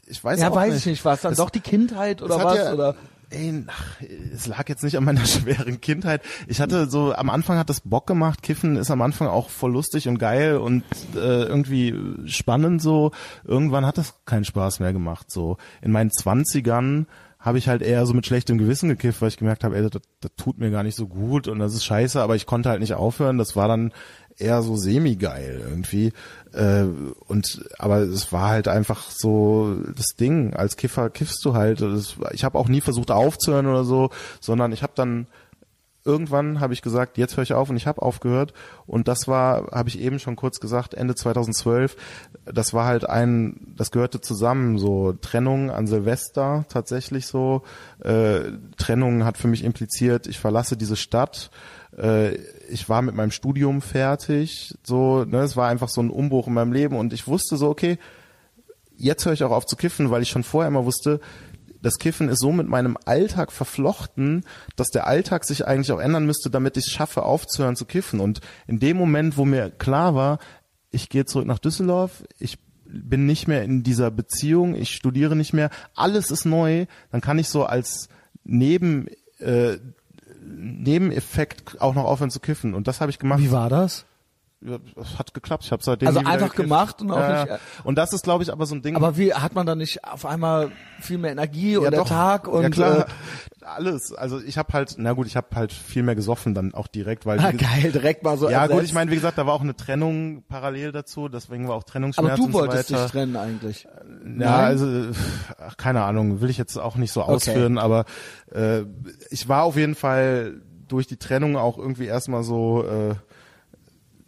ich weiß Ja, auch weiß nicht. ich nicht, was dann Es- doch die Kindheit oder hat was ja, oder Ey, ach, es lag jetzt nicht an meiner schweren Kindheit. Ich hatte so, am Anfang hat das Bock gemacht. Kiffen ist am Anfang auch voll lustig und geil und äh, irgendwie spannend so. Irgendwann hat das keinen Spaß mehr gemacht. So in meinen Zwanzigern habe ich halt eher so mit schlechtem Gewissen gekifft, weil ich gemerkt habe, ey, das, das tut mir gar nicht so gut und das ist scheiße, aber ich konnte halt nicht aufhören. Das war dann eher so semi-geil irgendwie. Äh, und aber es war halt einfach so das Ding. Als Kiffer kiffst du halt. Das, ich habe auch nie versucht aufzuhören oder so, sondern ich habe dann irgendwann habe ich gesagt, jetzt höre ich auf und ich habe aufgehört. Und das war, habe ich eben schon kurz gesagt, Ende 2012, das war halt ein, das gehörte zusammen, so Trennung an Silvester tatsächlich so, äh, Trennung hat für mich impliziert, ich verlasse diese Stadt, äh, ich war mit meinem Studium fertig, so, ne, es war einfach so ein Umbruch in meinem Leben. Und ich wusste so, okay, jetzt höre ich auch auf zu kiffen, weil ich schon vorher immer wusste, das Kiffen ist so mit meinem Alltag verflochten, dass der Alltag sich eigentlich auch ändern müsste, damit ich es schaffe, aufzuhören zu kiffen. Und in dem Moment, wo mir klar war, ich gehe zurück nach Düsseldorf, ich bin nicht mehr in dieser Beziehung, ich studiere nicht mehr, alles ist neu, dann kann ich so als Neben, äh, Nebeneffekt auch noch aufhören zu kiffen. Und das habe ich gemacht. wie war das? Hat geklappt. Ich habe seitdem Also einfach gekifft. gemacht und auch ja, nicht- ja. Und das ist, glaube ich, aber so ein Ding. Aber wie hat man dann nicht auf einmal viel mehr Energie ja, und der doch. Tag und ja, klar, Äh, alles. Also ich habe halt, na gut, ich habe halt viel mehr gesoffen dann auch direkt, weil ah, geil, direkt mal so ja ersetzt. gut, ich meine, wie gesagt, da war auch eine Trennung parallel dazu, deswegen war auch aber Trennungsschmerz du und so wolltest weiter. dich trennen eigentlich. Ja, Nein? also ach, keine Ahnung, will ich jetzt auch nicht so ausführen, aber äh, ich war auf jeden Fall durch die Trennung auch irgendwie erstmal so äh,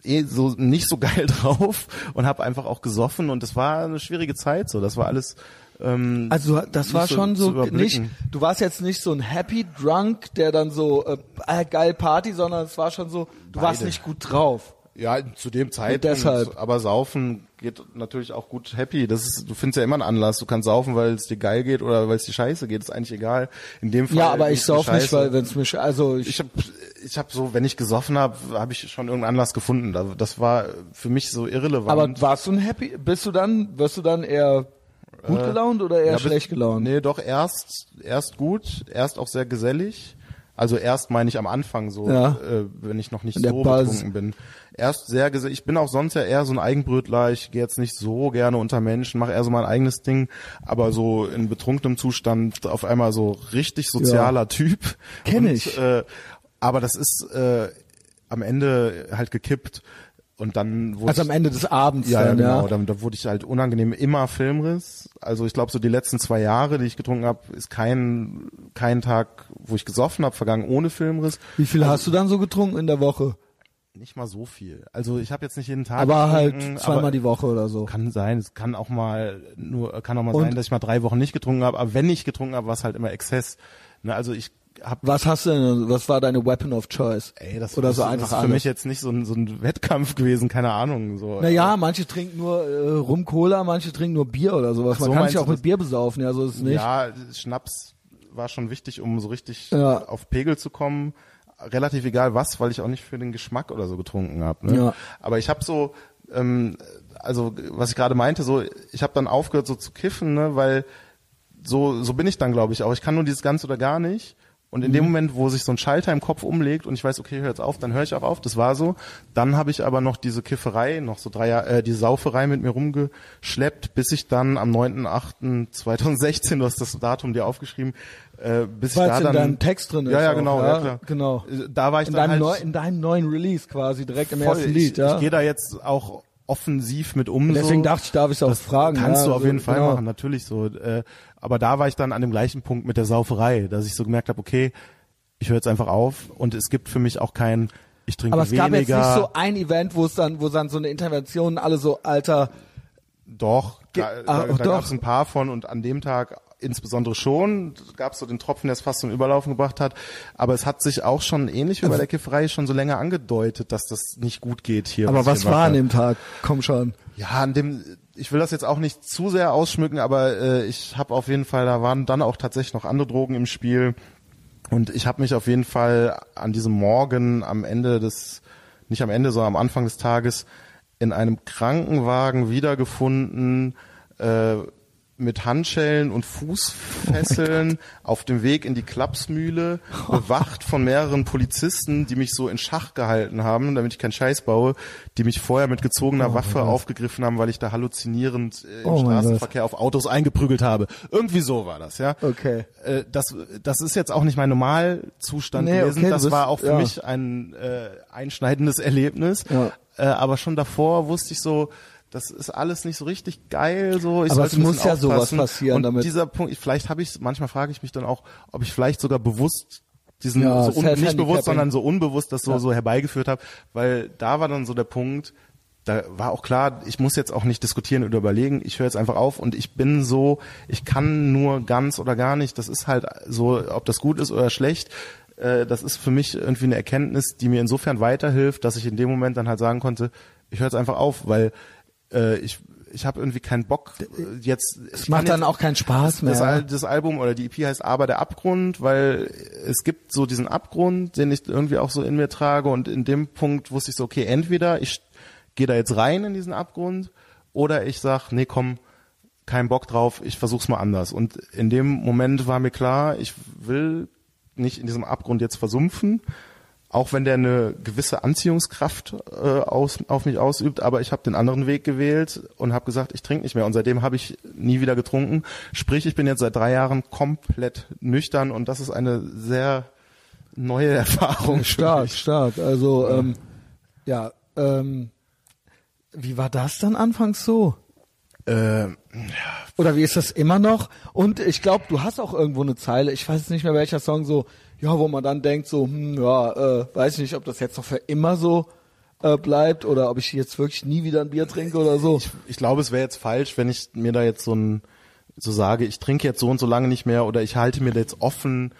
eh so nicht so geil drauf und habe einfach auch gesoffen und es war eine schwierige Zeit so, das war alles ähm, Also das war schon so nicht, du warst jetzt nicht so ein Happy Drunk, der dann so äh, geil Party, sondern es war schon so, du warst Beide. nicht gut drauf. Ja, zu dem Zeitpunkt. deshalb. Aber saufen geht natürlich auch gut happy. Das ist, du findest ja immer einen Anlass. Du kannst saufen, weil es dir geil geht oder weil es dir scheiße geht. ist eigentlich egal. In dem Fall. Ja, aber ich sauf nicht, weil wenn es mich also ich, ich habe ich hab so, wenn ich gesoffen habe, habe ich schon irgendeinen Anlass gefunden. Da- Das war für mich so irrelevant. aber warst du ein Happy bist du dann wirst du dann eher gut gelaunt oder eher Äh, Ja, schlecht gelaunt? Nee, doch erst erst gut, erst auch sehr gesellig. Also erst meine ich am Anfang so, Ja. äh, wenn ich noch nicht so Buzz. betrunken bin. Erst sehr gesellig. Ich bin auch sonst ja eher so ein Eigenbrötler. Ich gehe jetzt nicht so gerne unter Menschen, mache eher so mein eigenes Ding. Aber so in betrunkenem Zustand auf einmal so richtig sozialer Typ. Kenn Und, ich. Äh, aber das ist äh, am Ende halt gekippt. Und dann wurde Also am Ende des Abends ja, ja, dann, genau. ja. Da, wurde ich halt unangenehm immer Filmriss. Also ich glaube, so die letzten zwei Jahre, die ich getrunken habe, ist kein kein Tag, wo ich gesoffen habe, vergangen ohne Filmriss. Wie viel hast du dann so getrunken in der Woche? Nicht mal so viel. Also ich habe jetzt nicht jeden Tag. Aber halt getrunken, zweimal aber die Woche oder so. Kann sein. Es kann auch mal nur kann auch mal Und- sein, dass ich mal drei Wochen nicht getrunken habe. Aber wenn ich getrunken habe, war es halt immer Exzess. Ne, also ich habe Was hast du denn? Was war deine Weapon of Choice? Ey, das, oder so das einfach ist für alles. mich jetzt nicht so ein, so ein Wettkampf gewesen, keine Ahnung. So. Naja, manche trinken nur äh, Rum Cola, manche trinken nur Bier oder sowas. Ach so, Man kann sich auch mit? Bier besaufen, ja, so ist es nicht. Ja, Schnaps war schon wichtig, um so richtig Ja. auf Pegel zu kommen. Relativ egal was, weil ich auch nicht für den Geschmack oder so getrunken habe. Ne? Ja. Aber ich habe so, ähm, also was ich gerade meinte, so ich habe dann aufgehört so zu kiffen, ne, weil so so bin ich dann glaube ich auch. Ich kann nur dieses ganz oder gar nicht. Und in dem Moment, wo sich so ein Schalter im Kopf umlegt und ich weiß, okay, hör jetzt auf, dann höre ich auch auf. Das war so. Dann habe ich aber noch diese Kifferei, noch so drei Jahre, äh, die Sauferei mit mir rumgeschleppt, bis ich dann am 9.8.2016, du hast das Datum dir aufgeschrieben, äh, bis Weil ich da in dann deinem Text drin ist. Ja, ja, auch, genau, ja, klar. Genau. Äh, Da war ich In dann deinem, halt neu, in deinem neuen Release quasi, direkt im voll, ersten Lied, ich, ja. ich gehe da jetzt auch offensiv mit um. Deswegen dachte ich, darf ich es auch fragen. Kannst ja, du auf also, jeden Fall genau. machen, natürlich so. Äh, aber da war ich dann an dem gleichen Punkt mit der Sauferei, dass ich so gemerkt habe, okay, ich höre jetzt einfach auf und es gibt für mich auch kein, ich trinke Aber es weniger. gab jetzt nicht so ein Event, wo es dann, wo dann so eine Intervention alle so, Alter, Doch, da, ah, da, da doch. gab es ein paar von und an dem Tag insbesondere schon gab es so den Tropfen, der es fast zum Überlaufen gebracht hat. Aber es hat sich auch schon ähnlich wie bei der Kifferei schon so länger angedeutet, dass das nicht gut geht hier. aber was hier war an dem Tag? Komm schon. Ja, an dem, ich will das jetzt auch nicht zu sehr ausschmücken, aber äh, ich habe auf jeden Fall, da waren dann auch tatsächlich noch andere Drogen im Spiel. Und ich habe mich auf jeden Fall an diesem Morgen am Ende des, nicht am Ende, sondern am Anfang des Tages in einem Krankenwagen wiedergefunden, äh, mit Handschellen und Fußfesseln auf dem Weg in die Klapsmühle, bewacht von mehreren Polizisten, die mich so in Schach gehalten haben, damit ich keinen Scheiß baue, die mich vorher mit gezogener Waffe aufgegriffen haben, weil ich da halluzinierend äh, im Oh Straßenverkehr auf Autos eingeprügelt habe. Irgendwie so war das, ja. Okay. Äh, das, das ist jetzt auch nicht mein Normalzustand Nee, gewesen. okay, das bist- war auch für ja. mich ein äh, einschneidendes Erlebnis. Ja. Äh, aber schon davor wusste ich so, das ist alles nicht so richtig geil. So, ich Aber es muss ja sowas aufpassen. passieren Und damit. dieser Punkt, ich- vielleicht habe ich, manchmal frage ich mich dann auch, ob ich vielleicht sogar bewusst diesen Ja, so un, nicht Self-Handicapping. bewusst, sondern so unbewusst das so Ja. so herbeigeführt habe, weil da war dann so der Punkt, da war auch klar, ich muss jetzt auch nicht diskutieren oder überlegen, ich höre jetzt einfach auf und ich bin so, ich kann nur ganz oder gar nicht, das ist halt so, ob das gut ist oder schlecht, äh, das ist für mich irgendwie eine Erkenntnis, die mir insofern weiterhilft, dass ich in dem Moment dann halt sagen konnte, ich höre jetzt einfach auf, weil äh, ich ich habe irgendwie keinen Bock äh, jetzt. Es macht dann auch keinen Spaß mehr. Das, das Album oder die EP heißt Aber der Abgrund, weil es gibt so diesen Abgrund, den ich irgendwie auch so in mir trage und in dem Punkt wusste ich so, okay, entweder ich gehe da jetzt rein in diesen Abgrund oder ich sag, nee, komm, kein Bock drauf, ich versuch's mal anders. Und in dem Moment war mir klar, ich will nicht in diesem Abgrund jetzt versumpfen, auch wenn der eine gewisse Anziehungskraft äh, aus, auf mich ausübt, aber ich habe den anderen Weg gewählt und habe gesagt, ich trinke nicht mehr. Und seitdem habe ich nie wieder getrunken. Sprich, ich bin jetzt seit drei Jahren komplett nüchtern und das ist eine sehr neue Erfahrung. für Stark, mich. stark. Also ähm, ja, ähm, wie war das dann anfangs so? Äh, Oder wie ist das immer noch? Und ich glaube, du hast auch irgendwo eine Zeile, ich weiß jetzt nicht mehr welcher Song, so, ja, wo man dann denkt, so, hm, ja, äh, weiß ich nicht, ob das jetzt noch für immer so äh, bleibt oder ob ich jetzt wirklich nie wieder ein Bier trinke oder so. ich glaube, es wäre jetzt falsch, wenn ich mir da jetzt so ein so sage, ich trinke jetzt so und so lange nicht mehr oder ich halte mir da jetzt offen.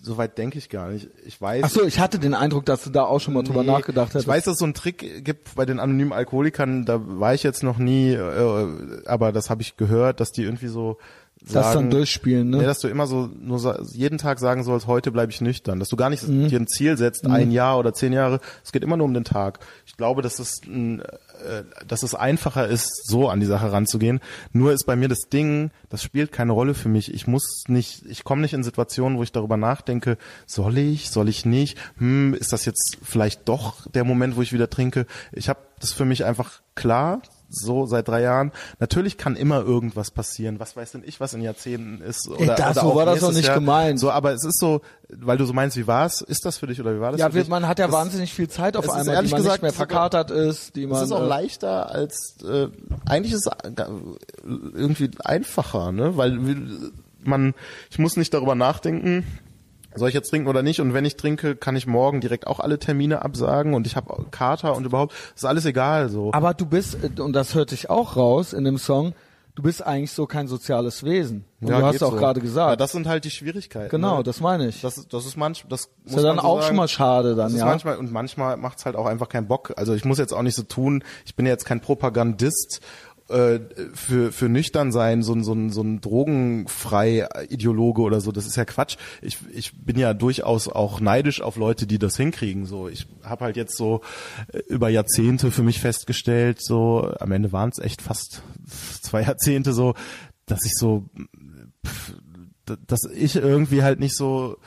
Soweit denke ich gar nicht. Ich weiß. Ach so, ich hatte den Eindruck, dass du da auch schon mal drüber Nee, nachgedacht hättest. Ich weiß, dass es so einen Trick gibt bei den anonymen Alkoholikern, da war ich jetzt noch nie, äh, aber das habe ich gehört, dass die irgendwie so sagen, das dann durchspielen, ne? Nee, dass du immer so nur jeden Tag sagen sollst, heute bleibe ich nüchtern, dass du gar nicht Mhm. dir ein Ziel setzt, ein Jahr oder zehn Jahre. Es geht immer nur um den Tag. Ich glaube, dass es äh, dass es einfacher ist, so an die Sache ranzugehen. Nur ist bei mir das Ding, das spielt keine Rolle für mich. Ich muss nicht, ich komme nicht in Situationen, wo ich darüber nachdenke, soll ich, soll ich nicht? Hm, ist das jetzt vielleicht doch der Moment, wo ich wieder trinke? Ich habe das für mich einfach klar. So seit drei Jahren. Natürlich kann immer irgendwas passieren. Was weiß denn ich, was in Jahrzehnten ist? Oder, das- oder so war das doch nicht Jahr. gemeint. So, aber es ist so, weil du so meinst, wie war's? Ist das für dich oder wie war das ja, für dich? man hat ja das, wahnsinnig viel Zeit auf einmal, die ehrlich man nicht gesagt mehr sogar- verkatert ist, die man Es ist auch äh, leichter als äh, eigentlich ist es ga- irgendwie einfacher, ne? Weil man, ich muss nicht darüber nachdenken, soll ich jetzt trinken oder nicht? Und wenn ich trinke, kann ich morgen direkt auch alle Termine absagen und ich habe Kater und überhaupt, ist alles egal so. Aber du bist, und das hört sich auch raus in dem Song, du bist eigentlich so kein soziales Wesen. Und du hast auch so. gerade gesagt. Ja, das sind halt die Schwierigkeiten. genau, ne? das meine ich. Das, ist- das ist manchmal, das ist ja dann auch schon mal schade dann, ja. manchmal, und manchmal macht's halt auch einfach keinen Bock. Also ich muss jetzt auch nicht so tun, ich bin ja jetzt kein Propagandist äh, für, für nüchtern sein, so ein, so ein, so ein drogenfrei Ideologe oder so, das ist ja Quatsch. Ich, ich bin ja durchaus auch neidisch auf Leute, die das hinkriegen. So, ich habe halt jetzt so äh, über Jahrzehnte für mich festgestellt, so am Ende waren es echt fast zwei Jahrzehnte so, dass ich so pff, dass ich irgendwie halt nicht so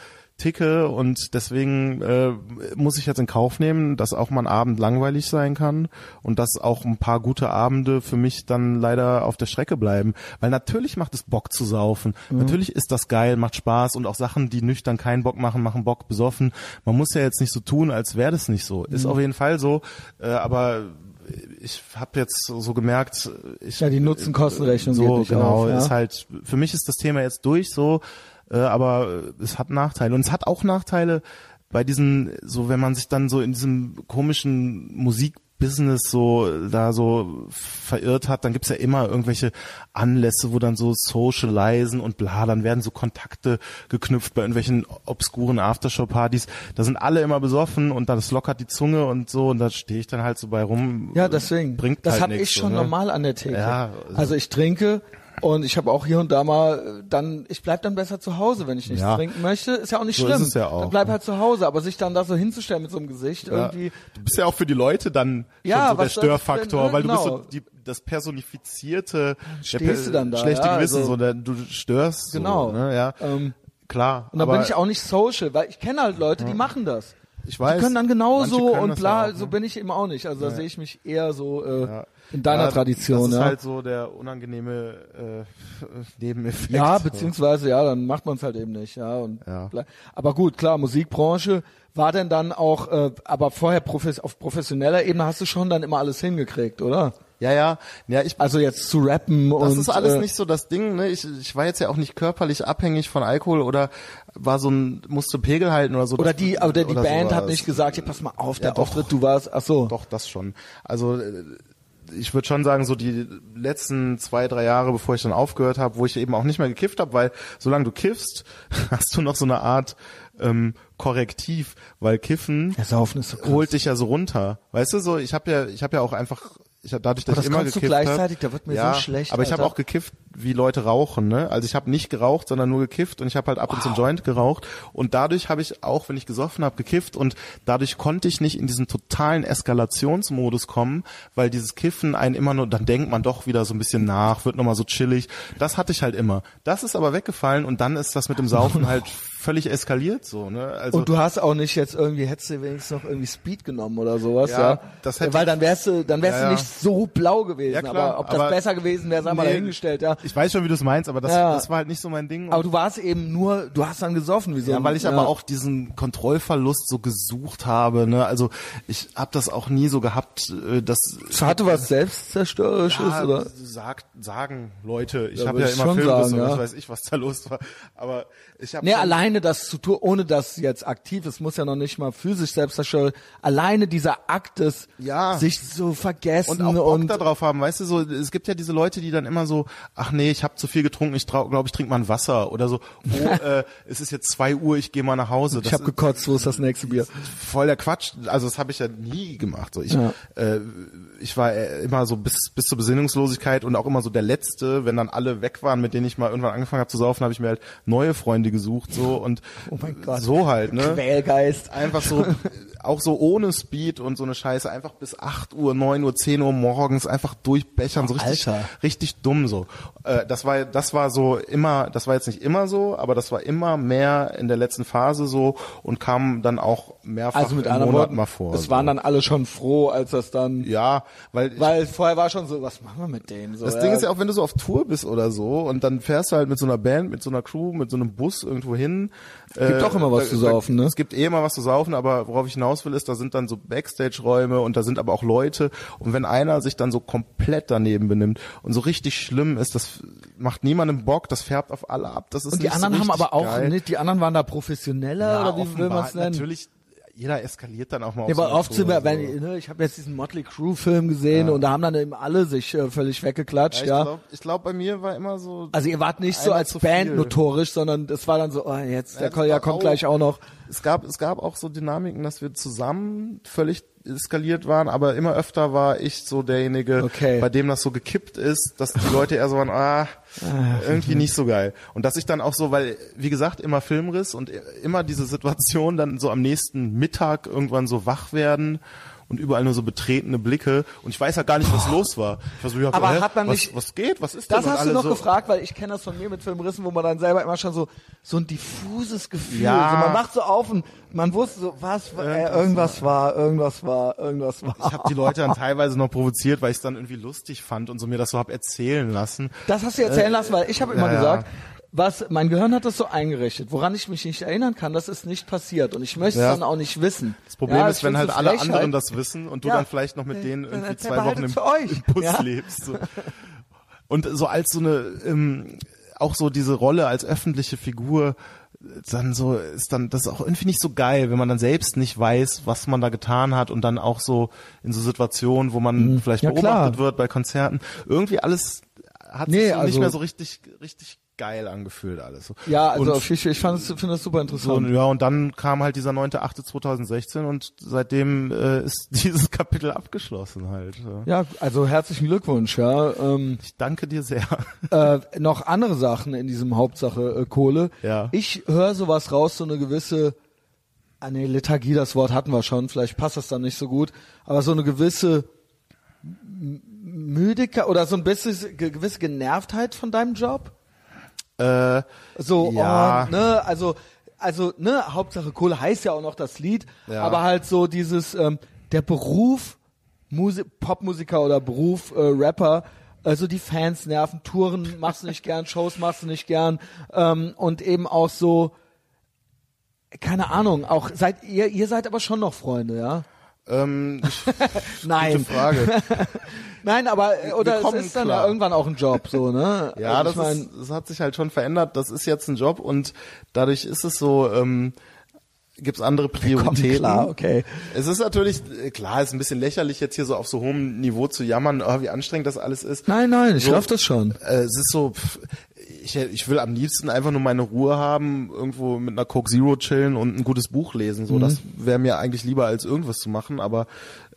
ticke und deswegen äh, muss ich jetzt in Kauf nehmen, dass auch mal ein Abend langweilig sein kann und dass auch ein paar gute Abende für mich dann leider auf der Strecke bleiben. Weil natürlich macht es Bock zu saufen. Mhm. Natürlich ist das geil, macht Spaß und auch Sachen, die nüchtern keinen Bock machen, machen Bock besoffen. Man muss ja jetzt nicht so tun, als wäre das nicht so. Ist mhm. auf jeden Fall so, äh, aber ich habe jetzt so gemerkt, ich, ja die Nutzen-Kosten-Rechnung so genau auf, ja? ist halt für mich ist das Thema jetzt durch so, äh, aber es hat Nachteile und es hat auch Nachteile bei diesen so wenn man sich dann so in diesem komischen Musik Business so da so verirrt hat, dann gibt's ja immer irgendwelche Anlässe, wo dann so socialisen und bla, dann werden so Kontakte geknüpft bei irgendwelchen obskuren Aftershow-Partys. Da sind alle immer besoffen und das lockert die Zunge und so und da stehe ich dann halt so bei rum. Ja, deswegen. Bringt das halt habe ich schon ne? normal an der Theke. Ja, also, also ich trinke und ich habe auch hier und da mal dann, ich bleib dann besser zu Hause, wenn ich nichts Ja. trinken möchte. Ist ja auch nicht So schlimm. ist es ja auch, dann bleib ne? halt zu Hause, aber sich dann da so hinzustellen mit so einem Gesicht Ja. irgendwie. Du bist ja auch für die Leute dann Ja, so der Störfaktor, denn, weil du bist genau. so die, das personifizierte Stehst du dann da, schlechte ja, Gewissen, also- so du störst Genau. so, ne, ja. Ähm, Klar. und dann aber bin ich auch nicht social, weil ich kenne halt Leute, die machen das. ich weiß, Die können dann genauso und bla, auch, so ne? bin ich eben auch nicht. Also da sehe ich mich eher so äh, Ja. In deiner ja, Tradition. Das ist ja. halt so der unangenehme äh, Nebeneffekt. Ja, beziehungsweise ja, dann macht man es halt eben nicht, ja. Und Ja. aber gut, klar, Musikbranche war denn dann auch, äh, aber vorher profes auf professioneller Ebene hast du schon dann immer alles hingekriegt, oder? Ja, ja, ja, ich Also jetzt zu rappen Das und ist alles äh, nicht so das Ding, ne? Ich, ich war jetzt ja auch nicht körperlich abhängig von Alkohol oder war so ein, musste Pegel halten oder so. oder Das- die, oder die oder Band hat sowas. nicht gesagt, hier pass mal auf, Ja, der doch. Auftritt, du warst, ach so. Doch, das schon. Also äh, ich würde schon sagen, so die letzten zwei, drei Jahre, bevor ich dann aufgehört habe, wo ich eben auch nicht mehr gekifft habe, weil solange du kiffst, hast du noch so eine Art ähm, Korrektiv, weil Kiffen Ja, so holt dich ja so runter. Weißt du, so ich habe ja, ich habe ja auch einfach, ich hab, dadurch, dass Aber ich das immer gekifft habe, gleichzeitig, da wird mir ja, so schlecht, Aber ich habe auch gekifft, wie Leute rauchen, ne? Also ich habe nicht geraucht, sondern nur gekifft und ich habe halt ab und zu einen Joint geraucht und dadurch habe ich auch, wenn ich gesoffen habe, gekifft und dadurch konnte ich nicht in diesen totalen Eskalationsmodus kommen, weil dieses Kiffen einen immer nur, dann denkt man doch wieder so ein bisschen nach, wird nochmal so chillig. Das hatte ich halt immer. Das ist aber weggefallen und dann ist das mit dem Saufen halt völlig eskaliert so, ne? Also Und du hast auch nicht jetzt irgendwie, hättest du wenigstens noch irgendwie Speed genommen oder sowas, ja? Ja, das hätte Weil dann wärst du, dann wärst Ja, du nicht so blau gewesen. Ja, klar, aber ob das aber- besser gewesen wäre, sei mal Nee, dahingestellt, ja. Ich weiß schon, wie du es meinst, aber das, das war halt nicht so mein Ding. Aber du warst eben nur, du hast dann gesoffen, wie so Ja, weil ich aber auch diesen Kontrollverlust so gesucht habe. Ne? Also ich habe das auch nie so gehabt, äh, dass Das hatte was Selbstzerstörerisches, oder? sagt, sagen Leute. Ich habe ja immer Filmriss sagen, ja. weiß ich, was da los war. Aber ich Nee, alleine das zu tun, ohne dass jetzt aktiv ist, muss ja noch nicht mal physisch Selbstzerstörerisch. Alleine dieser Akt des, Ja. sich so vergessen und auch Bock und, da drauf haben, weißt du, so es gibt ja diese Leute, die dann immer so, ach nee, ich habe zu viel getrunken, ich glaube, ich trinke mal ein Wasser oder so. Oh, äh, es ist jetzt zwei Uhr, ich gehe mal nach Hause. ich Das habe gekotzt, wo ist das nächste Bier? voll der Quatsch. Also das habe ich ja nie gemacht. So ich, Ja. äh, ich war äh, immer so bis bis zur Besinnungslosigkeit und auch immer so der Letzte, wenn dann alle weg waren, mit denen ich mal irgendwann angefangen habe zu saufen, habe ich mir halt neue Freunde gesucht so und Oh mein Gott. so halt ne. Quälgeist. Einfach so, auch so ohne Speed und so eine Scheiße, einfach bis 8 Uhr, 9 Uhr, 10 Uhr morgens einfach durchbechern, so richtig, Alter. richtig dumm so. Äh, das war, das war so immer, das war jetzt nicht immer so, aber das war immer mehr in der letzten Phase so und kam dann auch mehrfach Also mit im Monat Worten, mal vor. es so. waren dann alle schon froh, als das dann, ja, weil, ich, weil vorher war schon so, was machen wir mit denen? So, das Ding ist ja auch, wenn du so auf Tour bist oder so und dann fährst du halt mit so einer Band, mit so einer Crew, mit so einem Bus irgendwo hin. Es gibt auch immer was zu saufen, ne? Es gibt eh immer was zu saufen, aber worauf ich hinaus will, ist, da sind dann so Backstage-Räume und da sind aber auch Leute und wenn einer sich dann so komplett daneben benimmt und so richtig schlimm ist, das macht niemandem Bock, das färbt auf alle ab. Das ist und die anderen so haben aber auch geil. nicht, die anderen waren da professioneller ja, oder wie will man es offenbar, nennen? Natürlich, jeder eskaliert dann auch mal Ja, auf aber oft sind wir, wenn, ne, ich habe jetzt diesen Motley Crue Film gesehen und da haben dann eben alle sich äh, völlig weggeklatscht, ja, ja. ich glaube, glaub, bei mir war immer so Also ihr wart nicht so als Band viel. notorisch, sondern es war dann so, oh, jetzt, der das Kolja kommt auch- gleich auch noch. es gab, es gab auch so Dynamiken, dass wir zusammen völlig eskaliert waren, aber immer öfter war ich so derjenige, Okay. bei dem das so gekippt ist, dass die Leute eher so waren, ah, irgendwie nicht so geil. Und dass ich dann auch so, weil, wie gesagt, immer Filmriss und immer diese Situation dann so am nächsten Mittag irgendwann so wach werden und überall nur so betretene Blicke und ich weiß ja gar nicht, was los war. Ich war so, ja, Aber hä, hat man was, nicht- was geht? Was ist Das? Und hast du noch so, gefragt, weil ich kenne das von mir mit Filmrissen, wo man dann selber immer schon so so ein diffuses Gefühl, Ja. so man macht so auf und man wusste so, was, äh, irgendwas war, irgendwas war, irgendwas war. Ich habe die Leute dann teilweise noch provoziert, weil ich es dann irgendwie lustig fand und so mir das so hab erzählen lassen. Das hast du erzählen lassen, weil ich habe immer ja, ja. Was mein Gehirn hat das so eingerichtet, woran ich mich nicht erinnern kann, das ist nicht passiert und ich möchte es Ja. dann auch nicht wissen. Das Problem Ja, ist, wenn halt alle Frechheit. anderen das wissen und du Ja. dann vielleicht noch mit denen Dann irgendwie zwei Wochen im, euch. Bus lebst. So. Und so als so eine, ähm, auch so diese Rolle als öffentliche Figur, dann so ist dann das ist auch irgendwie nicht so geil, wenn man dann selbst nicht weiß, was man da getan hat und dann auch so in so Situationen, wo man vielleicht Mhm. Klar. beobachtet wird bei Konzerten, irgendwie alles hat Nee, sich so nicht also- mehr so richtig richtig geil angefühlt alles. So. Ja, also und, ich, ich fand finde das super so, interessant. ja, und dann kam halt dieser 9.8.2016 und seitdem äh, ist dieses Kapitel abgeschlossen halt. Ja. Also herzlichen Glückwunsch, ja. Ähm, Ich danke dir sehr. äh, noch andere Sachen in diesem Hauptsache äh, Kohle. Ja. Ich höre sowas raus, so eine gewisse, ah nee, Lethargie, das Wort hatten wir schon, vielleicht passt das dann nicht so gut, aber so eine gewisse Müdigkeit oder so ein bisschen ge- gewisse Genervtheit von deinem Job. Äh, So, Ja. oh, ne, also, also, ne, Hauptsache Kohle heißt ja auch noch das Lied, Ja. aber halt so dieses, ähm, der Beruf Musi Popmusiker oder Beruf äh, Rapper, also die Fans nerven, Touren machst du nicht gern, Shows machst du nicht gern ähm, und eben auch so, keine Ahnung, auch seid ihr, ihr seid aber schon noch Freunde, ja? Ähm, Nein, gute Frage. nein, aber äh, oder es ist dann klar. irgendwann auch ein Job, so ne? Ja, Also das, mein, ist, das hat sich halt schon verändert. Das ist jetzt ein Job und dadurch ist es so, ähm, gibt es andere Prioritäten. klar, okay. Es ist natürlich, äh, klar, ist ein bisschen lächerlich jetzt hier so auf so hohem Niveau zu jammern, oh, wie anstrengend das alles ist. Nein, nein, ich So, schaff das schon. Äh, es ist so, pff, ich, ich will am liebsten einfach nur meine Ruhe haben, irgendwo mit einer Coke Zero chillen und ein gutes Buch lesen. So, das wäre mir eigentlich lieber als irgendwas zu machen, aber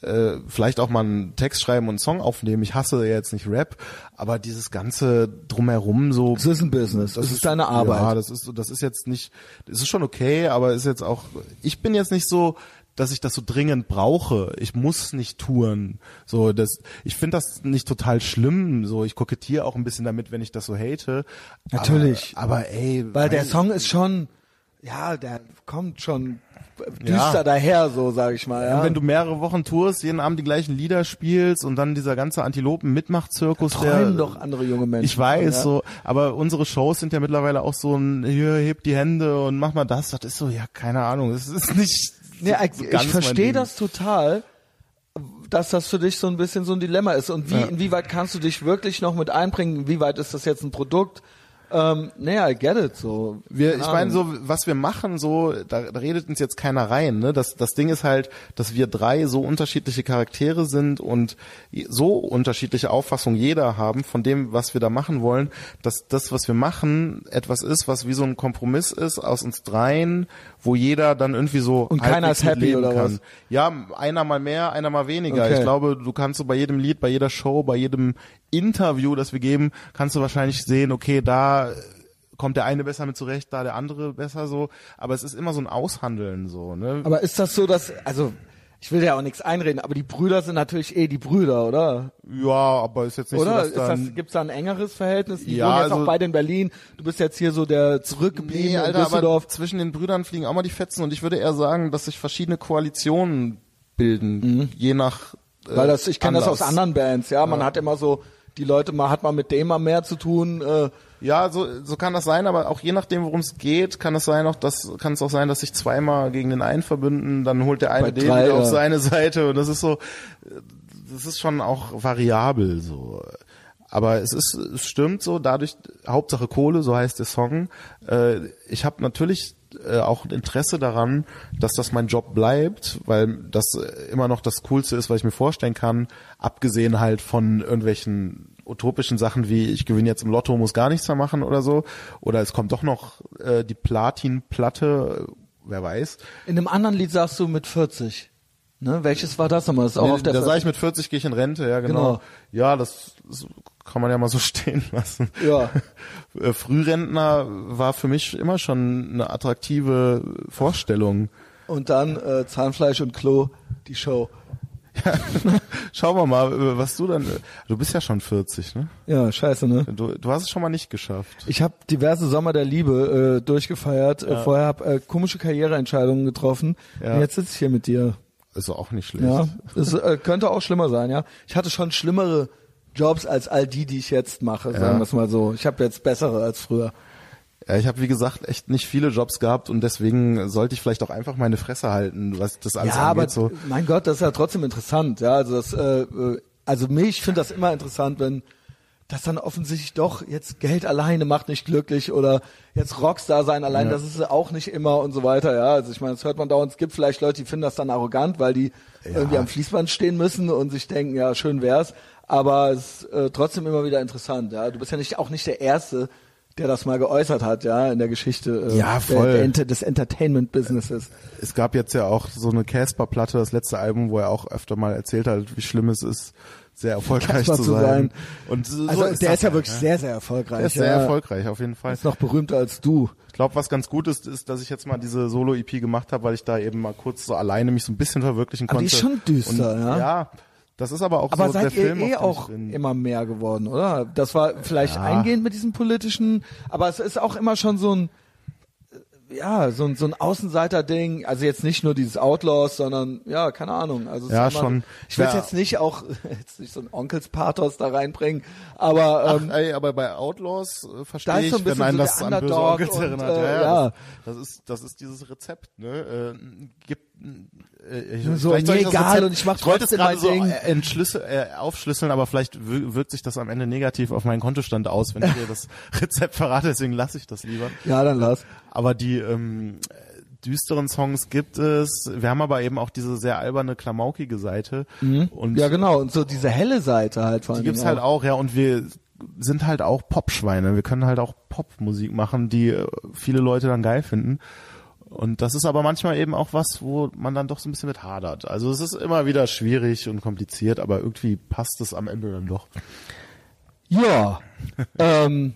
äh, vielleicht auch mal einen Text schreiben und einen Song aufnehmen. Ich hasse ja jetzt nicht Rap, aber dieses ganze drumherum so. Das ist ein Business, das ist deine Arbeit. Ja, das ist das ist jetzt nicht, das ist schon okay, aber ist jetzt auch, ich bin jetzt nicht so, dass ich das so dringend brauche. Ich muss nicht touren. So, das, ich finde das nicht total schlimm. So, ich kokettiere auch ein bisschen damit, wenn ich das so hate. Natürlich. Aber, aber ey, Weil der Song ist schon, ja, der kommt schon düster Ja. daher, so sage ich mal. Ja. wenn du mehrere Wochen tourst, jeden Abend die gleichen Lieder spielst und dann dieser ganze Antilopen-Mitmachzirkus, der doch andere junge Menschen. Ich weiß, ja. so, aber unsere Shows sind ja mittlerweile auch so ein, hier, heb die Hände und mach mal das. Das ist so, ja, keine Ahnung, das ist nicht. Nee, so ich, verstehe das total, dass das für dich so ein bisschen so ein Dilemma ist. Und wie, Ja. inwieweit kannst du dich wirklich noch mit einbringen? Inwieweit ist das jetzt ein Produkt? Ähm, naja, I get it, so. Wir, ich meine, so was wir machen, so da, da redet uns jetzt keiner rein. Ne? Das, das Ding ist halt, dass wir drei so unterschiedliche Charaktere sind und so unterschiedliche Auffassungen jeder haben von dem, was wir da machen wollen, dass das, was wir machen, etwas ist, was wie so ein Kompromiss ist aus uns dreien, wo jeder dann irgendwie so Und keiner ist happy, oder kann. was? Ja, einer mal mehr, einer mal weniger. Okay. Ich glaube, du kannst so bei jedem Lied, bei jeder Show, bei jedem Interview, das wir geben, kannst du wahrscheinlich sehen, okay, da kommt der eine besser mit zurecht, da der andere besser so. Aber es ist immer so ein Aushandeln so, ne? Aber ist das so, dass, also, ich will ja auch nichts einreden, aber die Brüder sind natürlich eh die Brüder, oder? ja, aber ist jetzt nicht Oder so, dass ist dann, das, gibt's da ein engeres Verhältnis? Die Ja, wohnen jetzt also- auch beide in Berlin. Du bist jetzt hier so der zurückgebliebene Nee, in Alter, aber Düsseldorf. zwischen den Brüdern fliegen auch mal die Fetzen und ich würde eher sagen, dass sich verschiedene Koalitionen bilden, je nach äh, Mhm. Weil das, ich kenne das aus anderen Bands, ja. Man hat immer so, die Leute, man hat mal mit dem mal mehr zu tun. Äh, Ja, so, so kann das sein, aber auch je nachdem, worum es geht, kann es sein, auch dass, kann es auch sein, dass sich zweimal gegen den einen verbünden, dann holt der eine den drei, wieder auf ja. seine Seite und das ist so, das ist schon auch variabel so. Aber es ist, es stimmt so, dadurch, Hauptsache Kohle, so heißt der Song. Äh, ich habe natürlich äh, auch ein Interesse daran, dass das mein Job bleibt, weil das äh, immer noch das Coolste ist, was ich mir vorstellen kann, abgesehen halt von irgendwelchen utopischen Sachen wie ich gewinne jetzt im Lotto, muss gar nichts mehr machen oder so. Oder es kommt doch noch äh, die Platinplatte, äh, wer weiß. in einem anderen Lied sagst du mit 40. Ne? Welches war das nochmal? Das ist auch Nee, auf der da sag Ver- ich mit 40 gehe ich in Rente, ja genau. Genau. Ja, das, das kann man ja mal so stehen lassen. Ja. Äh, Frührentner war für mich immer schon eine attraktive Vorstellung. Und dann äh, Zahnfleisch und Klo, die Show. Schauen wir mal, äh, was du dann. Du bist ja schon 40, ne? Ja, scheiße, ne? Du, du hast es schon mal nicht geschafft. Ich habe diverse Sommer der Liebe äh, durchgefeiert. Äh, vorher habe äh, komische Karriereentscheidungen getroffen. Ja. Und jetzt sitze ich hier mit dir. Ist auch nicht schlecht. Ja, es äh, könnte auch schlimmer sein, ja. Ich hatte schon schlimmere Jobs als all die, die ich jetzt mache, sagen wir es mal so. Ich habe jetzt bessere als früher. Ja, ich habe wie gesagt echt nicht viele Jobs gehabt und deswegen sollte ich vielleicht auch einfach meine Fresse halten, was das alles Ja, aber angeht. So. mein Gott, das ist ja trotzdem interessant, ja. Also das, äh, äh, also mich finde das immer interessant, wenn das dann offensichtlich doch jetzt Geld alleine macht nicht glücklich oder jetzt Rockstar sein allein, das ist auch nicht immer und so weiter, ja. Also ich meine, das hört man dauernd. Es gibt vielleicht Leute, die finden das dann arrogant, weil die irgendwie am Fließband stehen müssen und sich denken, ja, schön wär's. Aber es ist äh, trotzdem immer wieder interessant, ja. Du bist ja nicht auch nicht der Erste, der das mal geäußert hat, ja, in der Geschichte äh, Ja, voll. Der, der, des Entertainment-Businesses. Es gab jetzt ja auch so eine Casper-Platte, das letzte Album, wo er auch öfter mal erzählt hat, wie schlimm es ist, sehr erfolgreich zu zu sein. sein. Und so Also ist der ist ja halt, wirklich ne? sehr, sehr erfolgreich. Der ist sehr ja. erfolgreich, auf jeden Fall. Ist noch berühmter als du. Ich glaube, was ganz gut ist, ist, dass ich jetzt mal diese Solo-EP gemacht habe, weil ich da eben mal kurz so alleine mich so ein bisschen verwirklichen Aber konnte. die ist schon düster, Und, ja. Ja, das ist aber auch Aber so seid der ihr Film, eh auch immer mehr geworden, oder? Das war vielleicht Ja. eingehend mit diesem politischen, aber es ist auch immer schon so ein, ja, so ein, so ein Außenseiter-Ding. Also jetzt nicht nur dieses Outlaws, sondern, ja, keine Ahnung. Also Ja, immer, schon. Ich will Ja. jetzt nicht auch, jetzt nicht so ein Onkelspathos da reinbringen, aber, Ach, ähm, ey, aber bei Outlaws äh, Da verstehe ist ich, so ein wenn bisschen einen so das an böse Onkels und, erinnert. äh, ja, ja. Das, das ist das ist dieses Rezept, ne? Äh, gibt ich, So, mir egal Rezept- und ich mach ich wollte es trotzdem gerade mein so Ding. äh, entschlüssel, äh, aufschlüsseln, aber vielleicht wir- wirkt sich das am Ende negativ auf meinen Kontostand aus, wenn ich dir das Rezept verrate, deswegen lasse ich das lieber. ja, dann lass. Aber die ähm, düsteren Songs gibt es. Wir haben aber eben auch diese sehr alberne, klamaukige Seite. Und Mhm. Ja, genau. Und so diese helle Seite halt vor die allem. gibt's halt auch, ja. Und wir sind halt auch Popschweine. Wir können halt auch Popmusik machen, die äh, viele Leute dann geil finden. Und das ist aber manchmal eben auch was, wo man dann doch so ein bisschen mit hadert. Also es ist immer wieder schwierig und kompliziert, aber irgendwie passt es am Ende dann doch. Ja, ähm,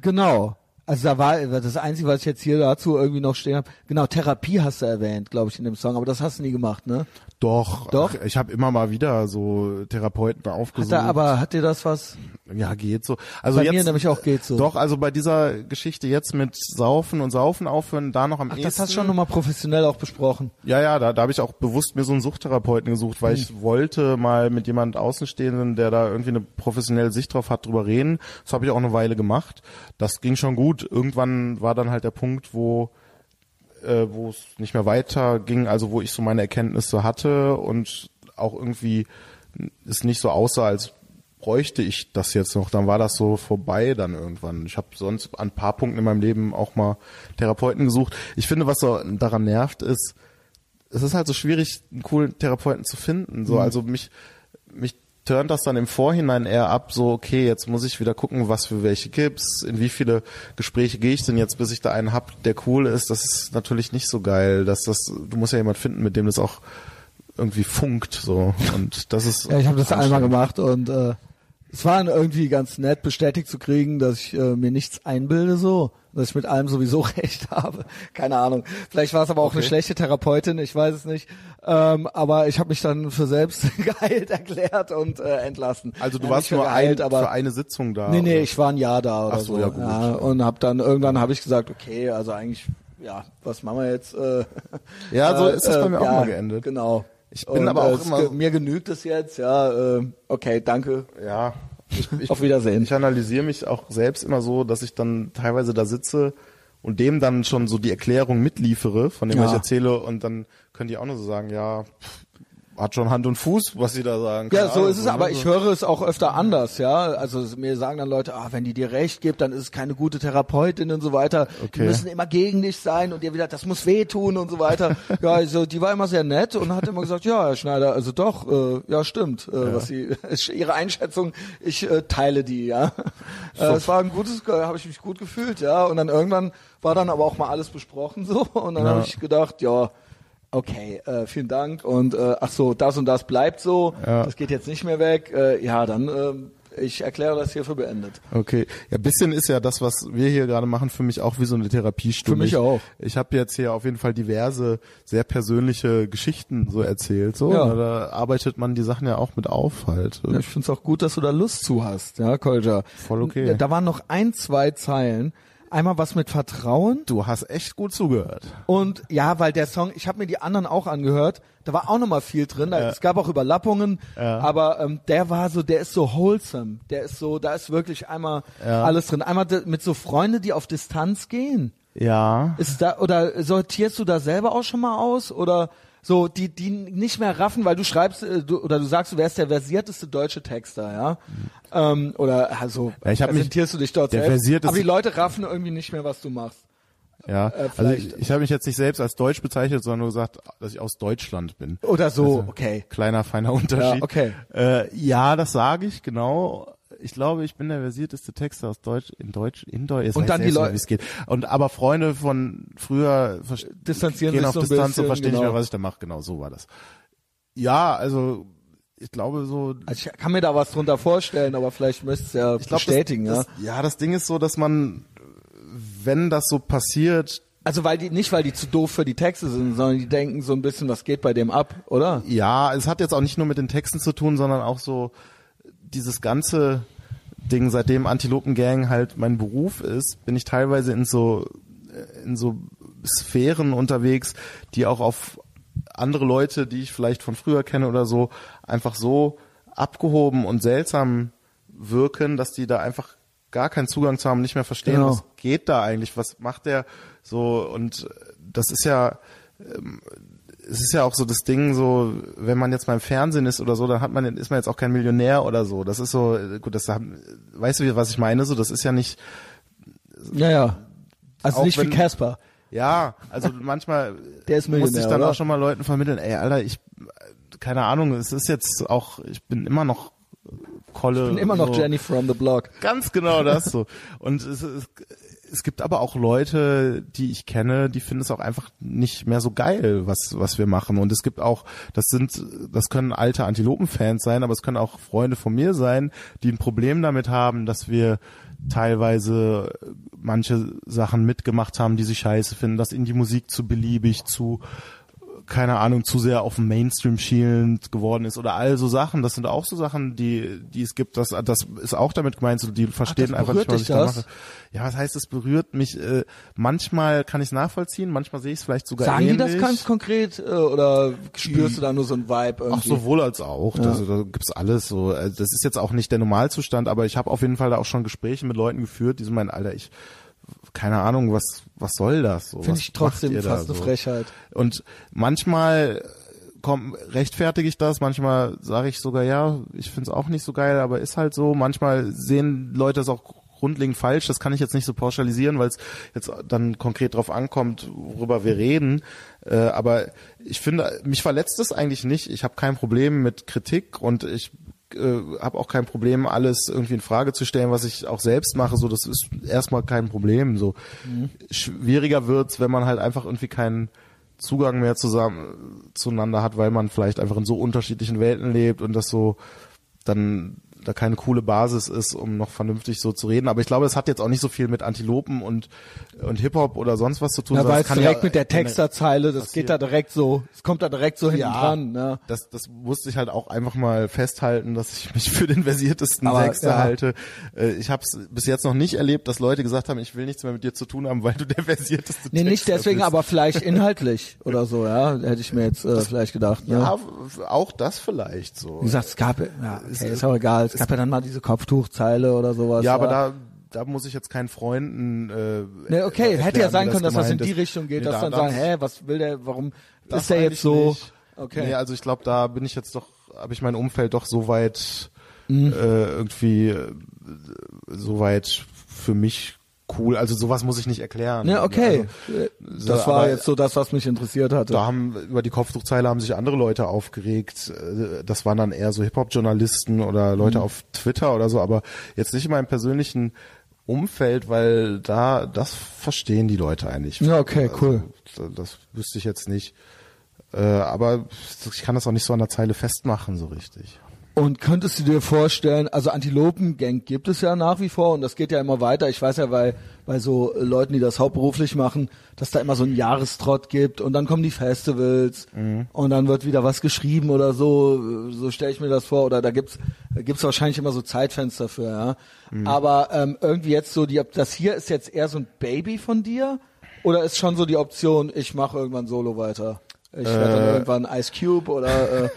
genau. Also da war das Einzige, was ich jetzt hier dazu irgendwie noch stehen habe. Genau, Therapie hast du erwähnt, glaube ich, in dem Song, aber das hast du nie gemacht, ne? Doch, Doch? Ach, ich habe immer mal wieder so Therapeuten Hat aufgesucht. er, aber hat dir das was? ja, geht so. Also Bei jetzt, mir nämlich auch geht so. Doch, also bei dieser Geschichte jetzt mit Saufen und Saufen aufhören, da noch am Ach, ehesten. das hast du schon nochmal professionell auch besprochen. Ja, ja, da, da habe ich auch bewusst mir so einen Suchttherapeuten gesucht, weil ich wollte mal mit jemand Außenstehenden, der da irgendwie eine professionelle Sicht drauf hat, drüber reden. Das habe ich auch eine Weile gemacht. Das ging schon gut. Irgendwann war dann halt der Punkt, wo äh, wo es nicht mehr weiter ging, also wo ich so meine Erkenntnisse hatte und auch irgendwie es nicht so aussah, als bräuchte ich das jetzt noch, dann war das so vorbei dann irgendwann. Ich habe sonst an ein paar Punkten in meinem Leben auch mal Therapeuten gesucht. Ich finde, was so daran nervt, ist, es ist halt so schwierig, einen coolen Therapeuten zu finden. So, also mich, mich turnt das dann im Vorhinein eher ab, so, okay, jetzt muss ich wieder gucken, was für welche gibt's, in wie viele Gespräche gehe ich denn jetzt, bis ich da einen hab, der cool ist. Das ist natürlich nicht so geil, dass das, du musst ja jemand finden, mit dem das auch irgendwie funkt, so. Und das ist. Ja, ich habe das einmal gemacht und äh, es war irgendwie ganz nett bestätigt zu kriegen, dass ich äh, mir nichts einbilde so, dass ich mit allem sowieso recht habe. Keine Ahnung. Vielleicht war es aber auch eine Okay. schlechte Therapeutin, ich weiß es nicht. Ähm, aber ich habe mich dann für selbst geheilt erklärt und äh, entlassen. Also du Ja, warst nicht nur geheilt, ein, aber für eine Sitzung da. Nee, nee, oder? ich war ein Jahr da oder Ach so, so. ja, gut. und hab dann irgendwann habe ich gesagt, okay, also eigentlich, ja, was machen wir jetzt? Äh, Ja, so äh, ist das bei äh, mir auch ja, mal geendet. Genau. Ich bin Und, aber äh, auch es immer mir genügt es jetzt, ja, äh, okay, danke. Ja. Ich, ich, Auf Wiedersehen. Ich analysiere mich auch selbst immer so, dass ich dann teilweise da sitze und dem dann schon so die Erklärung mitliefere, von dem Ja. ich erzähle, und dann können die auch nur so sagen, ja, pff, hat schon Hand und Fuß, was sie da sagen. Ja, Keine so Ahnung, ist es, ne? aber ich höre es auch öfter anders, ja. Also mir sagen dann Leute, ah, wenn die dir recht gibt, dann ist es keine gute Therapeutin und so weiter. Die Okay. müssen immer gegen dich sein und dir wieder, das muss wehtun und so weiter. ja, also die war immer sehr nett und hat immer gesagt, ja, Herr Schneider, also doch, äh, ja, stimmt, äh, was sie, ihre Einschätzung, ich äh, teile die, ja. Äh, es war ein gutes, äh, habe ich mich gut gefühlt, ja. Und dann irgendwann war dann aber auch mal alles besprochen so und dann Ja. habe ich gedacht, ja. Okay, äh, vielen Dank und äh, ach so, das und das bleibt so, Ja. das geht jetzt nicht mehr weg. Äh, ja, dann ähm, Ich erkläre das hier für beendet. Okay. Ja, bisschen ist ja das, was wir hier gerade machen, für mich auch wie so eine Therapiestunde. Für mich ich, auch. Ich habe jetzt hier auf jeden Fall diverse, sehr persönliche Geschichten so erzählt. So, Ja. da arbeitet man die Sachen ja auch mit auf halt. Ja, ich finde es auch gut, dass du da Lust zu hast, ja, Kolja. Voll okay. Da waren noch ein, zwei Zeilen. Einmal was mit Vertrauen Du hast echt gut zugehört. und ja, weil der Song, ich habe mir die anderen auch angehört, da war auch noch mal viel drin. Da, Es gab auch Überlappungen, Ja. aber ähm, der war so, der ist so wholesome. Der ist so, da ist wirklich einmal Ja. alles drin. Einmal mit so Freunde, die auf Distanz gehen. Ja. Ist da oder sortierst du da selber auch schon mal aus oder so die die nicht mehr raffen, weil du schreibst äh, du, oder du sagst, du wärst der versierteste deutsche Texter, ja? Ähm, oder also Ja, ich hab mich- präsentierst du dich dort der selbst. versierteste- Aber die Leute raffen irgendwie nicht mehr, was du machst. Ja, Äh, also ich, ich habe mich jetzt nicht selbst als Deutsch bezeichnet, sondern nur gesagt, dass ich aus Deutschland bin. Oder so, Also, okay. Kleiner, feiner Unterschied. Ja, okay. Äh, ja, das sage ich, genau. Ich glaube, ich bin der versierteste Texter aus Deutsch, in Deutsch, in Deutsch. Und dann die nicht, Leute- wie es geht. Und aber Freunde von früher Distanzieren gehen sich auf so ein Distanz bisschen, und verstehen nicht genau. mehr, was ich da mache. Genau, so war das. Ja, also ich glaube so. Also ich kann mir da was drunter vorstellen, aber vielleicht müsstest du ja Ich glaub, bestätigen, das, ja. Das, ja, das Ding ist so, dass man, wenn das so passiert, Also weil die nicht, weil die zu doof für die Texte sind, sondern die denken so ein bisschen, was geht bei dem ab, oder? Ja, es hat jetzt auch nicht nur mit den Texten zu tun, sondern auch so dieses ganze Ding, seitdem Antilopen Gang halt mein Beruf ist, bin ich teilweise in so äh, in so Sphären unterwegs, die auch auf andere Leute, die ich vielleicht von früher kenne oder so, einfach so abgehoben und seltsam wirken, dass die da einfach gar keinen Zugang zu haben, nicht mehr verstehen, Genau. was geht da eigentlich, was macht der so und das ist ja es ist ja auch so das Ding, so wenn man jetzt mal im Fernsehen ist oder so, dann hat man ist man jetzt auch kein Millionär oder so. Das ist so gut, das haben, weißt du, was ich meine? So, das ist ja nicht Ja, ja. Also nicht wie wenn- Casper. ja, also manchmal Der ist muss ich dann oder? auch schon mal Leuten vermitteln, ey, Alter, ich keine Ahnung, es ist jetzt auch ich bin immer noch Kolle Ich bin immer noch so. Jenny from the Block. Ganz genau das so. Und es, es, es gibt aber auch Leute, die ich kenne, die finden es auch einfach nicht mehr so geil, was, was wir machen. Und es gibt auch, das sind, das können alte Antilopen-Fans sein, aber es können auch Freunde von mir sein, die ein Problem damit haben, dass wir teilweise manche Sachen mitgemacht haben, die sie scheiße finden, dass ihnen die Musik zu beliebig, zu keine Ahnung, zu sehr auf den Mainstream schielend geworden ist oder all so Sachen. Das sind auch so Sachen, die, die es gibt. Das, das ist auch damit gemeint, so die verstehen das einfach nicht, was ich dich da das? mache. Ja, was heißt, es berührt mich. Äh, manchmal kann ich es nachvollziehen, manchmal sehe ich es vielleicht sogar Sagen die ähnlich. das ganz konkret äh, oder spürst du da nur so ein Vibe Ach, irgendwie? sowohl als auch. Das, da gibt's alles so. Also Das ist jetzt auch nicht der Normalzustand, aber ich habe auf jeden Fall da auch schon Gespräche mit Leuten geführt, die so meinen, Alter, ich keine Ahnung, was was soll das? So, Finde ich trotzdem fast eine so? Frechheit. Und manchmal komm, rechtfertige ich das, manchmal sage ich sogar, ja, ich find's auch nicht so geil, aber ist halt so. Manchmal sehen Leute es auch grundlegend falsch, das kann ich jetzt nicht so pauschalisieren, weil es jetzt dann konkret drauf ankommt, worüber wir reden. Äh, aber ich finde, mich verletzt es eigentlich nicht. Ich habe kein Problem mit Kritik und ich äh, habe auch kein Problem, alles irgendwie in Frage zu stellen, was ich auch selbst mache. So, das ist erstmal kein Problem. So schwieriger wird's, wenn man halt einfach irgendwie keinen Zugang mehr zusammen zueinander hat, weil man vielleicht einfach in so unterschiedlichen Welten lebt und das so dann da keine coole Basis ist, um noch vernünftig so zu reden. Aber ich glaube, es hat jetzt auch nicht so viel mit Antilopen und und Hip Hop oder sonst was zu tun. Ja, weil es direkt ja mit der Texterzeile, das geht da direkt so, es kommt da direkt so hinten dran. Ne? das, das musste ich halt auch einfach mal festhalten, dass ich mich für den versiertesten Aber, Texter ja. halte. Äh, Ich habe es bis jetzt noch nicht erlebt, dass Leute gesagt haben, ich will nichts mehr mit dir zu tun haben, weil du der versierteste Nee, nicht Texter deswegen, bist. aber vielleicht inhaltlich oder so, ja, hätte ich mir jetzt äh, vielleicht gedacht. Ne? ja, auch das vielleicht so. Wie gesagt, es gab, ja, okay, ist auch egal, es gab ja dann mal diese Kopftuchzeile oder sowas. Ja, aber da da muss ich jetzt keinen Freunden äh, Nee, okay, äh, hätte ja erklären, sein können, dass das in die. Richtung geht, Nee, dass da- dann da- sagen, hä, was will der, warum ist der jetzt so? nicht. Okay. Nee, also ich glaube, da bin ich jetzt doch, habe ich mein Umfeld doch so weit Mhm. äh, irgendwie äh, so weit für mich cool. Also sowas muss ich nicht erklären. Ne, okay. Also, das war jetzt so das, was mich interessiert hatte. Da haben über die Kopftuchzeile haben sich andere Leute aufgeregt. Äh, Das waren dann eher so Hip-Hop-Journalisten oder Leute Mhm. auf Twitter oder so, aber jetzt nicht in meinem persönlichen Umfeld, weil da das verstehen die Leute eigentlich. Ja, okay, cool. Also, das wüsste ich jetzt nicht. Äh, aber ich kann das auch nicht so an der Zeile festmachen, so richtig. Und könntest du dir vorstellen, also Antilopen-Gang gibt es ja nach wie vor und das geht ja immer weiter. Ich weiß ja, weil bei so Leuten, die das hauptberuflich machen, dass da immer so ein Jahrestrott gibt und dann kommen die Festivals Mhm. und dann wird wieder was geschrieben oder so. So stelle ich mir das vor. Oder da gibt's gibt's wahrscheinlich immer so Zeitfenster für. Ja. Mhm. Aber ähm, irgendwie jetzt so die, das hier ist jetzt eher so ein Baby von dir oder ist schon so die Option, ich mache irgendwann Solo weiter? Ich werde dann irgendwann Ice Cube oder äh,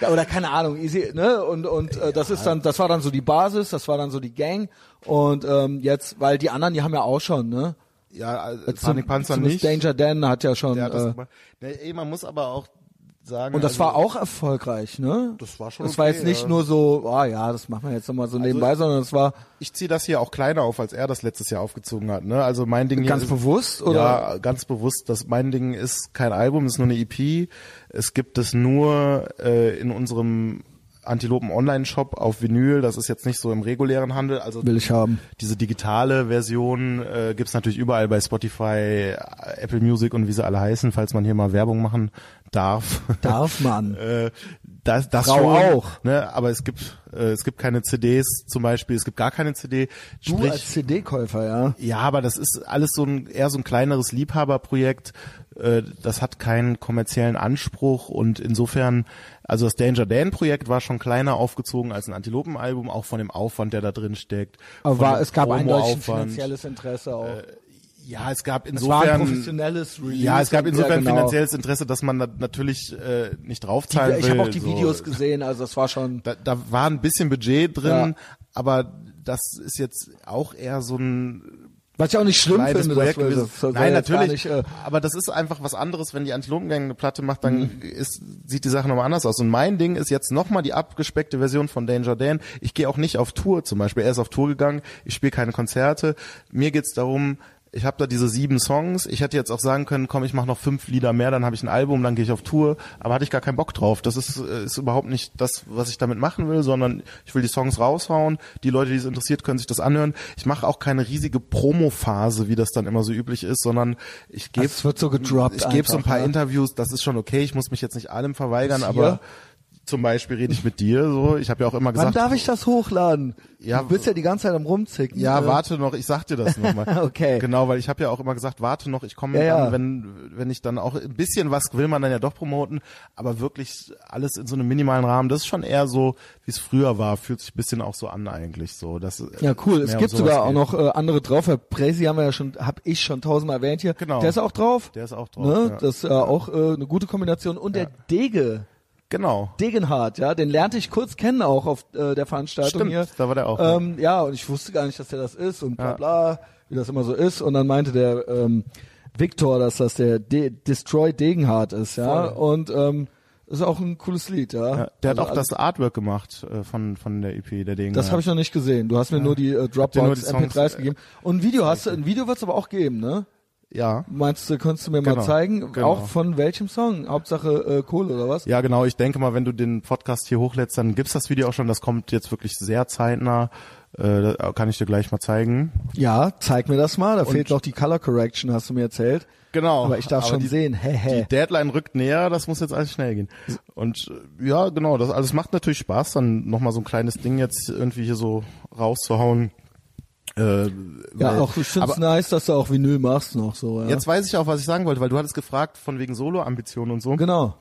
ja, oder keine Ahnung, easy, ne? Und und äh, das ist dann, das war dann so die Basis, das war dann so die Gang und ähm, jetzt, weil die anderen, die haben ja auch schon, ne? Ja, äh, Zum- Panikpanzer nicht. Danger Dan hat ja schon. Der hat das äh. Nee, ey, man muss aber auch sagen. und das also, war auch erfolgreich, ne? Das war schon Das war okay, jetzt nicht ja. nur so, ah ja, das machen wir jetzt nochmal so nebenbei, sondern es war Ich ziehe das hier auch kleiner auf, als er das letztes Jahr aufgezogen hat. Ne? Also mein Ding hier ganz ist, bewusst oder Ja, ganz bewusst. Das mein Ding ist kein Album, ist nur eine EP. Es gibt es nur äh, in unserem Antilopen Online-Shop auf Vinyl. Das ist jetzt nicht so im regulären Handel. Also will ich haben. diese digitale Version äh, gibt's natürlich überall bei Spotify, Apple Music und wie sie alle heißen, falls man hier mal Werbung machen darf. Darf man. Äh, das, das Frau schon, auch. Ne, aber es gibt äh, es gibt keine CDs zum Beispiel, es gibt gar keine CD. Du Sprich, als CD-Käufer, ja. ja, aber das ist alles so ein eher so ein kleineres Liebhaberprojekt. Äh, das hat keinen kommerziellen Anspruch und insofern, also das Danger Dan Projekt war schon kleiner aufgezogen als ein Antilopenalbum, auch von dem Aufwand, der da drin steckt. Aber war, es gab ein Promo-Aufwand. finanzielles Interesse auch. Ja, es gab es war ein insofern professionelles Release. ja, es gab insofern ja, genau. finanzielles Interesse, dass man da natürlich äh, nicht Die, draufzahlen ich will. habe auch die so. Videos gesehen, also das war schon. Da, da war ein bisschen Budget drin, Ja. aber das ist jetzt auch eher so ein Was ich auch nicht schlimm finde, Projekt dass wir das Nein, natürlich. Nicht, äh, aber das ist einfach was anderes, wenn die Antilopengang eine Platte macht, dann Mhm. ist, sieht die Sache nochmal anders aus. Und mein Ding ist jetzt nochmal die abgespeckte Version von Danger Dan. Ich gehe auch nicht auf Tour zum Beispiel. Er ist auf Tour gegangen, ich spiele keine Konzerte. Mir geht's darum, ich habe da diese sieben Songs. Ich hätte jetzt auch sagen können, komm, ich mache noch fünf Lieder mehr, dann habe ich ein Album, dann gehe ich auf Tour. Aber hatte ich gar keinen Bock drauf. Das ist, äh, ist überhaupt nicht das, was ich damit machen will, sondern ich will die Songs raushauen. Die Leute, die es interessiert, können sich das anhören. Ich mache auch keine riesige Promo-Phase, wie das dann immer so üblich ist, sondern ich gebe es wird so gedroppt ich gebe so ein paar ne? Interviews. Das ist schon okay. Ich muss mich jetzt nicht allem verweigern, aber zum Beispiel rede ich mit dir so. Ich habe ja auch immer Wann gesagt, darf ich das hochladen? Ja, du bist ja die ganze Zeit am rumzicken. ja, Äh, warte noch, ich sag dir das nochmal. Okay. Genau, weil ich habe ja auch immer gesagt, warte noch, ich komme Ja, dann, ja. wenn wenn ich dann auch ein bisschen was will man dann ja doch promoten, aber wirklich alles in so einem minimalen Rahmen, das ist schon eher so, wie es früher war, fühlt sich ein bisschen auch so an eigentlich so. Das, Ja, cool. Es gibt sogar auch geht. noch äh, andere drauf. Herr Presi haben wir ja schon, hab ich schon tausendmal erwähnt hier. Genau. Der ist auch drauf. Der ist auch drauf. Ne? Ja. Das ist äh, auch äh, eine gute Kombination. Und der Dege, Genau. Degenhardt, ja, den lernte ich kurz kennen auch auf äh, der Veranstaltung Stimmt, hier. da war der auch, ja. Ähm, ja, und ich wusste gar nicht, dass der das ist und bla Ja. bla, wie das immer so ist. Und dann meinte der ähm, Victor, dass das der De Destroy Degenhardt ist, ja. Voll. Und ähm, ist auch ein cooles Lied, ja. Ja, der hat Also auch alles- das Artwork gemacht äh, von von der EP, der Ding. Das habe ich noch nicht gesehen. Du hast mir nur die äh, Dropbox die Songs, MP3s äh, gegeben. Und ein Video hast du, ein Video wird's aber auch geben, ne? Ja. Meinst du, könntest du mir mal Genau, zeigen? genau. Auch von welchem Song? Hauptsache äh, Kohle oder was? Ja, genau. Ich denke mal, wenn du den Podcast hier hochlädst, dann gibt's das Video auch schon. Das kommt jetzt wirklich sehr zeitnah. Äh, kann ich dir gleich mal zeigen. Ja, zeig mir das mal. Da fehlt noch die Color Correction, hast du mir erzählt. Genau. Aber ich darf schon die, sehen. Hä, hä. Die Deadline rückt näher. Das muss jetzt alles schnell gehen. Und äh, ja, genau. Das alles macht natürlich Spaß, dann nochmal so ein kleines Ding jetzt irgendwie hier so rauszuhauen. Äh, Ja, auch ich finde es aber nice, dass du auch Vinyl machst noch so. Ja. Jetzt weiß ich auch, was ich sagen wollte, weil du hattest gefragt von wegen Solo-Ambitionen und so. Genau.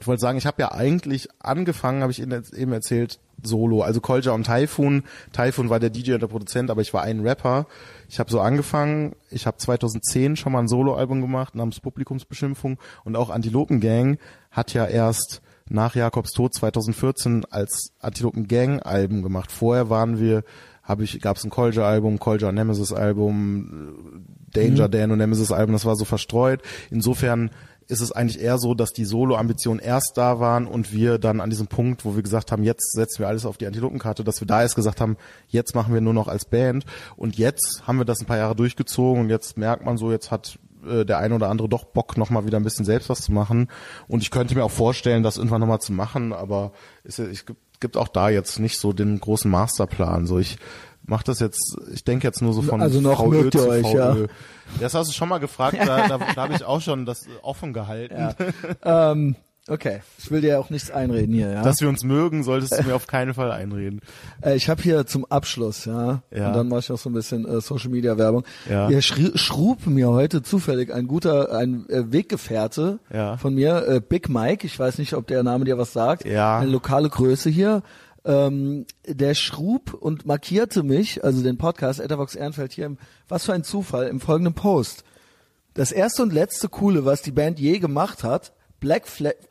Ich wollte sagen, ich habe ja eigentlich angefangen, habe ich eben erzählt, Solo. Also Kolja und Typhoon. Typhoon war der DJ und der Produzent, aber ich war ein Rapper. Ich habe so angefangen. Ich habe 2010 schon mal ein Soloalbum gemacht namens Publikumsbeschimpfung und auch Antilopen Gang hat ja erst nach Jakobs Tod 2014 als Antilopen Gang Album gemacht. Vorher waren wir, habe ich, gab es ein Kolja Album, Kolja und Nemesis Album, Danger Dan und Nemesis Album. Das war so verstreut. Insofern ist es eigentlich eher so, dass die Solo-Ambitionen erst da waren und wir dann an diesem Punkt, wo wir gesagt haben, jetzt setzen wir alles auf die Antilopenkarte, dass wir da erst gesagt haben, jetzt machen wir nur noch als Band und jetzt haben wir das ein paar Jahre durchgezogen und jetzt merkt man so, jetzt hat äh, der eine oder andere doch Bock, nochmal wieder ein bisschen selbst was zu machen und ich könnte mir auch vorstellen, das irgendwann nochmal zu machen, aber es ich, gibt auch da jetzt nicht so den großen Masterplan, so ich mache das jetzt, ich denke jetzt nur so von Also noch VÖ zu euch, ja. Das hast du schon mal gefragt, da, da, da habe ich auch schon das offen gehalten. ähm, Okay, ich will dir auch nichts einreden hier, ja. Dass wir uns mögen, solltest du mir auf keinen Fall einreden. Äh, ich habe hier zum Abschluss, ja, Ja. und dann mache ich noch so ein bisschen äh, Social Media Werbung. Ja. Hier schrub mir heute zufällig ein guter, ein äh, Weggefährte Ja. von mir, äh, Big Mike. Ich weiß nicht, ob der Name dir was sagt. Ja. Eine lokale Größe hier. Ähm, der schrub und markierte mich, also den Podcast Ethervox Ehrenfeld hier, im, was für ein Zufall, im folgenden Post. Das erste und letzte Coole, was die Band je gemacht hat, Black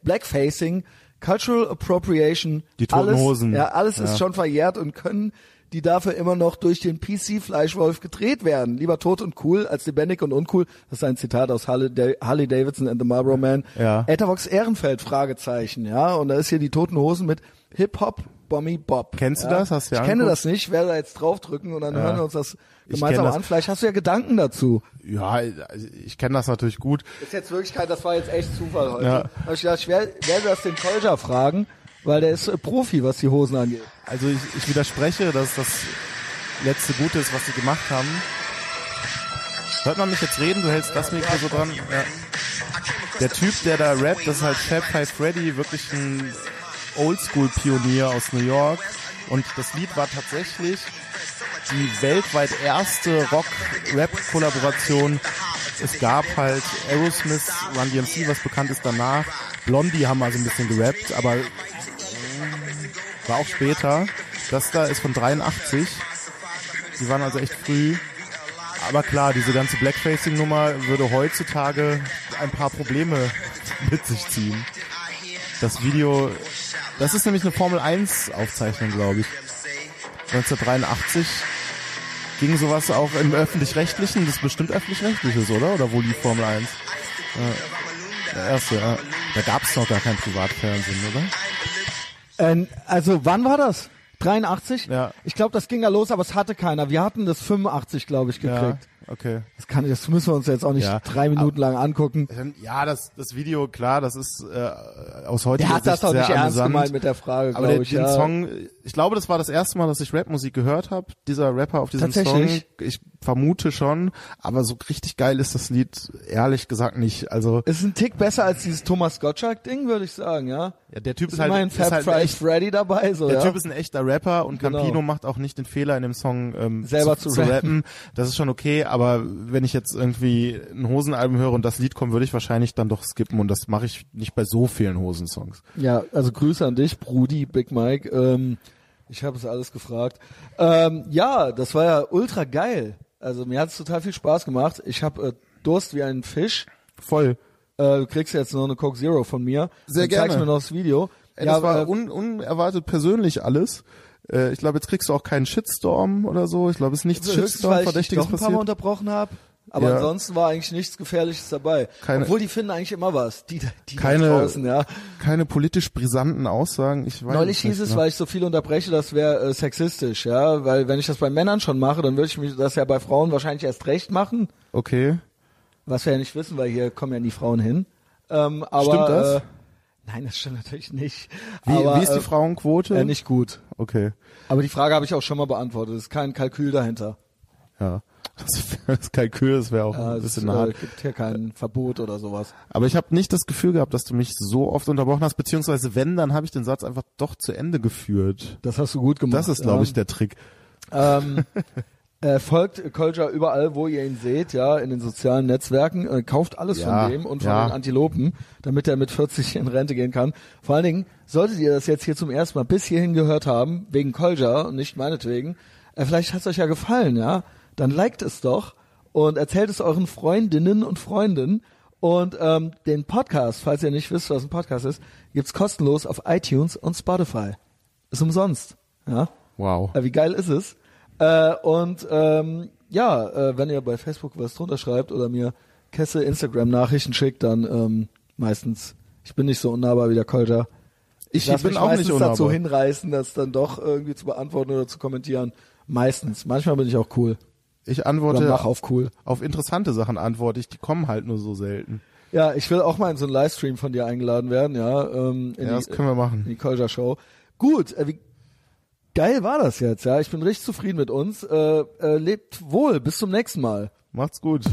Blackfacing, Cultural Appropriation, Die Toten alles, Hosen. Ja, alles Ja. ist schon verjährt und können die dafür immer noch durch den PC Fleischwolf gedreht werden. Lieber tot und cool als lebendig und uncool. Das ist ein Zitat aus Harley, Da- Harley Davidson and the Marlboro Man. Ja. Ethervox Ehrenfeld, Fragezeichen, ja. Und da ist hier die Toten Hosen mit Hip-Hop, Bommy Bob. Kennst du ja? das? Hast du dir Ich kenne das nicht, werde da jetzt draufdrücken und dann hören wir uns das Ich gemeinsam das. an. Vielleicht hast du ja Gedanken dazu. Ja, also ich kenne das natürlich gut. Ist jetzt wirklich kein, das war jetzt echt Zufall heute. Ja. Aber ich dachte, ich werde, werde das den Kolja fragen, weil der ist äh, Profi, was die Hosen angeht. Also ich, ich widerspreche, dass das letzte Gute ist, was sie gemacht haben. Hört man mich jetzt reden? Du hältst das Mikro so dran? Ja. Der Typ, der da rappt, das ist halt Fab Five Freddy, wirklich ein Oldschool-Pionier aus New York. Und das Lied war tatsächlich die weltweit erste Rock-Rap-Kollaboration. Es gab halt Aerosmith, Run DMC, was bekannt ist danach. Blondie haben also ein bisschen gerappt, aber war auch später. Das da ist von 83. Die waren also echt früh. Aber klar, diese ganze Blackfacing-Nummer würde heutzutage ein paar Probleme mit sich ziehen. Das Video, das ist nämlich eine Formel 1 Aufzeichnung, glaube ich. 1983 ging sowas auch im öffentlich-rechtlichen, das ist bestimmt öffentlich-rechtliches, oder? Oder wo lief Formel 1? Ja, der erste, ja. Da gab es noch gar kein Privatfernsehen, oder? Ähm, also wann war das? 83? Ja. Ich glaube, das ging da los, aber es hatte keiner. Wir hatten das 85, glaube ich, gekriegt. Ja, okay. Das kann das müssen wir uns jetzt auch nicht Ja. drei Minuten lang angucken. Ja, das, das Video, klar, das ist äh, aus heutiger Der hat das Sicht doch sehr nicht ernst gemeint mit der Frage, Aber glaube der, ich. den ja. Song, ich glaube, das war das erste Mal, dass ich Rapmusik gehört habe. Dieser Rapper auf diesem Song, ich vermute schon, aber so richtig geil ist das Lied ehrlich gesagt nicht. Also ist ein Tick besser als dieses Thomas Gottschalk-Ding, würde ich sagen, ja. ja, der Typ Ist ist halt, ist Fab halt Five echt, Freddy dabei, so, der ja. Typ ist ein echter Rapper und Genau. Campino macht auch nicht den Fehler in dem Song ähm, Selber zu rappen. rappen. Das ist schon okay, aber wenn ich jetzt irgendwie ein Hosenalbum höre und das Lied kommt, würde ich wahrscheinlich dann doch skippen und das mache ich nicht bei so vielen Hosensongs. Ja, also Grüße an dich, Brudi, Big Mike. Ähm, ich habe es alles gefragt. Ähm, ja, das war ja ultra geil. Also mir hat es total viel Spaß gemacht. Ich habe äh, Durst wie ein Fisch. Voll. Äh, du kriegst jetzt noch eine Coke Zero von mir. Sehr Dann zeigst gerne. mir noch das Video. Ey, ja, das war äh, un unerwartet persönlich alles. Äh, ich glaube, jetzt kriegst du auch keinen Shitstorm oder so. Ich glaube, es ist nichts höchstens, weil ich dich doch ein paar Mal passiert. unterbrochen habe. Aber Ja. ansonsten war eigentlich nichts Gefährliches dabei. Keine- Obwohl die finden eigentlich immer was. Die, die Keine- draußen, ja. Keine politisch brisanten Aussagen. Ich weiß Neulich hieß es, ne? weil ich so viel unterbreche, das wäre äh, sexistisch, ja. Weil wenn ich das bei Männern schon mache, dann würde ich mich das ja bei Frauen wahrscheinlich erst recht machen. Okay. Was wir ja nicht wissen, weil hier kommen ja nie Frauen hin. Ähm, aber, Stimmt das? Äh, nein, das stimmt natürlich nicht. Wie, aber, wie ist die äh, Frauenquote? Äh, nicht gut. Okay. Aber die Frage habe ich auch schon mal beantwortet. Es ist kein Kalkül dahinter. Ja. Das, das Kalkül, das wäre auch Ja, ein es bisschen äh, hart. gibt hier kein Verbot oder sowas. Aber ich habe nicht das Gefühl gehabt, dass du mich so oft unterbrochen hast, beziehungsweise wenn, dann habe ich den Satz einfach doch zu Ende geführt. Das hast du gut gemacht. Das ist, glaube ja. ich, der Trick. Ähm, äh, folgt Kolja überall, wo ihr ihn seht, ja, in den sozialen Netzwerken. Äh, kauft alles Ja, von dem und von den Antilopen, damit er mit 40 in Rente gehen kann. Vor allen Dingen, solltet ihr das jetzt hier zum ersten Mal bis hierhin gehört haben, wegen Kolja und nicht meinetwegen, äh, vielleicht hat es euch ja gefallen, ja, dann liked es doch und erzählt es euren Freundinnen und Freunden. Und ähm, den Podcast, falls ihr nicht wisst, was ein Podcast ist, gibt's kostenlos auf iTunes und Spotify. Ist umsonst. Ja. Wow. Äh, wie geil ist es? Äh, und ähm, ja, äh, wenn ihr bei Facebook was drunter schreibt oder mir Kesse Instagram-Nachrichten schickt, dann ähm, meistens, ich bin nicht so unnahbar wie der Kolja. Ich lass bin auch meistens nicht dazu unnahbar. hinreißen, das dann doch irgendwie zu beantworten oder zu kommentieren. Meistens. Manchmal bin ich auch cool. Ich antworte mach auf cool. auf interessante Sachen antworte ich, die kommen halt nur so selten. Ja, ich will auch mal in so einen Livestream von dir eingeladen werden, ja. Ähm, in Ja, das die, können wir in machen. die Kolja Show. Gut, äh, wie geil war das jetzt, ja. Ich bin richtig zufrieden mit uns. Äh, äh, lebt wohl, bis zum nächsten Mal. Macht's gut.